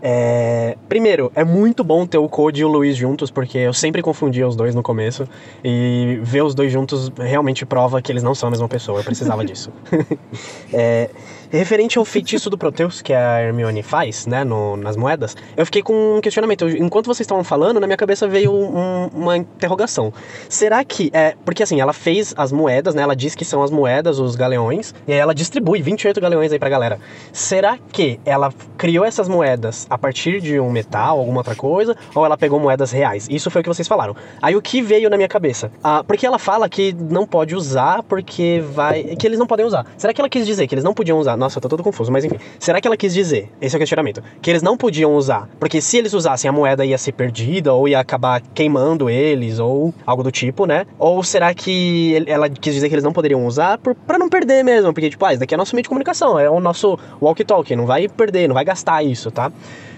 É... Primeiro, é muito bom ter o Code e o Luiz juntos, porque eu sempre confundia os dois no começo. E ver os dois juntos realmente prova que eles não são a mesma pessoa. Eu precisava disso. é... Referente ao feitiço do Proteus, que a Hermione faz, né, no, nas moedas, eu fiquei com um questionamento. Enquanto vocês estavam falando, na minha cabeça veio um, uma interrogação. Será que. É, porque assim, ela fez as moedas, né? Ela diz que são as moedas, os galeões, e aí ela distribui 28 galeões aí pra galera. Será que ela criou essas moedas a partir de um metal, alguma outra coisa, ou ela pegou moedas reais? Isso foi o que vocês falaram. Aí o que veio na minha cabeça? Ah, porque ela fala que não pode usar porque vai. que eles não podem usar. Será que ela quis dizer que eles não podiam usar? Nossa, eu tô todo confuso, mas enfim. Será que ela quis dizer, esse é o questionamento, que eles não podiam usar? Porque se eles usassem, a moeda ia ser perdida, ou ia acabar queimando eles, ou algo do tipo, né? Ou será que ela quis dizer que eles não poderiam usar por, pra não perder mesmo? Porque, tipo, ah, isso daqui é nosso meio de comunicação, é o nosso walkie-talkie, não vai perder, não vai gastar isso, tá?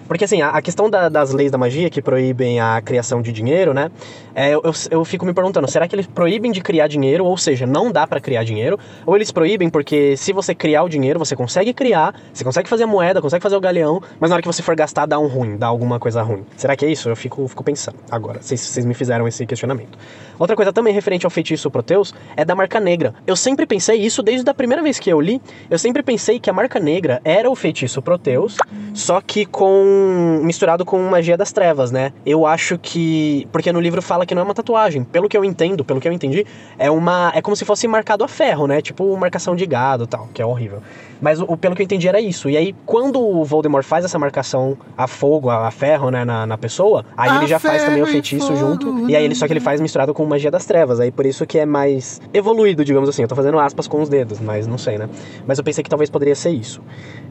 Porque assim, a, questão da, das leis da magia que proíbem a criação de dinheiro, né? É, eu, eu fico me perguntando, será que eles proíbem de criar dinheiro, ou seja, não dá para criar dinheiro? Ou eles proíbem porque se você criar o dinheiro, você consegue criar, você consegue fazer a moeda, consegue fazer o galeão, mas na hora que você for gastar, dá um ruim, dá alguma coisa ruim. Será que é isso? Eu fico, fico pensando agora, vocês, vocês me fizeram esse questionamento. Outra coisa também referente ao feitiço Proteus é da marca negra. Eu sempre pensei isso desde a primeira vez que eu li, eu sempre pensei que a marca negra era o feitiço Proteus, só que com misturado com magia das trevas, né? Eu acho que porque no livro fala que não é uma tatuagem. Pelo que eu entendo, pelo que eu entendi, é uma é como se fosse marcado a ferro, né? Tipo marcação de gado, tal, que é horrível. Mas o, pelo que eu entendi era isso. E aí quando o Voldemort faz essa marcação a fogo, a, a ferro, né, na, na pessoa, aí a ele já faz também o feitiço junto. E aí ele só que ele faz misturado com magia das trevas. Aí por isso que é mais evoluído, digamos assim. Eu tô fazendo aspas com os dedos, mas não sei, né? Mas eu pensei que talvez poderia ser isso.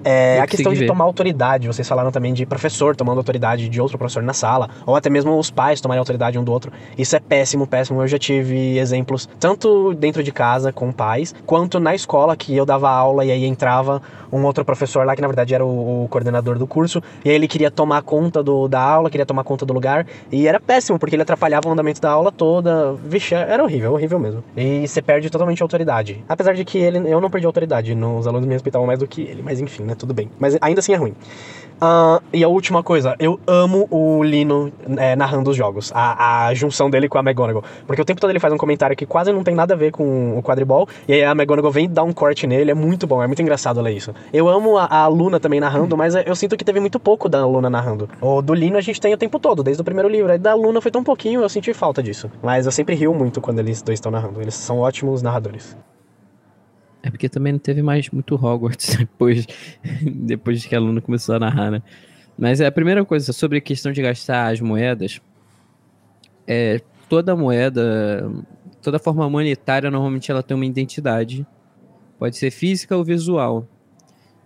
É, a questão de ver. tomar autoridade, vocês falaram também de professor tomando autoridade de outro professor na sala, ou até mesmo os pais tomarem autoridade um do outro. Isso é péssimo, péssimo. Eu já tive exemplos tanto dentro de casa com pais, quanto na escola que eu dava aula e aí entrava um outro professor lá que na verdade era o, o coordenador do curso, e aí ele queria tomar conta do, da aula, queria tomar conta do lugar, e era péssimo porque ele atrapalhava o andamento da aula toda. Vixe, era horrível, horrível mesmo. E você perde totalmente a autoridade. Apesar de que ele, eu não perdi a autoridade, os alunos me respeitavam mais do que ele, mas enfim, né, tudo bem. Mas ainda assim é ruim. Uh, e a última coisa, eu amo o Lino é, narrando os jogos, a, a junção dele com a McGonagall. Porque o tempo todo ele faz um comentário que quase não tem nada a ver com o quadribol, e aí a McGonagall vem dar um corte nele, é muito bom, é muito engraçado ler isso. Eu amo a, a Luna também narrando, mas eu sinto que teve muito pouco da Luna narrando. O do Lino a gente tem o tempo todo, desde o primeiro livro. Aí da Luna foi tão pouquinho, eu senti falta disso. Mas eu sempre rio muito quando eles dois estão narrando, eles são ótimos narradores. É porque também não teve mais muito Hogwarts depois, depois que a Luna começou a narrar, né? Mas é a primeira coisa sobre a questão de gastar as moedas. É, toda moeda, toda forma monetária, normalmente ela tem uma identidade. Pode ser física ou visual.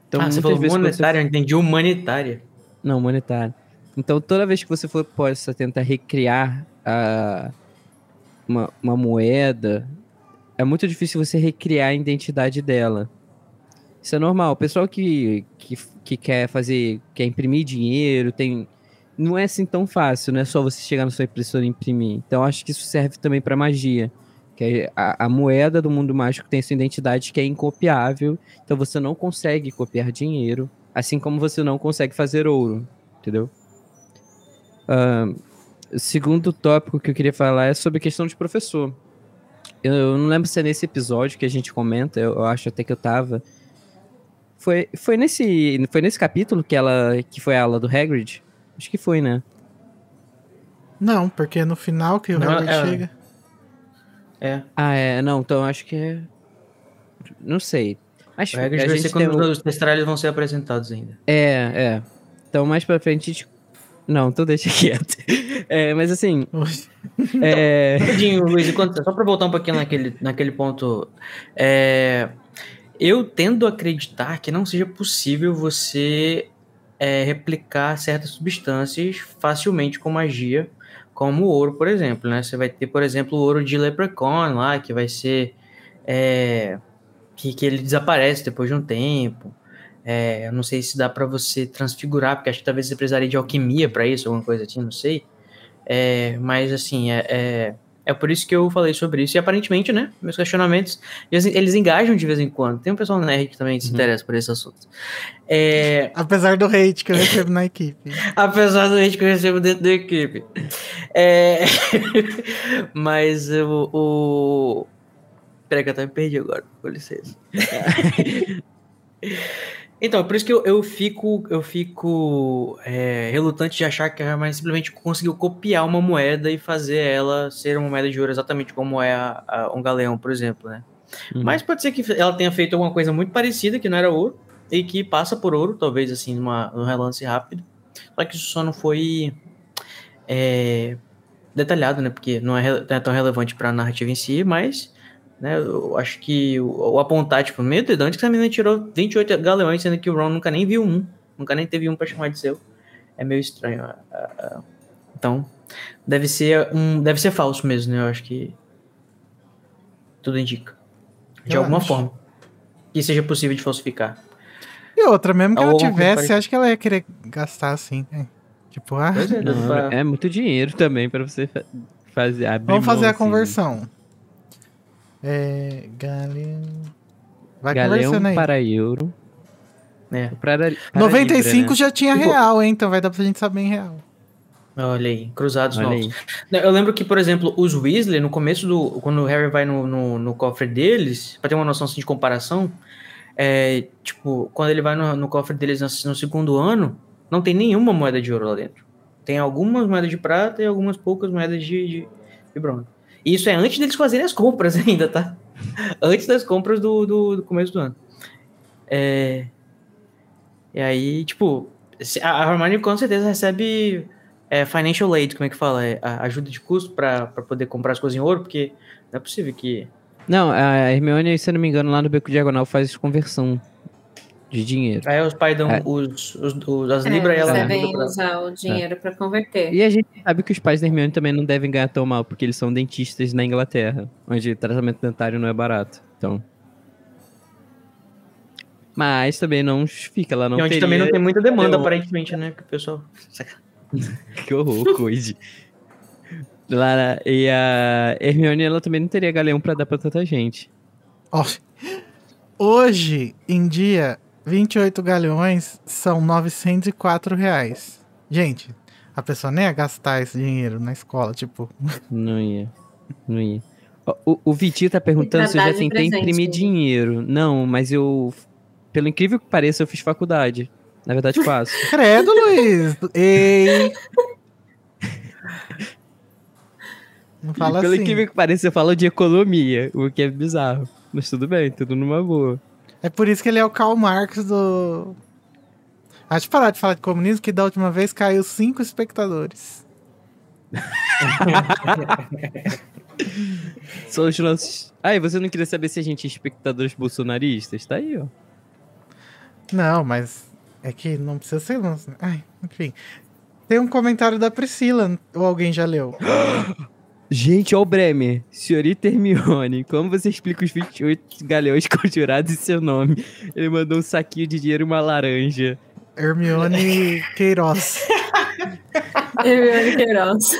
Então, ah, você falou quando você monetária, eu entendi humanitária. Não, monetário. Então, toda vez que você for possa tentar recriar a, uma, uma moeda, é muito difícil você recriar a identidade dela. Isso é normal. O pessoal que, que, que quer fazer, quer imprimir dinheiro, tem. Não é assim tão fácil, não é só você chegar na sua impressora e imprimir. Então, acho que isso serve também para magia. Que é a, a moeda do mundo mágico tem sua identidade que é incopiável. Então, você não consegue copiar dinheiro, assim como você não consegue fazer ouro. Entendeu? Uh, segundo tópico que eu queria falar é sobre a questão de professor. Eu, eu não lembro se é nesse episódio que a gente comenta, eu, eu, acho até que eu tava. Foi, foi, nesse, foi nesse capítulo que ela que foi a aula do Hagrid? Acho que foi, né? Não, porque é no final que o não, Hagrid é... chega. É. Ah, é. Não, então acho que é. Não sei. Mas, o Hagrid vai ser quando tem... os testralhos vão ser apresentados ainda. É, é. Então mais pra frente a gente não, então deixa quieto. É, mas assim. é... Rapidinho, Luiz, só para voltar um pouquinho naquele, naquele ponto. É, eu tendo a acreditar que não seja possível você é, replicar certas substâncias facilmente com magia, como o ouro, por exemplo. Né? Você vai ter, por exemplo, o ouro de Leprechaun lá, que vai ser. É, que, que ele desaparece depois de um tempo. É, eu não sei se dá para você transfigurar, porque acho que talvez você precisaria de alquimia para isso, alguma coisa assim, não sei. É, mas assim, é, é, é, por isso que eu falei sobre isso. E aparentemente, né, meus questionamentos, eles, eles engajam de vez em quando. Tem um pessoal na nerd que também se uhum. interessa por esse assunto. É... Apesar do hate que eu recebo na equipe. Apesar do hate que eu recebo dentro da equipe. É... mas o, o... Peraí que eu até me perdi agora, com licença. Então, é por isso que eu, eu fico, eu fico é, relutante de achar que a Hermione simplesmente conseguiu copiar uma moeda e fazer ela ser uma moeda de ouro exatamente como é a, a um galeão, por exemplo, né? Uhum. Mas pode ser que ela tenha feito alguma coisa muito parecida, que não era ouro, e que passa por ouro, talvez assim, numa, num relance rápido. Só que isso só não foi é, detalhado, né? Porque não é, não é tão relevante para a narrativa em si, mas né? Eu acho que o, o apontar, tipo, meio dedão, que a menina tirou 28 galeões, sendo que o Ron nunca nem viu um. Nunca nem teve um pra chamar de seu. É meio estranho. Então, deve ser um. Deve ser falso mesmo, né? Eu acho que. Tudo indica. De eu alguma acho. forma. Que seja possível de falsificar. E outra, mesmo que ela tivesse, acho que ela ia querer gastar assim, né? Tipo, ah. É, não, é, muito dinheiro também para você fazer. Vamos fazer a assim. conversão. É. Galeão. Vai Galeão aí. para euro. É. Para, para 95 Libra, né? já tinha tipo, real, hein? Então vai dar pra gente saber em real. Olha aí, cruzados Olha novos. Aí. Eu lembro que, por exemplo, os Weasley, no começo do. Quando o Harry vai no, no, no cofre deles, pra ter uma noção assim, de comparação, é, tipo, quando ele vai no, no cofre deles no, no, segundo ano, não tem nenhuma moeda de ouro lá dentro. Tem algumas moedas de prata e algumas poucas moedas de, de, de bronze. Isso é antes deles fazerem as compras ainda, tá? antes das compras do, do, do, começo do ano. É... E aí, tipo, a Hermione com certeza recebe é, financial aid, como é que fala? É, ajuda de custo para poder comprar as coisas em ouro, porque não é possível que... Não, a Hermione, se eu não me engano, lá no Beco Diagonal faz conversão de dinheiro. Aí os pais dão é. os, os, os, as é, libras e ela devem usar o dinheiro é. para converter. E a gente sabe que os pais da Hermione também não devem ganhar tão mal, porque eles são dentistas na Inglaterra, onde tratamento dentário não é barato. Então. Mas também não justifica, ela não e onde teria... também não tem muita demanda, aparentemente, né? Que o pessoal. que horror, coisa. Lara, e a Hermione, ela também não teria galeão para dar pra tanta gente. Oh. Hoje em dia, 28 galeões são 904 reais. Gente, a pessoa nem ia gastar esse dinheiro na escola, tipo. Não ia. Não ia. O, o, Vitinho tá perguntando se eu já tentei presente, imprimir dinheiro. Não, mas eu. Pelo incrível que pareça, eu fiz faculdade. Na verdade, faço. Credo, Luiz! Ei! Não fala Pelo assim. incrível que pareça, eu falo de economia, o que é bizarro. Mas tudo bem, tudo numa boa. É por isso que ele é o Karl Marx do. Acho parar de falar de comunismo, que da última vez caiu cinco espectadores. São os nossos. Ah, e você não queria saber se a gente é espectadores bolsonaristas? Tá aí, ó. Não, mas é que não precisa ser. não- Ai, enfim. Tem um comentário da Priscila, ou alguém já leu? Gente, ó o Bremer. Senhorita Hermione, como você explica os 28 galeões conjurados e seu nome? Ele mandou um saquinho de dinheiro e uma laranja. Hermione Queiroz. Hermione Queiroz.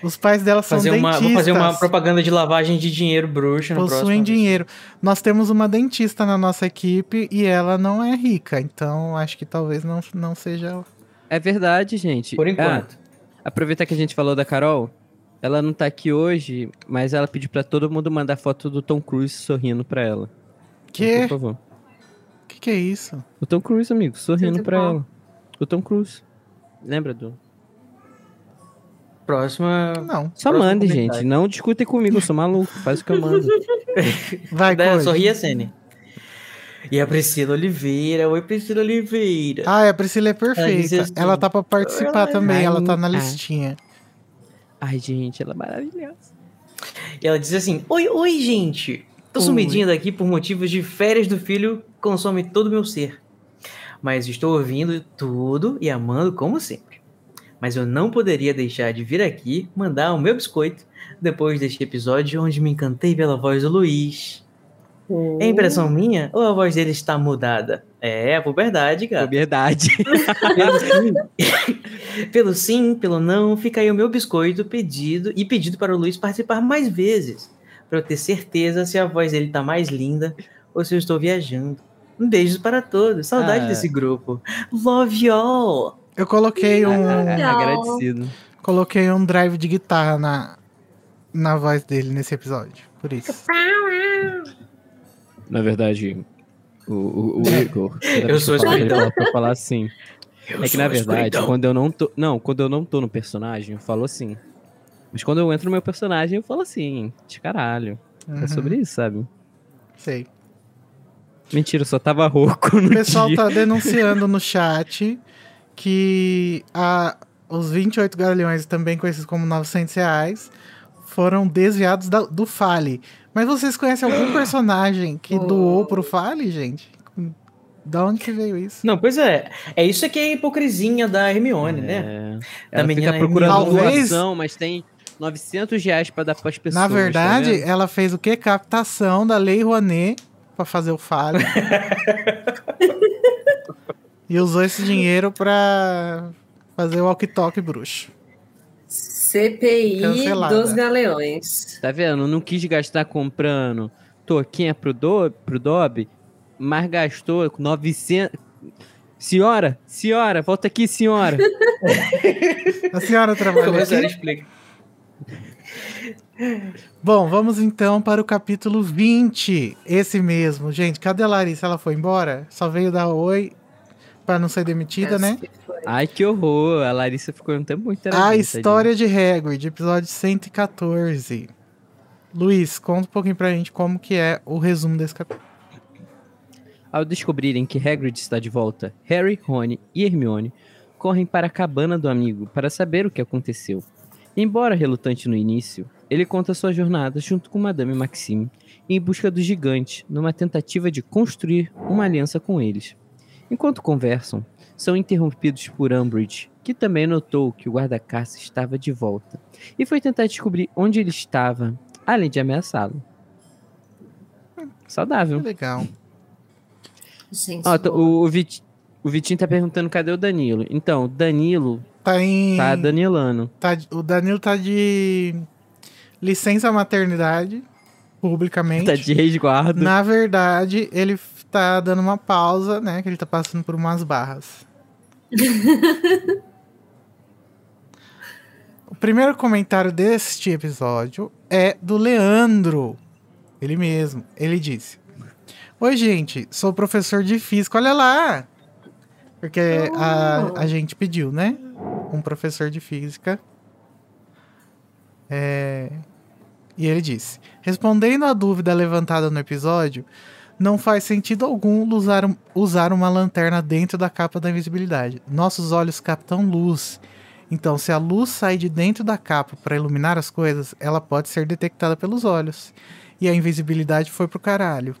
Os pais dela são Fazer uma, dentistas. vou fazer uma propaganda de lavagem de dinheiro bruxo no Possuem próximo. dinheiro. Nós temos uma dentista na nossa equipe e ela não é rica, então acho que talvez não, não seja. É verdade, gente. Por enquanto. Ah, aproveitar que a gente falou da Carol. Ela não tá aqui hoje, mas ela pediu pra todo mundo mandar foto do Tom Cruise sorrindo pra ela. Que? Por favor. Que que é isso? O Tom Cruise, amigo, sorrindo bom. ela. O Tom Cruise. Lembra do. Próxima. Não. Só mande, comentário. gente. Não discutem comigo, eu sou maluco. Faz o que eu mando. Vai, Da, Code. sorria, Sene. E a Priscila Oliveira. Oi, Priscila Oliveira. Ah, a Priscila é perfeita. disse assim, ela tá pra participar ela também, ela tá na listinha. Ai, gente, ela é maravilhosa. E ela diz assim: Oi, oi, gente. Tô Oi. sumidinha daqui por motivos de férias do filho, consome todo o meu ser. Mas estou ouvindo tudo e amando como sempre. Mas eu não poderia deixar de vir aqui mandar o meu biscoito depois deste episódio onde me encantei pela voz do Luiz. É impressão minha ou a voz dele está mudada? É, a puberdade, cara. verdade. Pelo sim, pelo sim, pelo não, fica aí o meu biscoito pedido e pedido para o Luiz participar mais vezes, para eu ter certeza se a voz dele tá mais linda ou se eu estou viajando. Um beijo para todos, saudade Ah. desse grupo. Love y'all. Eu coloquei um. Legal. Agradecido. coloquei um drive de guitarra na, na voz dele nesse episódio. Por isso. Na verdade, o, o, o Igor. toda Eu sou falo, ele fala pra falar assim. Eu É que na verdade, quando eu não tô. Não, quando eu não tô no personagem, eu falo assim. Mas quando eu entro no meu personagem, eu falo assim, de caralho. Uhum, É sobre isso, sabe? Sei. Mentira, eu só tava rouco O pessoal dia. tá denunciando no chat que a, os 28 galhões, também conhecidos como 900 reais, foram desviados da- do Fale. Mas vocês conhecem algum personagem que Oh. doou pro Fale, gente? Da onde que veio isso? Não, pois é. É isso que é a hipocrisinha da Hermione, né? É. Da Ela menina fica procurando Hermione. Talvez- doação, mas tem 900 reais pra dar pras pessoas. Na tá verdade, vendo? ela fez o quê? Captação da Lei Rouanet pra fazer o Fale. e usou esse dinheiro pra fazer o walkie-talkie bruxo. CPI Cancelada. dos Galeões. Tá vendo? Não quis gastar comprando toquinha pro, do, pro Dobby, mas gastou 900. Senhora, senhora, volta aqui, senhora. A senhora trabalha a aqui? explicar. Bom, vamos então para o capítulo 20. Esse mesmo. Gente, cadê a Larissa? Ela foi embora? Só veio dar oi pra não ser demitida, né? Ai, que horror. A Larissa ficou um tempo muito A história de Hagrid, episódio 114. Luiz, conta um pouquinho pra gente como que é o resumo desse capítulo. Ao descobrirem que Hagrid está de volta, Harry, Rony e Hermione correm para a cabana do amigo para saber o que aconteceu. Embora relutante no início, ele conta sua jornada junto com Madame Maxime em busca do gigante, numa tentativa de construir uma aliança com eles. Enquanto conversam, são interrompidos por Umbridge, que também notou que o guarda-caça estava de volta e foi tentar descobrir onde ele estava, além de ameaçá-lo. Saudável. Legal. Ó, tô- o, o, Vit- o Vitinho tá perguntando cadê o Danilo. Então, o Danilo Tá em. tá danilando. tá o Danilo tá de licença maternidade. publicamente. Tá de resguardo. Na verdade, ele tá dando uma pausa, né? Que ele tá passando por umas barras. o primeiro comentário deste episódio é do Leandro. Ele mesmo. Ele disse: Oi, gente, sou professor de física. Olha lá! Porque a, a gente pediu, né? Um professor de física. É, e ele disse: Respondendo à dúvida levantada no episódio, não faz sentido algum usar, usar uma lanterna dentro da capa da invisibilidade. Nossos olhos captam luz. Então, se a luz sai de dentro da capa para iluminar as coisas, ela pode ser detectada pelos olhos. E a invisibilidade foi pro caralho.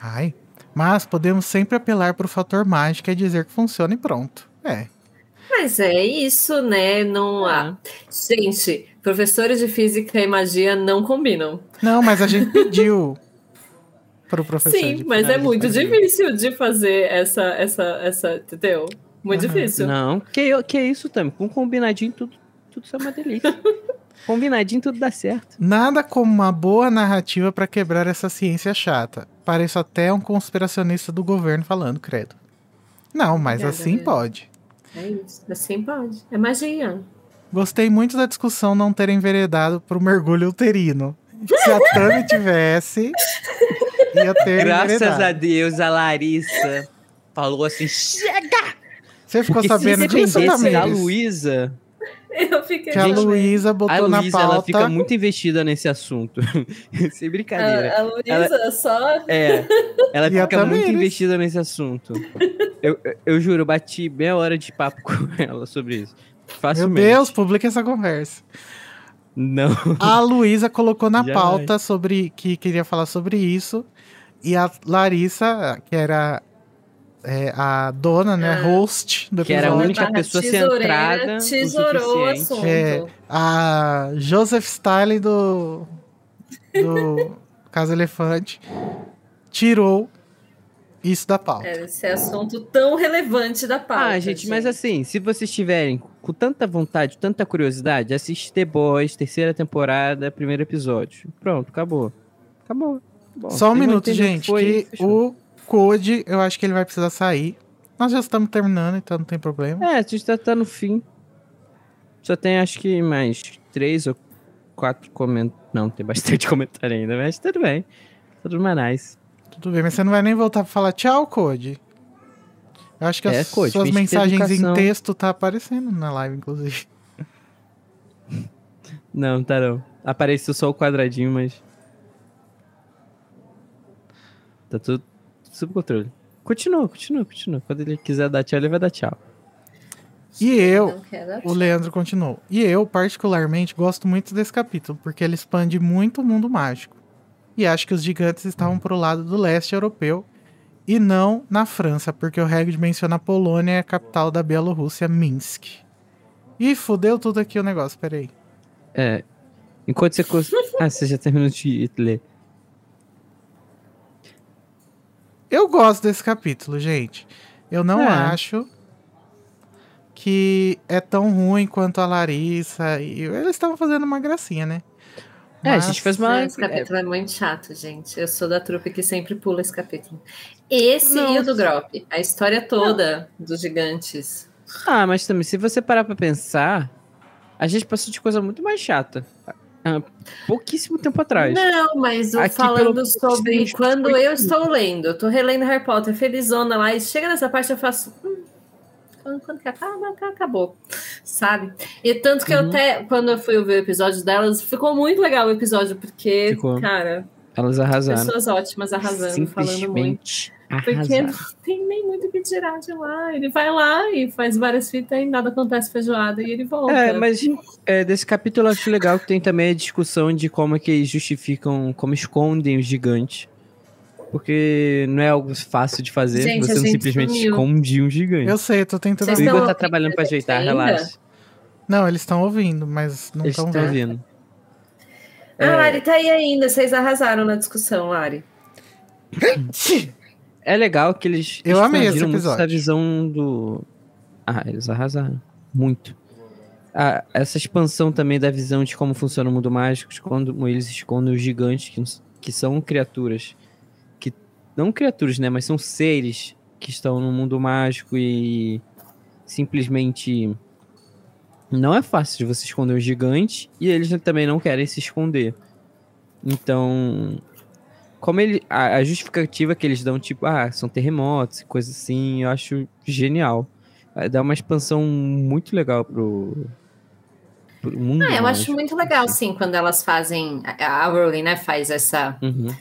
Ai. Mas podemos sempre apelar pro fator mágico e dizer que funciona e pronto. É. Mas é isso, né? Não há. Gente, professores de física e magia não combinam. Não, mas a gente pediu pro professor. Sim, de mas é muito difícil de fazer essa, essa, essa, entendeu? Muito Aham. difícil. Não, que, que isso também. Com combinadinho, tudo, tudo isso é uma delícia. combinadinho, tudo dá certo. Nada como uma boa narrativa pra quebrar essa ciência chata. Pareço até um conspiracionista do governo falando, credo. Não, mas Obrigada, assim Leandro. pode. É isso. Assim pode. É magia. Gostei muito da discussão não ter enveredado pro mergulho uterino. Se a Tami tivesse, ia ter Graças a Deus, a Larissa falou assim: chega! Você ficou Porque se sabendo disso, dependesse da Tamiris? Luísa, Eu fiquei. Que a Gente, Luísa botou a na Luísa ela pauta. fica muito investida nesse assunto. Sem brincadeira. A, a Luísa só. É, ela E a fica muito investida nesse assunto. Eu, eu, eu juro, eu bati meia hora de papo com ela sobre isso. Meu Facilmente. Deus, publica essa conversa. Não. A Luísa colocou na Jamais. pauta sobre que queria falar sobre isso. E a Larissa, que era é, a dona, né, Ah. host do Que era a episódio, única pessoa centrada Tesourou o assunto. É. a Joseph Stalin do, do Caso Elefante, tirou isso da pauta. É, Esse assunto tão relevante da pauta. Ah, gente, mas assim, se vocês tiverem com tanta vontade, tanta curiosidade, assiste The Boys, terceira temporada, primeiro episódio. Pronto, acabou. Acabou. Bom, Só um minuto, gente, foi, que o Code, eu acho que ele vai precisar sair. Nós já estamos terminando, então não tem problema. É, a gente tá, tá no fim. Só tem acho que mais três ou quatro comentários. Não, tem bastante comentário ainda, mas tudo bem. Tudo mais. Tudo bem, mas você não vai nem voltar pra falar tchau, Code. Eu acho que É, as Code, suas mensagens em texto tá aparecendo na live, inclusive. Não, tá não. Apareceu só o quadradinho, mas. Tá tudo sob controle. Continua, continua, continua. Quando ele quiser dar tchau, ele vai dar tchau. E eu, o Leandro continuou. E eu, particularmente, gosto muito desse capítulo, porque ele expande muito o mundo mágico. E acho que os gigantes estavam pro lado do leste europeu e não na França, porque o Hagrid menciona a Polônia e a capital da Bielorrússia, Minsk. Ih, fudeu tudo aqui o negócio, peraí. É. Enquanto você. Ah, você já terminou de ler. Eu gosto desse capítulo, gente. Eu não É. acho que é tão ruim quanto a Larissa. E eles estavam fazendo uma gracinha, né? É, a Mas- gente fez uma. Esse capítulo é muito chato, gente. Eu sou da trupe que sempre pula esse capítulo. Esse e o do Grop. A história toda dos gigantes. Ah, mas também, se você parar pra pensar, a gente passou de coisa muito mais chata. Há pouquíssimo tempo atrás. Não, mas Aqui, falando pelo- sobre Sim, quando eu estou lendo, eu tô relendo Harry Potter, felizona lá, e chega nessa parte eu faço. "Hum, quando, que acaba, acabou. Sabe? E tanto que eu Uhum. até, quando eu fui ouvir o episódio delas, ficou muito legal o episódio, porque, Ficou. cara, Elas arrasaram. pessoas ótimas arrasando, falando muito. Simplesmente Porque arrasaram. não tem nem muito o que tirar de lá. Ele vai lá e faz várias fitas e nada acontece feijoada e ele volta. É, mas é, desse capítulo eu acho legal que tem também a discussão de como é que eles justificam, como escondem os gigantes. Porque não é algo fácil de fazer, Gente, você não gente simplesmente sumiu. esconde um gigante. Eu sei, eu tô tentando. O. Igor estão tá trabalhando pra ajeitar, ainda? relaxa. Não, eles estão ouvindo, mas não Eles estão estão vendo. ouvindo. Ah, Lari, tá aí ainda. Vocês arrasaram na discussão, Lari. É legal que eles Eu amei esse expandiram muito episódio. essa visão do. Ah, eles arrasaram. Muito. a- essa expansão também da visão de como funciona o mundo mágico, de quando eles escondem os gigantes, que, que são criaturas. que Não criaturas, né? Mas são seres que estão no mundo mágico e simplesmente. Não é fácil de você esconder os gigantes e eles também não querem se esconder. Então, como ele, a, a justificativa que eles dão, tipo, ah, são terremotos e coisa assim, eu acho genial. Dar uma expansão muito legal pro, pro mundo. Ah, eu acho muito legal, assim. sim, quando elas fazem. A a Rowling, né, faz essa. Uhum.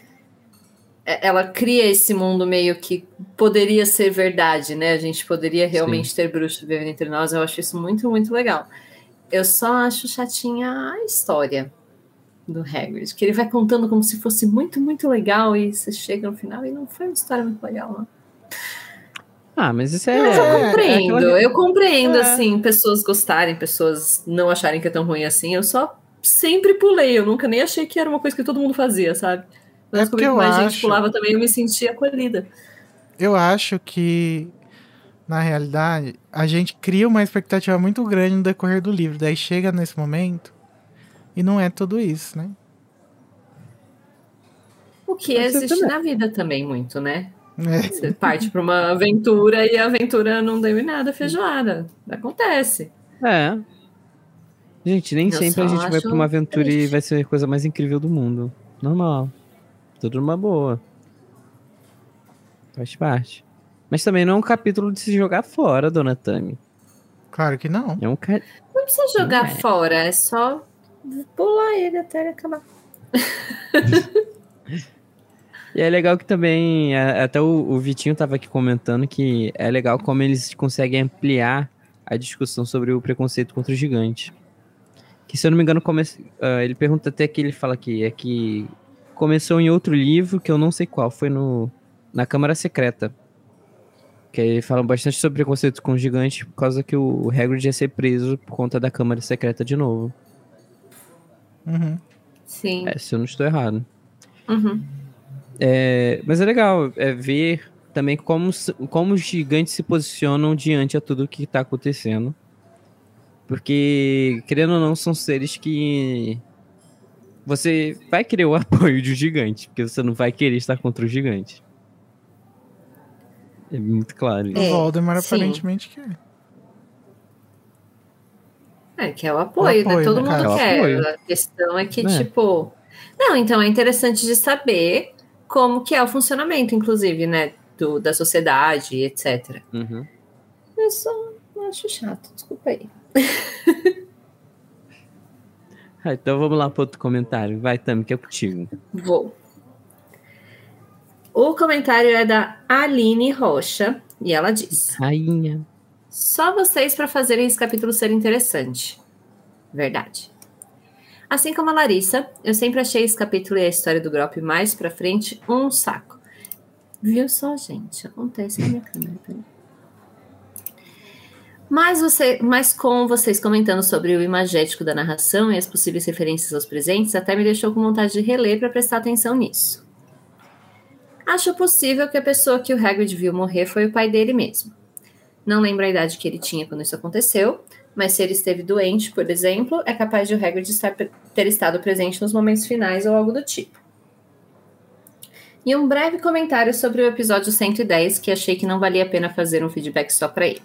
É- Ela cria esse mundo meio que poderia ser verdade, né? A gente poderia realmente ter bruxo vivendo entre nós. Eu acho isso muito, muito legal. Eu só acho chatinha a história do Hagrid, que ele vai contando como se fosse muito, muito legal e você chega no final e não foi uma história muito legal, não. Ah, mas isso é. Mas eu É, compreendo, aquela- eu compreendo, É. assim, pessoas gostarem, pessoas não acharem que é tão ruim assim. Eu só sempre pulei, eu nunca nem achei que era uma coisa que todo mundo fazia, sabe? Mas É descobri porque que eu mais gente acho- pulava também, eu me sentia acolhida. Eu acho que, na realidade, a gente cria uma expectativa muito grande no decorrer do livro. Daí chega nesse momento e não é tudo isso, né? O que Pode existe também. na vida também muito, né? É. Você parte para uma aventura e a aventura não deu em nada feijoada. Acontece. É. Gente, nem Eu sempre a gente vai pra uma aventura e triste. vai ser a coisa mais incrível do mundo. Normal. Tudo numa boa. Faz parte. Mas também não é um capítulo de se jogar fora, dona Tami. Claro que não. É um ca... Não precisa jogar Não é. fora, é só pular ele até ele acabar. E é legal que também, até o, Vitinho tava aqui comentando que é legal como eles conseguem ampliar a discussão sobre o preconceito contra o gigante. Que se eu não me engano, come... ah, ele pergunta até que ele fala aqui, é que começou em outro livro, que eu não sei qual, foi no na Câmara Secreta. Que aí falam bastante sobre preconceito com o gigante por causa que o Hagrid ia ser preso por conta da Câmara Secreta de novo. Uhum. Sim. É, se eu não estou errado. Uhum. É, mas é legal é ver também como, como os gigantes se posicionam diante a tudo que está acontecendo. Porque, querendo ou não, são seres que você vai querer o apoio de um gigante, porque você não vai querer estar contra o gigante. É muito claro isso. O É, Voldemort sim. aparentemente quer. É, que é o apoio, O apoio, né? Todo no mundo quer. O apoio. A questão é que, É. tipo. Não, então é interessante de saber como que é o funcionamento, inclusive, né? Do, da sociedade, etc. Uhum. Eu só acho chato, desculpa aí. Ah, então vamos lá para outro comentário. Vai, Tami, que é contigo. Vou. O comentário é da Aline Rocha e ela diz: Rainha. Só vocês para fazerem esse capítulo ser interessante. Verdade. Assim como a Larissa, eu sempre achei esse capítulo e a história do Grop mais pra frente um saco. Viu só, gente? Acontece na minha câmera. peraí. Mas, você, mas com vocês comentando sobre o imagético da narração e as possíveis referências aos presentes, até me deixou com vontade de reler para prestar atenção nisso. Acho possível que a pessoa que o Hagrid viu morrer foi o pai dele mesmo. Não lembro a idade que ele tinha quando isso aconteceu, mas se ele esteve doente, por exemplo, é capaz de o Hagrid estar, ter estado presente nos momentos finais ou algo do tipo. E um breve comentário sobre o episódio 110, que achei que não valia a pena fazer um feedback só para ele.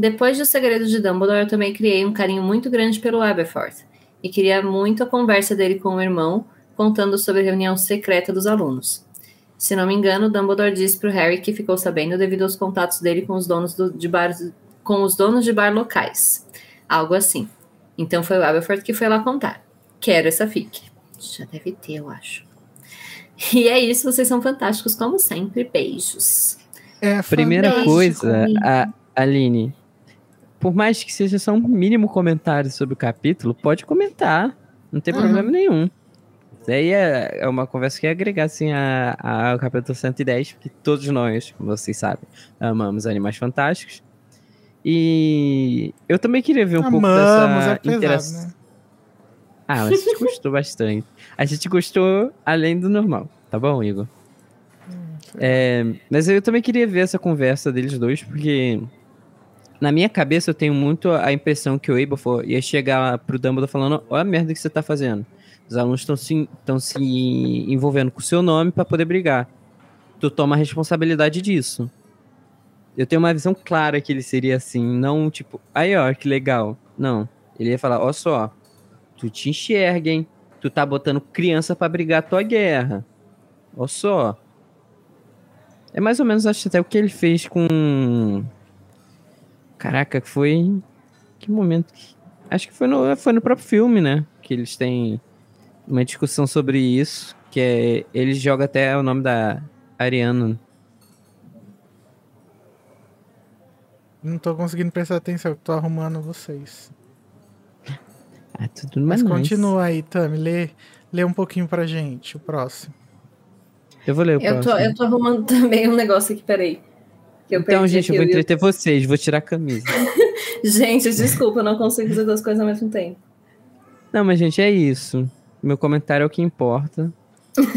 Depois de O Segredo de Dumbledore, eu também criei um carinho muito grande pelo Aberforth, e queria muito a conversa dele com o irmão, contando sobre a reunião secreta dos alunos. Se não me engano, Dumbledore disse para o Harry que ficou sabendo devido aos contatos dele com os donos do- de bar, com os donos de bar locais. Algo assim. Então foi o Aberforth que foi lá contar. Quero essa fic. Já deve ter, eu acho. E é isso, vocês são fantásticos como sempre. Beijos. É, Primeira coisa, a Aline, por mais que seja só um mínimo comentário sobre o capítulo, pode comentar. Não tem Uhum. problema nenhum. Isso aí é, é uma conversa que ia agregar, assim, a- a- ao capítulo 110, porque todos nós, como vocês sabem, amamos Animais Fantásticos. E eu também queria ver um pouco Amamos, dessa é pesado, interação. né? Ah, a gente gostou bastante. A gente gostou além do normal, tá bom, Igor? É, mas eu também queria ver essa conversa deles dois, porque na minha cabeça eu tenho muito a impressão que o Aberforth ia chegar pro Dumbledore falando, olha a merda que você tá fazendo. Os alunos estão se, se envolvendo com o seu nome para poder brigar. Tu toma a responsabilidade disso. Eu tenho uma visão clara que ele seria assim, não tipo, aí ó, que legal. Não. Ele ia falar, ó só, tu te enxerga, hein? Tu tá botando criança para brigar a tua guerra. Ó só. É mais ou menos, acho até o que ele fez com. Caraca, foi. Que momento. Acho que foi no, foi no próprio filme, né? Que eles têm uma discussão sobre isso. Que é. Ele joga até o nome da Ariana. Não tô conseguindo prestar atenção, tô arrumando vocês. Ah, tudo Mas mais. continua aí, Tami, lê, lê um pouquinho pra gente, o próximo. Eu vou ler o Eu tô, próximo. eu tô arrumando também um negócio aqui, peraí. Que eu Então, gente, eu vou eu- entreter vocês, vou tirar a camisa. Gente, desculpa, eu não consigo fazer duas coisas ao mesmo tempo. Não, mas, gente, é isso. Meu comentário é o que importa.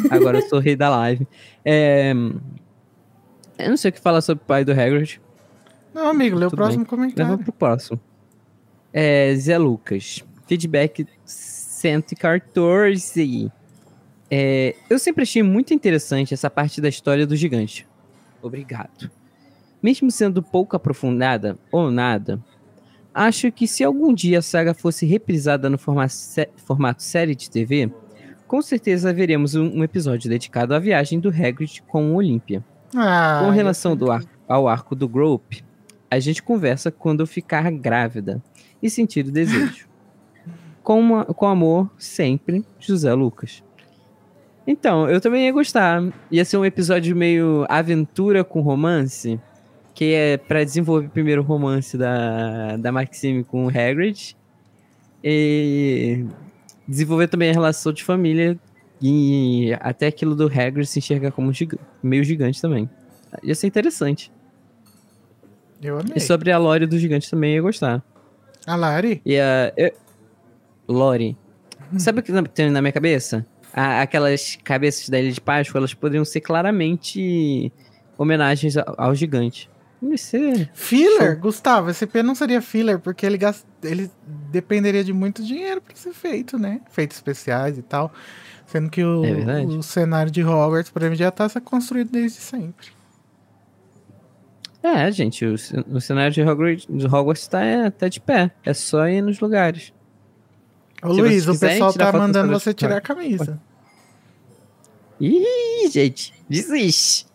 Agora eu sou o rei da live. É... Eu não sei o que falar sobre o pai do Hagrid. Não, amigo, lê o próximo Leva comentário. pro próximo. É, Zé Lucas. Feedback 114. É, eu sempre achei muito interessante essa parte da história do gigante. Obrigado. Mesmo sendo pouco aprofundada ou nada, acho que se algum dia a saga fosse reprisada no formato série de TV, com certeza veremos um, episódio dedicado à viagem do Hagrid com o Olympia. Ah, Com relação ao arco do Grope, a gente conversa quando eu ficar grávida e sentir o desejo. com, uma- com amor, sempre, José Lucas. Então, eu também ia gostar. Ia ser um episódio meio aventura com romance, que é pra desenvolver primeiro o romance da, da Maxime com o Hagrid. E desenvolver também a relação de família e até aquilo do Hagrid se enxergar como giga- meio gigante também. Ia ser interessante. Eu amei. E sobre a Lore do gigante também ia gostar. A Lari? E a. eu- Lore. Sabe o que tem na minha cabeça? A- aquelas cabeças da Ilha de Páscoa, elas poderiam ser claramente homenagens ao, ao gigante. Ser. Filler? Show. Gustavo, esse P não seria filler, porque ele, gast... ele dependeria de muito dinheiro pra ser feito, né? Feitos especiais e tal. Sendo que o, É o cenário de Hogwarts, por exemplo, já tá sendo construído desde sempre. É, gente, o, o cenário de Hogwarts, de Hogwarts tá, é, tá de pé. É só ir nos lugares. Ô Se Luiz, o pessoal tá mandando você tirar a camisa. Ih, gente, desiste.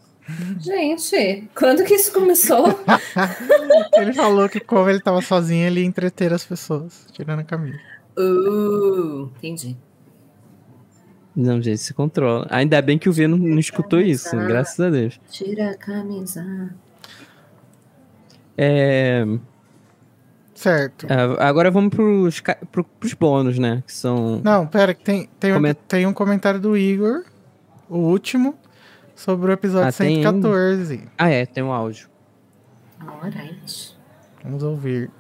Gente, quando que isso começou? ele falou que como ele tava sozinho, ele ia entreter as pessoas, tirando a camisa. uh, entendi. Não, gente, se controla. Ainda bem que o V não, não escutou isso, graças a Deus. Tira a camisa. É, Certo. ah, agora vamos pros, pro, pros bônus, né? Que são. Não, pera, que tem, tem, um, Coment- tem um comentário do Igor, o último, sobre o episódio Ah, tem ainda? 114. Ah, é, tem um áudio. Alright. Vamos ouvir.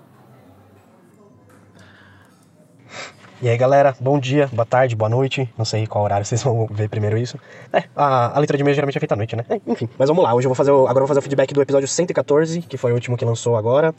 E aí, galera, bom dia, boa tarde, boa noite. Não sei qual horário vocês vão ver primeiro isso. É, a, a letra de e-mail geralmente é feita à noite, né? É, enfim, mas vamos lá. Hoje eu vou fazer o, agora eu vou fazer o feedback do episódio 114, que foi o último que lançou agora.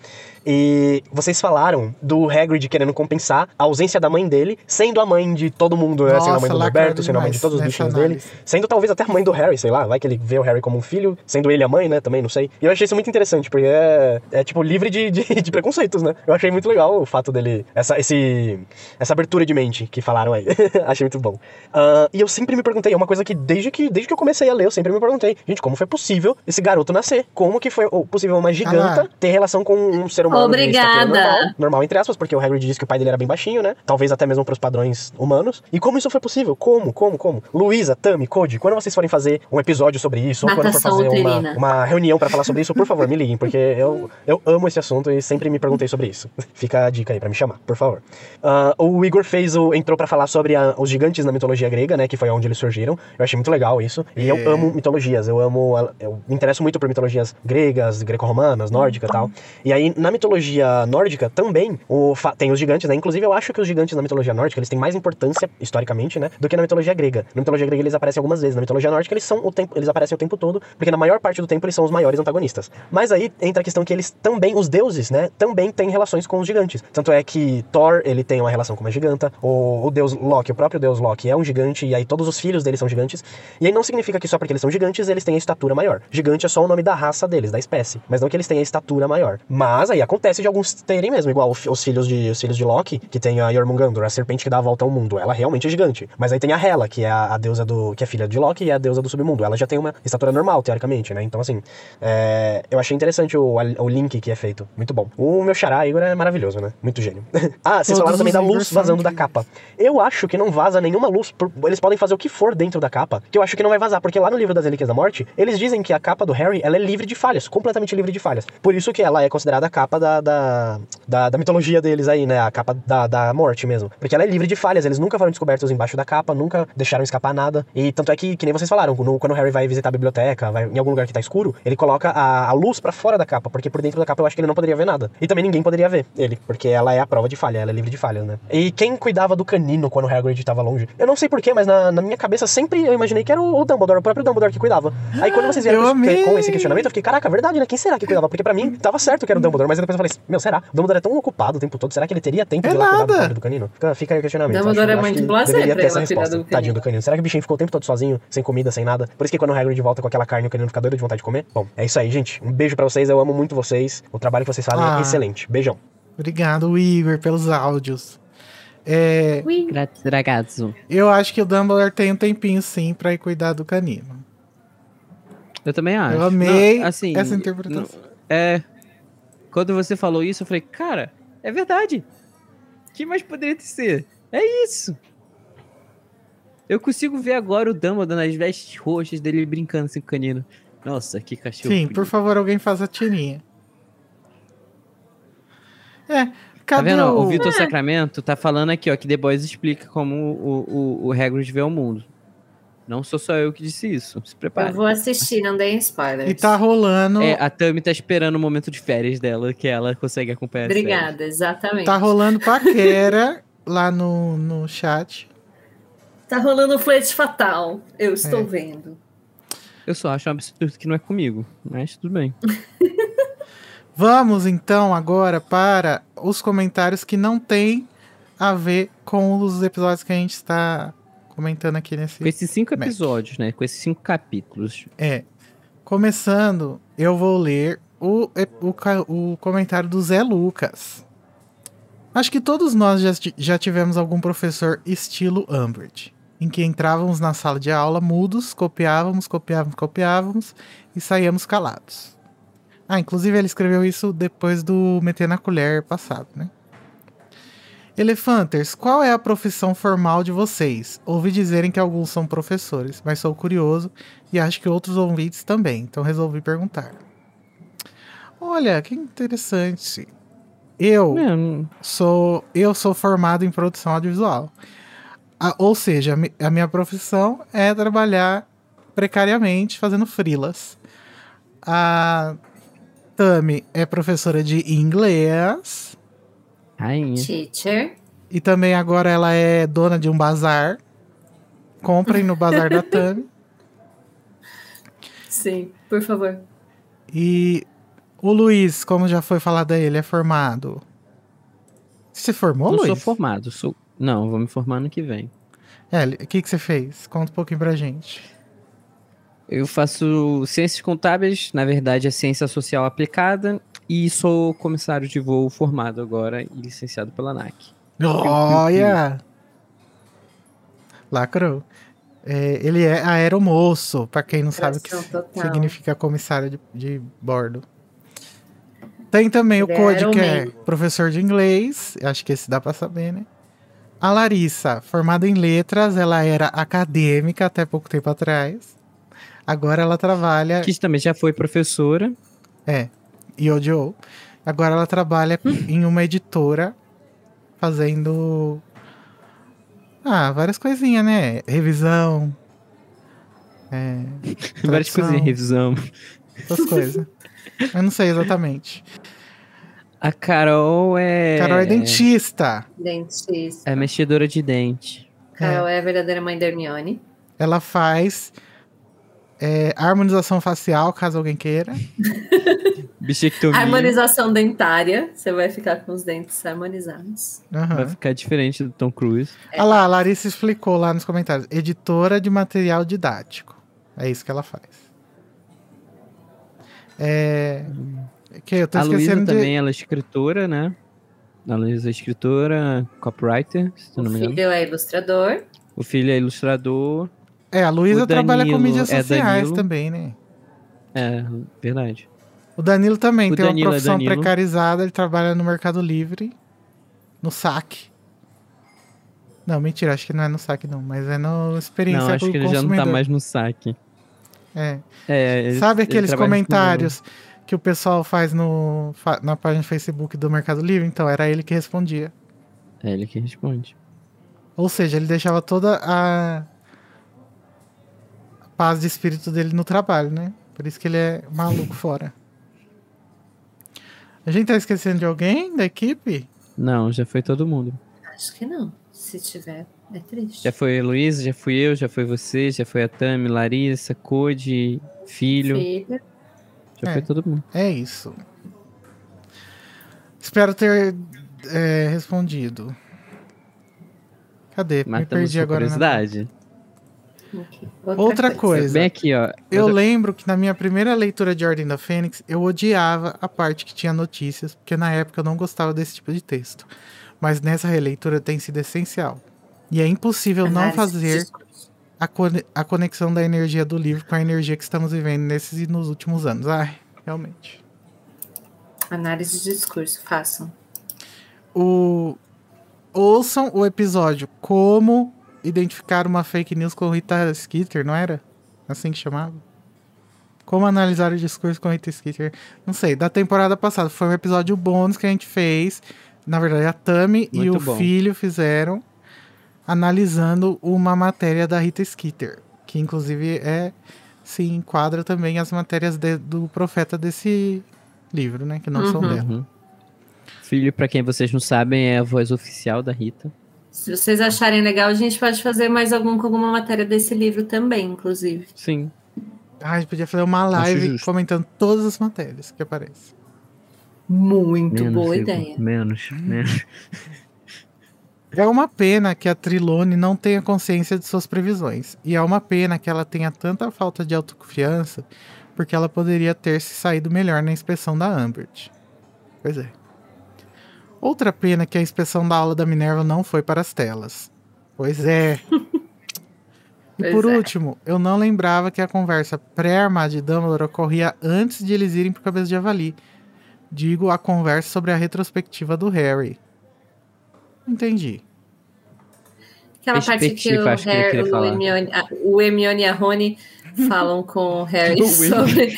E vocês falaram do Hagrid querendo compensar a ausência da mãe dele, sendo a mãe de todo mundo, né? Sendo a mãe do Roberto, sendo a mãe de todos os bichinhos dele. Sendo talvez até a mãe do Harry, sei lá, vai que ele vê o Harry como um filho, sendo ele a mãe, né, também, não sei. E eu achei isso muito interessante, porque é, é tipo, livre de, de, de preconceitos, né? Eu achei muito legal o fato dele, essa, esse, essa abertura de mente que falaram aí. achei muito bom. Ah, e eu sempre me perguntei, é uma coisa que desde, que desde que eu comecei a ler, eu sempre me perguntei, gente, como foi possível esse garoto nascer? Como que foi ou, possível uma giganta lá. ter relação com um ser humano Obrigada. normal? Normal, entre aspas, porque o Hagrid disse que o pai dele era bem baixinho, né? Talvez até mesmo pros padrões humanos. E como isso foi possível? Como? Como? Como? Luísa, Tami, Cody, quando vocês forem fazer um episódio sobre isso, ou quando for fazer uma, uma reunião pra falar sobre isso, por favor, me liguem, porque eu, eu amo esse assunto e sempre me perguntei sobre isso. Fica a dica aí pra me chamar, por favor. Ah, o Igor Igor fez o. entrou pra falar sobre a- os gigantes na mitologia grega, né? Que foi onde eles surgiram. Eu achei muito legal isso. E eu É. amo mitologias. Eu amo. Eu me interesso muito por mitologias gregas, greco-romanas, nórdicas e tal. E aí, na mitologia nórdica também, o tem os gigantes, né? Inclusive, eu acho que os gigantes na mitologia nórdica eles têm mais importância, historicamente, né? Do que na mitologia grega. Na mitologia grega eles aparecem algumas vezes. Na mitologia nórdica eles são o tempo. Eles aparecem o tempo todo, porque na maior parte do tempo eles são os maiores antagonistas. Mas aí entra a questão que eles também, os deuses, né? Também têm relações com os gigantes. Tanto é que Thor, ele tem uma relação com uma giganta. O, o deus Loki, o próprio deus Loki é um gigante, e aí todos os filhos dele são gigantes. E aí não significa que só porque eles são gigantes, eles têm a estatura maior. Gigante é só o nome da raça deles, da espécie. Mas não que eles tenham a estatura maior. Mas aí acontece de alguns terem mesmo, igual os filhos de, os filhos de Loki, que tem a Jormungandr, a serpente que dá a volta ao mundo. Ela realmente é gigante. Mas aí tem a Hela, que é a, a deusa do. que é filha de Loki e é a deusa do submundo. Ela já tem uma estatura normal, teoricamente, né? Então, assim, é, eu achei interessante o, o link que é feito. Muito bom. O meu xará, Igor, é maravilhoso, né? Muito gênio. ah, vocês Todos falaram também da luz são da capa. Eu acho que não vaza nenhuma luz. por- Eles podem fazer o que for dentro da capa, que eu acho que não vai vazar, porque lá no livro das Relíquias da Morte, eles dizem que a capa do Harry ela é livre de falhas, completamente livre de falhas. Por isso que ela é considerada a capa da, da, da, da mitologia deles aí, né? A capa da, da morte mesmo. Porque ela é livre de falhas, eles nunca foram descobertos embaixo da capa, nunca deixaram escapar nada. E tanto é que, que nem vocês falaram, no- quando o Harry vai visitar a biblioteca, vai em algum lugar que tá escuro, ele coloca a, a luz pra fora da capa, porque por dentro da capa eu acho que ele não poderia ver nada. E também ninguém poderia ver ele, porque ela é a prova de falha, ela é livre de falhas, né? E quem cuidava do canino quando o Hagrid tava longe? Eu não sei porquê, mas na, na minha cabeça sempre eu imaginei que era o, o Dumbledore, o próprio Dumbledore que cuidava. Aí quando vocês vieram com com esse questionamento, eu fiquei, caraca, verdade, né? Quem será que cuidava? Porque pra mim tava certo que era o Dumbledore, mas aí depois eu falei, meu, será? O Dumbledore é tão ocupado o tempo todo, será que ele teria tempo É de ir lá cuidar do do canino? Fica, fica aí o questionamento. Dumbledore Acho- é acho muito blasé pra essa cuidar resposta. do Tadinho canino. do canino. Será que o bichinho ficou o tempo todo sozinho, sem comida, sem nada? Por isso que quando o Hagrid volta com aquela carne, o canino fica doido de vontade de comer? Bom, é isso aí, gente. Um beijo pra vocês, eu amo muito vocês. O trabalho que vocês fazem Ah. é excelente. Beijão. Obrigado, Igor, pelos áudios. É, Grazie, ragazzo. eu acho que o Dumbledore tem um tempinho sim pra ir cuidar do canino. Eu também acho. Eu amei Não, assim, essa interpretação. não- é. Quando você falou isso, eu falei, cara, é verdade. O que mais poderia ser? É isso. Eu consigo ver agora o Dumbledore nas vestes roxas dele brincando assim com o canino. Nossa, que cachorro. Sim, por favor, alguém faça a tirinha. É, Tá cadê vendo? ó? o... O Vitor Sacramento tá falando aqui, ó, que The Boys explica como o, o, o Hagrid vê o mundo. Não sou só eu que disse isso. Se prepare. Eu vou assistir, não deem spoilers. E tá rolando... É, a Tami tá esperando o momento de férias dela, que ela consegue acompanhar. Obrigada, exatamente. Tá rolando paquera lá no, no chat. Tá rolando um flerte fatal. Eu É. estou vendo. Eu só acho um absurdo que não é comigo, mas tudo bem. Vamos então agora para os comentários que não tem a ver com os episódios que a gente está comentando aqui nesse. Com esses cinco episódios, né? Com esses cinco capítulos. É. Começando, eu vou ler o, o, o comentário do Zé Lucas. Acho que todos nós já, já tivemos algum professor estilo Umbridge, em que entrávamos na sala de aula mudos, copiávamos, copiávamos, copiávamos e saíamos calados. Ah, inclusive ele escreveu isso depois do Meter na Colher passado, né? Elefanters, qual é a profissão formal de vocês? Ouvi dizerem que alguns são professores, mas sou curioso e acho que outros ouvintes também, então resolvi perguntar. Olha, que interessante. Eu não- sou eu sou formado em produção audiovisual. Ah, ou seja, a mi- a minha profissão é trabalhar precariamente fazendo frilas. A Tami é professora de inglês Rainha. Teacher. e também agora ela é dona de um bazar. Comprem no bazar da Tami. Sim, por favor. E o Luiz, como já foi falado aí, ele é formado. Você formou, não Luiz? sou formado, sou. Não, vou me formar ano que vem. É, o que, que você fez? Conta um pouquinho pra gente. Eu faço ciências contábeis, na verdade é ciência social aplicada, e sou comissário de voo formado agora e licenciado pela ANAC. Olha! Lacrou. É, ele é aeromoço, pra quem não sabe o que total. significa comissário de, de bordo. Tem também o Ele é Code, que é professor de inglês. Acho que esse dá pra saber, né? A Larissa, formada em letras, ela era acadêmica até pouco tempo atrás. Agora ela trabalha Que também já foi professora. é, e odiou. Agora ela trabalha em uma editora fazendo Ah, várias coisinhas, né? Revisão. É, Várias tradução, em revisão. Essas coisas. Eu não sei exatamente. A Carol é. Carol é dentista. Dentista. É mexedora de dente. Carol é a verdadeira mãe da Hermione. Ela faz é, harmonização facial, caso alguém queira. Bichectomia. Harmonização dentária. Você vai ficar com os dentes harmonizados. Aham. Vai ficar diferente do Tom Cruise. Olha lá, a Larissa explicou lá nos comentários. Editora de material didático. É isso que ela faz. É. Que eu tô a Luísa de. também, ela é escritora, né? A Luísa é escritora, copywriter, se O não me engano. filho é ilustrador. O filho é ilustrador. É, a Luísa trabalha com mídias é sociais Danilo. também, né? É, verdade. O Danilo também O tem Danilo é uma profissão Danilo. precarizada, ele trabalha no Mercado Livre, no saque. Não, mentira, acho que não é no saque não, mas é no experiência Não, acho que ele já não tá mais no saque. É. É, ele- Sabe ele aqueles comentários que o pessoal faz no, na página do Facebook do Mercado Livre? Então, era ele que respondia. É ele que responde. Ou seja, ele deixava toda a paz de espírito dele no trabalho, né? Por isso que ele é maluco fora. A gente tá esquecendo de alguém da equipe? Não, já foi todo mundo. Acho que não. Se tiver, é triste. Já foi a Luísa, já fui eu, já foi você, já foi a Tami, Larissa, Code, filho. Filha. Já É. foi todo mundo. É isso. Espero ter é, respondido. Cadê? Me Matamos perdi sua agora. na- Ok. Outra coisa. Bem aqui, ó. Eu Outra- lembro que na minha primeira leitura de Ordem da Fênix, eu odiava a parte que tinha notícias, porque na época eu não gostava desse tipo de texto. Mas nessa releitura tem sido essencial. E é impossível não Análise de fazer a, cone- a conexão da energia do livro com a energia que estamos vivendo nesses e nos últimos anos. Ai, realmente. Análise de discurso, façam. O... Ouçam o episódio Como Identificar uma Fake News com Rita Skeeter, não era? Assim que chamava? Como analisar o discurso com Rita Skeeter. Não sei, da temporada passada. Foi um episódio bônus que a gente fez. Na verdade, a Tami e o bom. filho fizeram analisando uma matéria da Rita Skeeter. Que inclusive é se enquadra também as matérias de- do profeta desse livro, né? Que não são Uhum. dela. Uhum. Filho, pra quem vocês não sabem, é a voz oficial da Rita. Se vocês acharem legal, a gente pode fazer mais algum com alguma matéria desse livro também, inclusive. Sim. Ah, a gente podia fazer uma live comentando todas as matérias que aparecem. Muito boa Igor, ideia. Menos, menos. É uma pena que a Trilone não tenha consciência de suas previsões. E é uma pena que ela tenha tanta falta de autoconfiança, porque ela poderia ter se saído melhor na inspeção da Ambert. Pois é. Outra pena que a inspeção da aula da Minerva não foi para as telas. Pois é. E Pois por é. último, eu não lembrava que a conversa pré-armada de Dumbledore ocorria antes de eles irem pro Cabeça de Javali. Digo, a conversa sobre a retrospectiva do Harry. Entendi. Aquela parte que o, que Harry, queria o. Hermione, a- o Hermione e a Rony falam com o Harry sobre...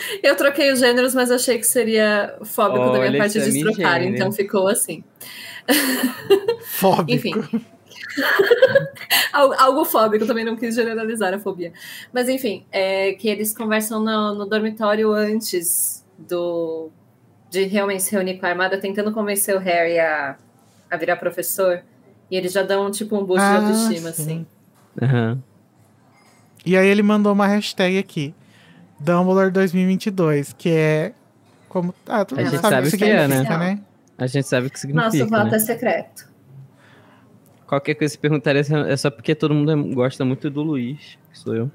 Eu troquei os gêneros, mas achei que seria fóbico da minha Olha, parte é de trocar, então ficou assim. Fóbico. Enfim. Al- Algo fóbico, também não quis generalizar a fobia. Mas enfim, é que eles conversam no, no dormitório antes do de realmente se reunir com a armada, tentando convencer o Harry a, a virar professor. E eles já dão tipo um boost Ah, de autoestima, sim. assim. Aham. E aí ele mandou uma hashtag aqui. Dumbledore 2022, que é como ah, todo A mundo gente sabe, sabe o que que é, né? significa, né? A gente sabe o que significa. Nosso voto né? é secreto. Qualquer coisa que perguntaria é só porque todo mundo é- gosta muito do Luiz, que sou eu.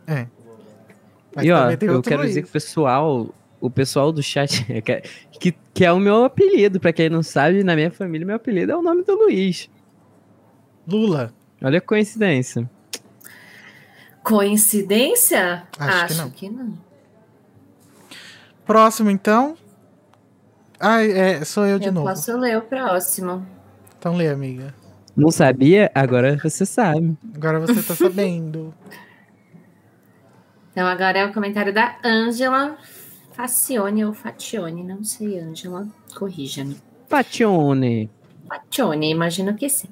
Mas e ó, eu quero Luiz. dizer que o pessoal, o pessoal do chat, é que, que, que é o meu apelido, pra quem não sabe, na minha família, meu apelido é o nome do Luiz. Lula. Olha a coincidência. Coincidência? Acho que não. não. Próximo, então. Ai, é, sou eu de Eu novo. posso ler o próximo. Então lê, amiga. Não sabia? Agora você sabe. Agora você tá sabendo. Então agora é o comentário da Ângela Facione ou Fatione, não sei, Ângela, corrija-me. Patione. Fatione, imagino que sim.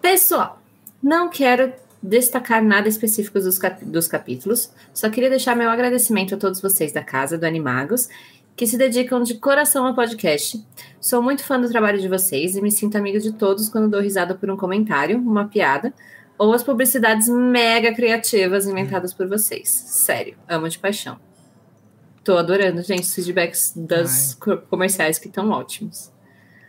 Pessoal, Não quero destacar nada específico dos, cap dos capítulos, só queria deixar meu agradecimento a todos vocês da casa do Animagos que se dedicam de coração ao podcast. Sou muito fã do trabalho de vocês e me sinto amiga de todos quando dou risada por um comentário, uma piada ou as publicidades mega criativas inventadas por vocês. Sério, amo de paixão. Tô adorando, gente, os feedbacks das comerciais que estão ótimos.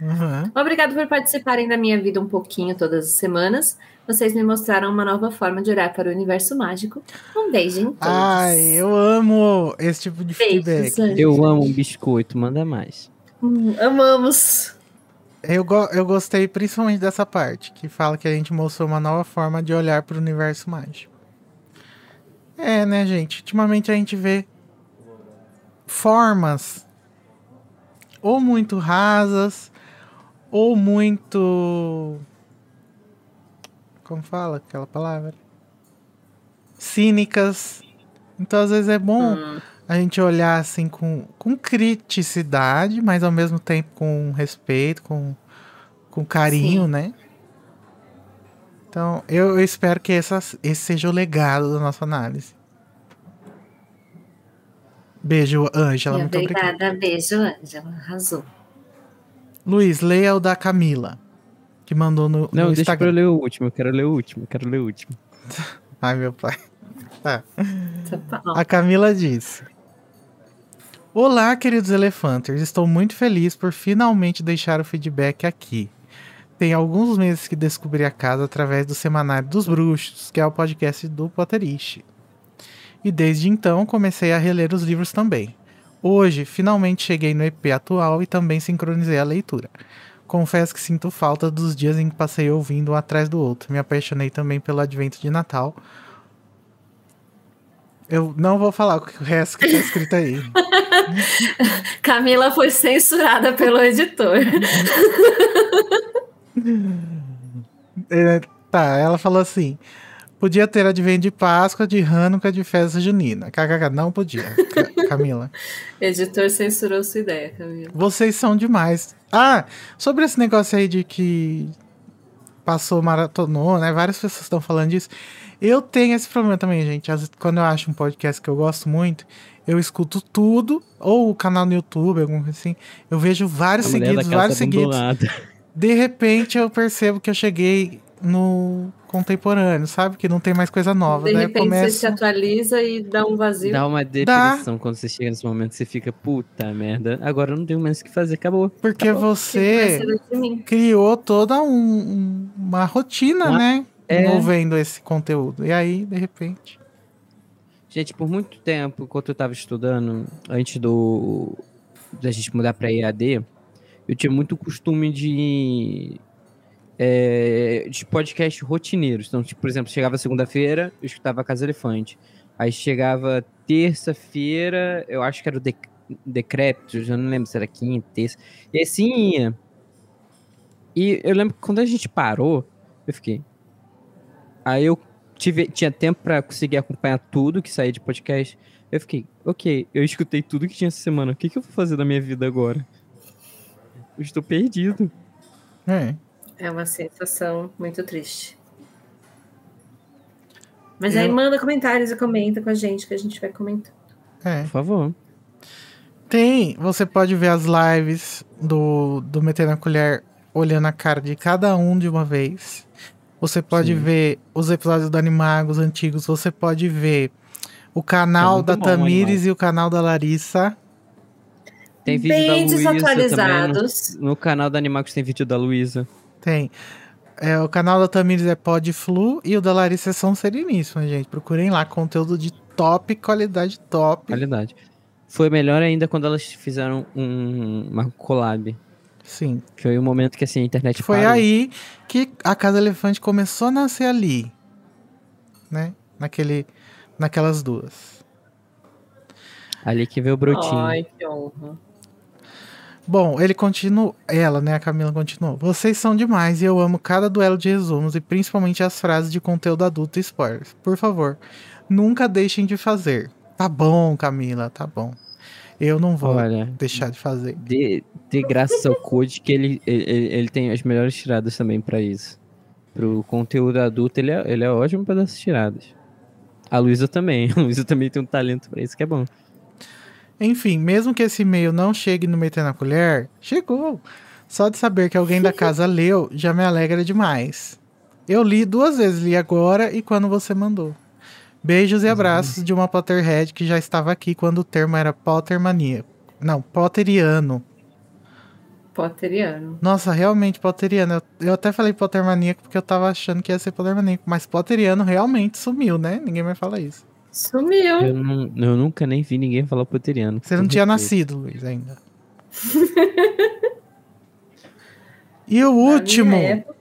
Uhum. Obrigado por participarem da minha vida um pouquinho todas as semanas. Vocês me mostraram uma nova forma de olhar para o universo mágico. Um beijo em todos. Ai, eu amo esse tipo de Beijos, feedback. Eu amo um biscoito, manda mais. Hum, amamos. Eu, go- eu gostei principalmente dessa parte, que fala que a gente mostrou uma nova forma de olhar para o universo mágico. É, né, gente? Ultimamente a gente vê formas ou muito rasas, ou muito. Como fala aquela palavra? Cínicas. Então, às vezes é bom Hum, a gente olhar assim com, com criticidade, mas ao mesmo tempo com respeito, com, com carinho, Sim. né? Então, eu, eu espero que essa, esse seja o legado da nossa análise. Beijo, Ângela. Muito obrigado. obrigada. Beijo, Ângela. Arrasou. Luiz, leia o da Camila, que mandou no, Não, no deixa pra eu Instagram. ler o último, eu quero ler o último, eu quero ler o último. Ai, meu pai. Tá. Tá. A Camila disse: Olá, queridos elefanters. Estou muito feliz por finalmente deixar o feedback aqui. Tem alguns meses que descobri a casa através do Semanário dos Bruxos, que é o podcast do Potterish. E desde então comecei a reler os livros também. Hoje, finalmente cheguei no EP atual e também sincronizei a leitura. Confesso que sinto falta dos dias em que passei ouvindo um atrás do outro. Me apaixonei também pelo advento de Natal. Eu não vou falar o resto que tá escrito aí. Camila foi censurada pelo editor. É, tá, ela falou assim: podia ter advento de Páscoa, de Hanukkah, de festa junina. KKK, não podia, Ca- Camila. editor censurou sua ideia, Camila. Vocês são demais. Ah, sobre esse negócio aí de que passou, maratonou, né? Várias pessoas estão falando disso. Eu tenho esse problema também, gente. Às vezes, quando eu acho um podcast que eu gosto muito, eu escuto tudo, ou o canal no YouTube, alguma coisa assim. Eu vejo vários seguidos, vários casa seguidos. De repente eu percebo que eu cheguei no contemporâneo, sabe? Que não tem mais coisa nova. De repente você se atualiza e dá um vazio. Dá uma depressão quando você chega nesse momento, você fica, puta merda, agora eu não tenho mais o que fazer, acabou. Porque Tipo, você criou toda um- uma rotina, Uma- né? É. Envolvendo esse conteúdo. E aí, de repente. Gente, por muito tempo, enquanto eu tava estudando, antes do da gente mudar pra EAD, eu tinha muito costume de é, de podcast rotineiros. Então, tipo, por exemplo, chegava segunda-feira, eu escutava Casa Elefante. Aí chegava terça-feira, eu acho que era o Dec Decrépito, não lembro se era quinta, terça. E assim ia. E eu lembro que quando a gente parou, eu fiquei. Aí eu tive, tinha tempo pra conseguir acompanhar tudo que saía de podcast. Eu fiquei, ok, eu escutei tudo que tinha essa semana. O que, que eu vou fazer da minha vida agora? Eu estou perdido. É. É uma sensação muito triste. Mas Eu- aí manda comentários e comenta com a gente que a gente vai comentando. É. Por favor. Tem. Você pode ver as lives do, do Meter na Colher olhando a cara de cada um de uma vez. Você pode Sim. ver os episódios do Animagos antigos. Você pode ver o canal muito da bom, Tamires e o canal da Larissa. Tem vídeo Bem da Luísa também. desatualizados. No, no canal da Animagos tem vídeo da Luísa. Tem. É, o canal da Tamires é Podflu e o da Larissa é São Sereníssima, gente. Procurem lá, conteúdo de top, qualidade top. Qualidade. Foi melhor ainda quando elas fizeram um, uma collab. Sim. Foi o momento que assim, a internet Foi parou. aí que a Casa Elefante começou a nascer ali. Né? Naquele, naquelas duas. Ali que veio o brotinho. Ai, que honra. Bom, ele continua. Ela, né? A Camila continuou. Vocês são demais e eu amo cada duelo de resumos e principalmente as frases de conteúdo adulto e spoilers. Por favor, nunca deixem de fazer. Tá bom, Camila, tá bom. Eu não vou Olha, deixar de fazer. dê, dê graças ao Code que ele, ele, ele tem as melhores tiradas também pra isso. pro conteúdo adulto, ele é, ele é ótimo pra dar essas tiradas. A Luísa também. A Luísa também tem um talento pra isso, que é bom. Enfim, mesmo que esse e-mail não chegue no Meter na Colher, chegou. Só de saber que alguém da casa leu já me alegra demais. Eu li duas vezes, li agora e quando você mandou. Beijos e abraços de uma Potterhead que já estava aqui quando o termo era Pottermania. Não, Potteriano. Potteriano. Nossa, realmente Potteriano. Eu, eu até falei Pottermaníaco porque eu tava achando que ia ser Pottermaníaco, mas Potteriano realmente sumiu, né? Ninguém vai falar isso. Sumiu. Eu, não- eu nunca nem vi ninguém falar poteriano. Você não tinha nascido, Luiz, ainda. e o último época,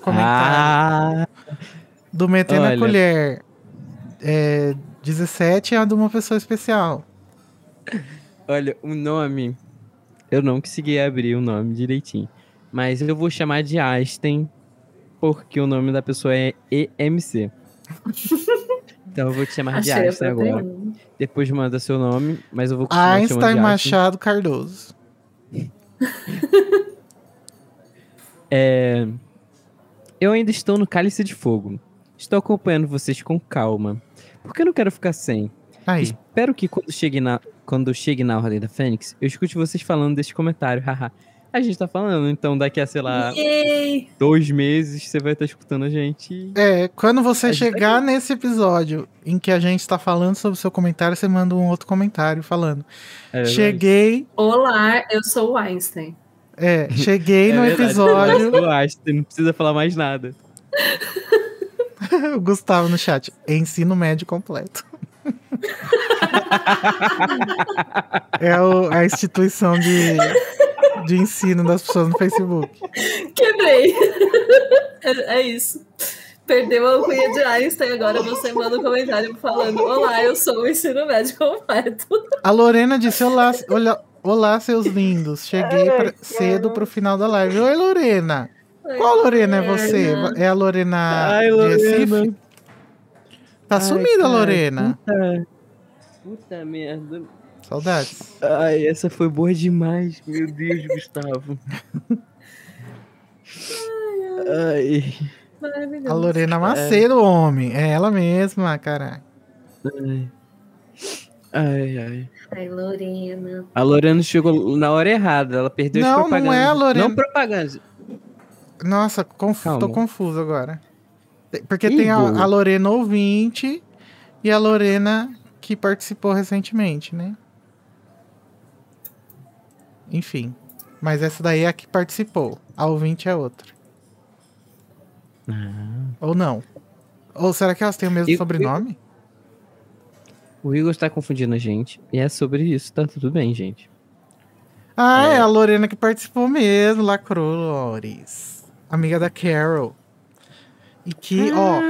comentário Ah, do Meter na. Colher. É, 17 é a de uma pessoa especial. olha, o nome. Eu não consegui abrir o nome direitinho. Mas eu vou chamar de Einstein, porque o nome da pessoa é EMC. Então eu vou te chamar de achei Einstein agora. Depois manda seu nome, mas eu vou continuar Einstein de Machado Cardoso. É, Eu ainda estou no Cálice de Fogo. Estou acompanhando vocês com calma. Porque eu não quero ficar sem. Aí. Espero que quando chegue na, quando chegue na Ordem da Fênix, eu escute vocês falando desse comentário. haha. A gente tá falando, então daqui a, sei lá, Yay! dois meses você vai estar escutando a gente. É, quando você tá chegar nesse episódio em que a gente tá falando sobre o seu comentário, você manda um outro comentário falando. É cheguei, Olá, eu sou o Einstein. é, cheguei É no verdade, episódio. Eu acho, você não precisa falar mais nada. o Gustavo no chat. Ensino médio completo. é o- a instituição de, de ensino das pessoas no Facebook. Quebrei. é, é isso. Perdeu a alcunha de Einstein, agora você manda um comentário falando: Olá, eu sou o ensino médio completo. A Lorena disse: Olá, olha, olá seus lindos. Cheguei pra- cedo pro final da live. Oi, Lorena. Qual Lorena é você? É a Lorena Ai? Lorena. Tá Ai, sumida, cara, Lorena. Puta, puta merda. Saudades. Ai, essa foi boa demais. Meu Deus, Gustavo. Ai, Maravilhoso. A Lorena Macedo, homem. É ela mesma, caralho. ai. Ai, ai. Ai, Lorena. A Lorena chegou na hora errada. Ela perdeu Não, as não propagandas. é a Lorena. Não propaganda. Nossa, Calma. tô confuso agora. Porque Ih, tem a, a Lorena ouvinte e a Lorena que participou recentemente, né? Enfim. Mas essa daí é a que participou. A ouvinte é outra. Ah. Ou não? Ou será que elas têm o mesmo Eu- sobrenome? O Igor está confundindo a gente. E é sobre isso, tá tudo bem, gente. Ah, é. É. a Lorena que participou mesmo, lacrou, Lores. Amiga da Carol. E que, ó,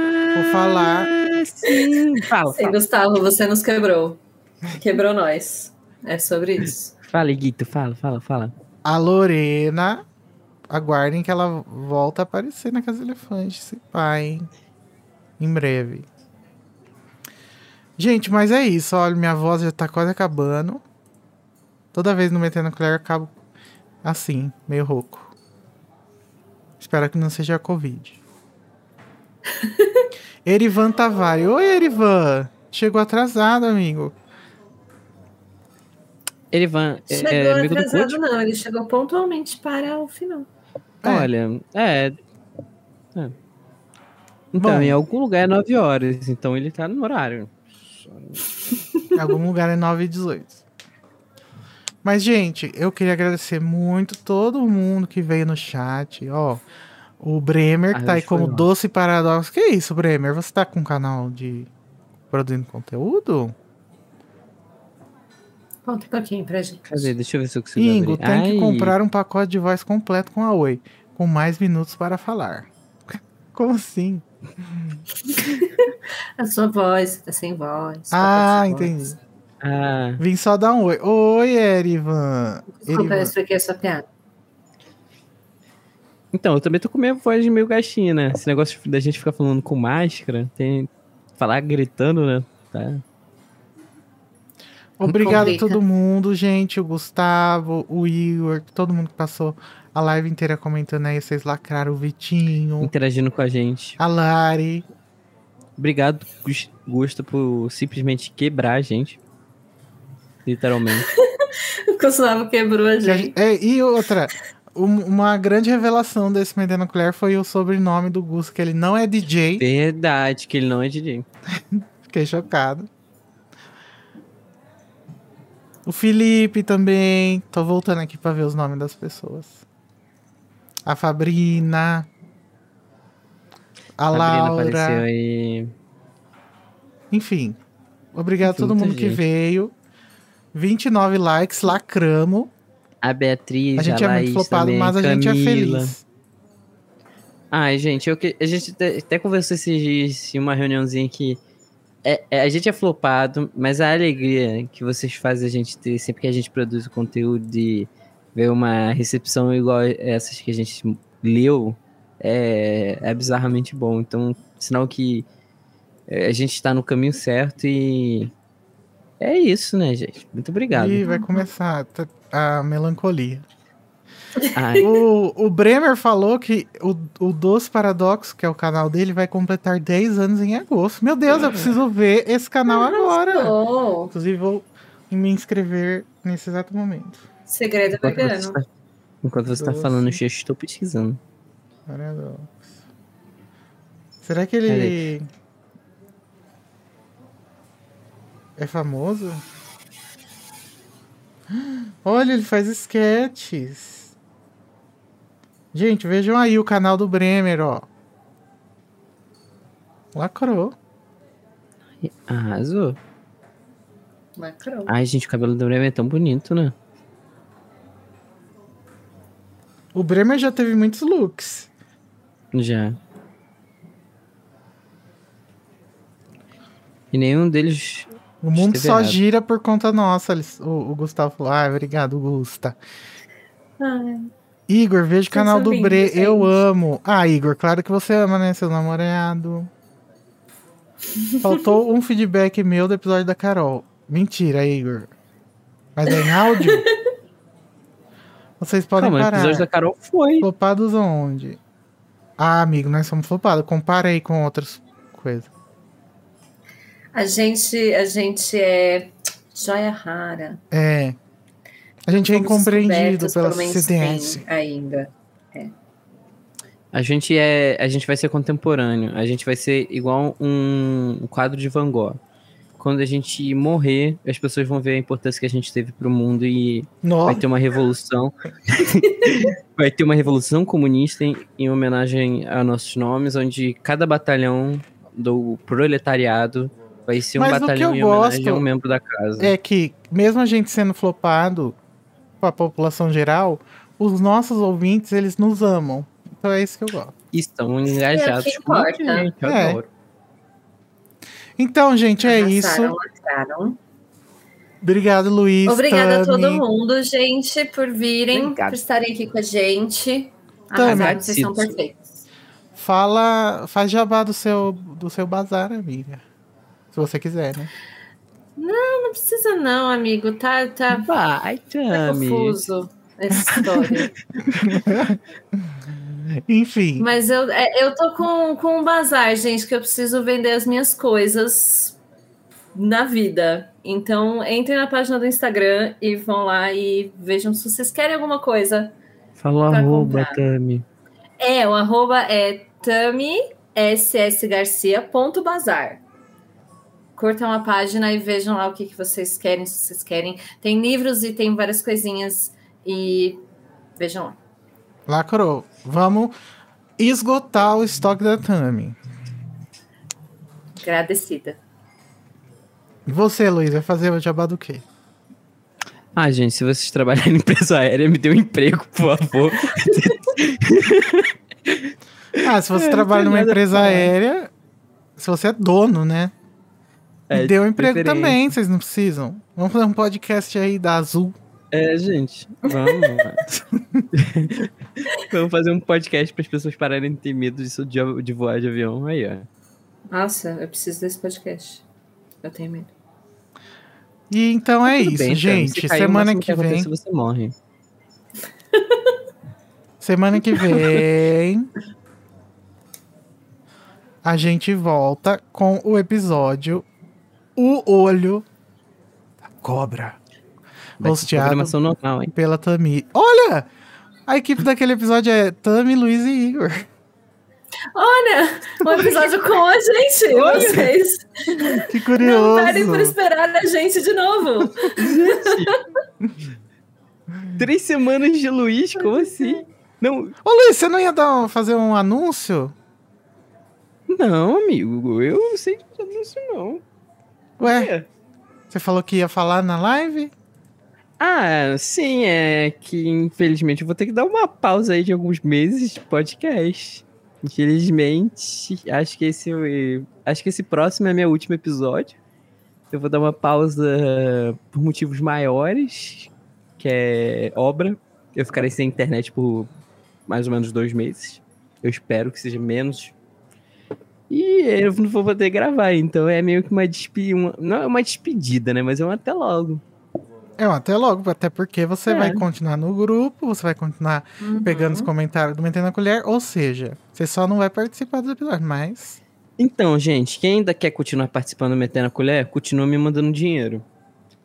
vou falar. Ah, sim. Fala, Sim, fala. Gustavo, você nos quebrou. Quebrou nós. É sobre isso. Fala, Guito, fala, fala, fala. A Lorena, aguardem que ela volta a aparecer na Casa Elefante, esse pai, hein? Em breve. Gente, mas é isso. Olha, minha voz já tá quase acabando. Toda vez no Metendo Nuclear eu acabo assim, meio rouco. Espero que não seja a Covid. Erivan Tavares. Oi, Erivan. Chegou atrasado, amigo. Erivan, é, Chegou é amigo do atrasado, Cut? não. Ele chegou pontualmente para o final. É. Olha, é. é. Então, Bom. em algum lugar é 9 horas, então ele tá no horário. Em algum lugar é 9 e 18. Mas, gente, eu queria agradecer muito todo mundo que veio no chat. Ó, o Bremer, que Ah, tá aí como. Doce Paradoxo. Que isso, Bremer? Você tá com um canal de produzindo conteúdo? Conta um pouquinho pra gente. Cadê? Deixa eu ver se eu consigo Ingo, abrir. tem que Ai, comprar um pacote de voz completo com a Oi, com mais minutos para falar. Como assim? A sua voz, tá sem voz. Ah, de voz. entendi. Ah, Vim só dar um oi. Oi, Erivan. Desculpa, eu Erivan. expliquei a sua piada. então, eu também tô com minha voz meio gaixinha, né? Esse negócio da gente ficar falando com máscara, tem. Falar gritando, né? Tá. Obrigado Complica. a todo mundo, gente. O Gustavo, o Igor, todo mundo que passou a live inteira comentando aí. Vocês lacraram o Vitinho, Interagindo com a gente. a Lari. Obrigado, Gus- Gusta, por simplesmente quebrar a gente. Literalmente. O Gustavo quebrou a E, a gente. é, e outra, um- uma grande revelação desse Medena Colher foi o sobrenome do Gus, que ele não é DJ. Verdade, que ele não é DJ. Fiquei chocado. O Felipe também. Tô voltando aqui pra ver os nomes das pessoas. A Fabrina. A, A Laura. apareceu aí. Enfim. Obrigado a Enfim, todo muita mundo que gente. veio. 29 likes, lacramos. A Beatriz, A gente é Laís muito flopado, também, mas a gente é Camila. feliz. Ai, gente, eu que- a gente até, até conversou esses dias em uma reuniãozinha que é, é- a gente é flopado, mas a alegria que vocês fazem a gente ter sempre que a gente produz o conteúdo de ver uma recepção igual essas que a gente leu é, é bizarramente bom. Então, sinal que é, a gente está no caminho certo e é isso, né, gente? Muito obrigado. E vai começar tá- a melancolia. O, o Bremer falou que o, o Doce Paradoxo, que é o canal dele, vai completar 10 anos em agosto. Meu Deus, eu preciso ver esse canal agora. Oh, Inclusive, vou me inscrever nesse exato momento. segredo enquanto você vegano. está, enquanto você tá Doce. falando, eu estou pesquisando. Paradoxo. Será que ele. É famoso? Olha, ele faz sketches. Gente, vejam aí o canal do Bremer, ó. Lacrou. Arrasou. Macron. Ai, gente, o cabelo do Bremer é tão bonito, né? O Bremer já teve muitos looks. Já. E nenhum deles. O mundo só errado. gira por conta nossa. O, o Gustavo falou: Ah, obrigado, Gusta. Ai, Igor, vejo o canal do Bre. Eu amo. Ah, Igor, claro que você ama, né? Seu namorado. Faltou um feedback meu do episódio da Carol. Mentira, Igor. Mas é em áudio? Vocês podem Não, mas o parar. episódio da Carol foi. Flopados onde? Ah, amigo, nós somos flopados. Compara aí com outras coisas. A gente, a gente é joia rara. É. A gente é incompreendido pela CDS. ainda. A gente é. A gente vai ser contemporâneo. A gente vai ser igual um, um quadro de Van Gogh. Quando a gente morrer, as pessoas vão ver a importância que a gente teve pro mundo e vai Nossa, ter uma revolução. vai ter uma revolução comunista em, em homenagem a nossos nomes, onde cada batalhão do proletariado vai ser um Mas o batalhão em homenagem a um membro da casa. é que, mesmo a gente sendo flopado com a população geral, os nossos ouvintes, eles nos amam. Então é isso que eu gosto. Estão engajados É com a importa. gente. Eu É. adoro. Então, gente, é Arrasaram, isso. lacraram. Obrigado, Luiz. Obrigada a todo Tami. mundo, gente, por virem, Obrigado. por estarem aqui com a gente. Tami. Arrasaram, vocês são perfeitos. Fala, faz jabá do seu, do seu bazar, amiga. Se você quiser, né? Não precisa não, amigo. Tá, tá, Vai, tá confuso essa história. Enfim, Mas eu, é, eu tô com, com um bazar, gente, que eu preciso vender as minhas coisas na vida. Então, entrem na página do Instagram e vão lá e vejam se vocês querem alguma coisa. Falou Pra arroba, comprar. Tami. É, o arroba é tami ssgarcia.bazar. Curtam a página e vejam lá o que, que vocês querem, se vocês querem. Tem livros e tem várias coisinhas. E vejam lá. lacrou. Vamos esgotar o estoque da Tami. Agradecida. E você, Luiz, vai fazer o jabá do quê? Ah, gente, se vocês trabalharem em empresa aérea, me dê um emprego, por favor. Ah, se você É, trabalha numa empresa aérea, se você é dono, né? É, um emprego também, vocês não precisam. Vamos fazer um podcast aí da Azul. É, gente, vamos. vamos fazer um podcast para as pessoas pararem de ter medo disso de, de voar de avião. Aí, ó. Nossa, eu preciso desse podcast. Eu tenho medo. E então é Tudo isso, bem, gente. se semana que acontece vem. é Você morre. Semana que vem. a gente volta com o episódio O Olho da Cobra. Programação normal, hein? pela Tami. Olha! A equipe daquele episódio é Tami, Luiz e Igor. Olha, um episódio com a gente. Vocês Que não curioso. pedem por esperar a gente de novo. Três semanas de Luiz, como assim? Não, Ô Luiz, você não ia dar um- fazer um anúncio? não, amigo. Eu não sei disso, não. Ué, você falou que ia falar na live? Ah, sim, é que infelizmente eu vou ter que dar uma pausa aí de alguns meses de podcast. Infelizmente, acho que esse acho que esse próximo é meu último episódio. Eu vou dar uma pausa por motivos maiores, que é obra. Eu ficarei sem internet por mais ou menos dois meses. Eu espero que seja menos. E eu não vou poder gravar, então é meio que uma despedida. Não é uma despedida, né? Mas é um até logo. É, até logo, até porque você É. vai continuar no grupo, você vai continuar pegando os comentários do Metendo na Colher, ou seja, você só não vai participar do episódio, mas. Então, gente, quem ainda quer continuar participando do Metendo a Colher, continua me mandando dinheiro.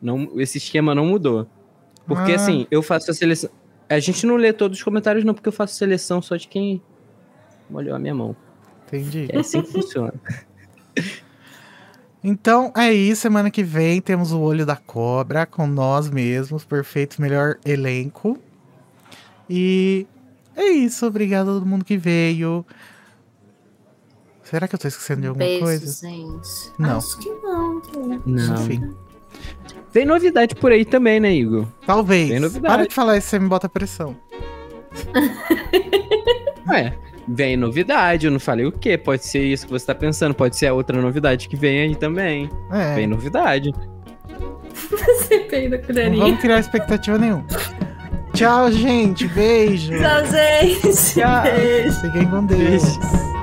Não, esse esquema não mudou. Porque Ah. assim, eu faço a seleção. A gente não lê todos os comentários, não, porque eu faço seleção só de quem molhou a minha mão. Entendi. É assim que funciona. Então é isso. Semana que vem temos o Olho da Cobra com nós mesmos, perfeito, melhor elenco. E é isso. Obrigado a todo mundo que veio. Será que eu tô esquecendo de alguma Beijo, coisa? gente. Não. Acho que não. Não. Enfim. Tem novidade por aí também, né, Igor? Talvez. Tem novidade. Para de falar isso, você me bota pressão. É, vem novidade, eu não falei o quê? Pode ser isso que você tá pensando, pode ser a outra novidade que vem aí também. É. Vem novidade. CPI da Não colherinha. vamos criar expectativa nenhuma. Tchau, gente. Beijo. Tchau, gente. Tchau. Beijo. Fiquem com Deus. Beijo.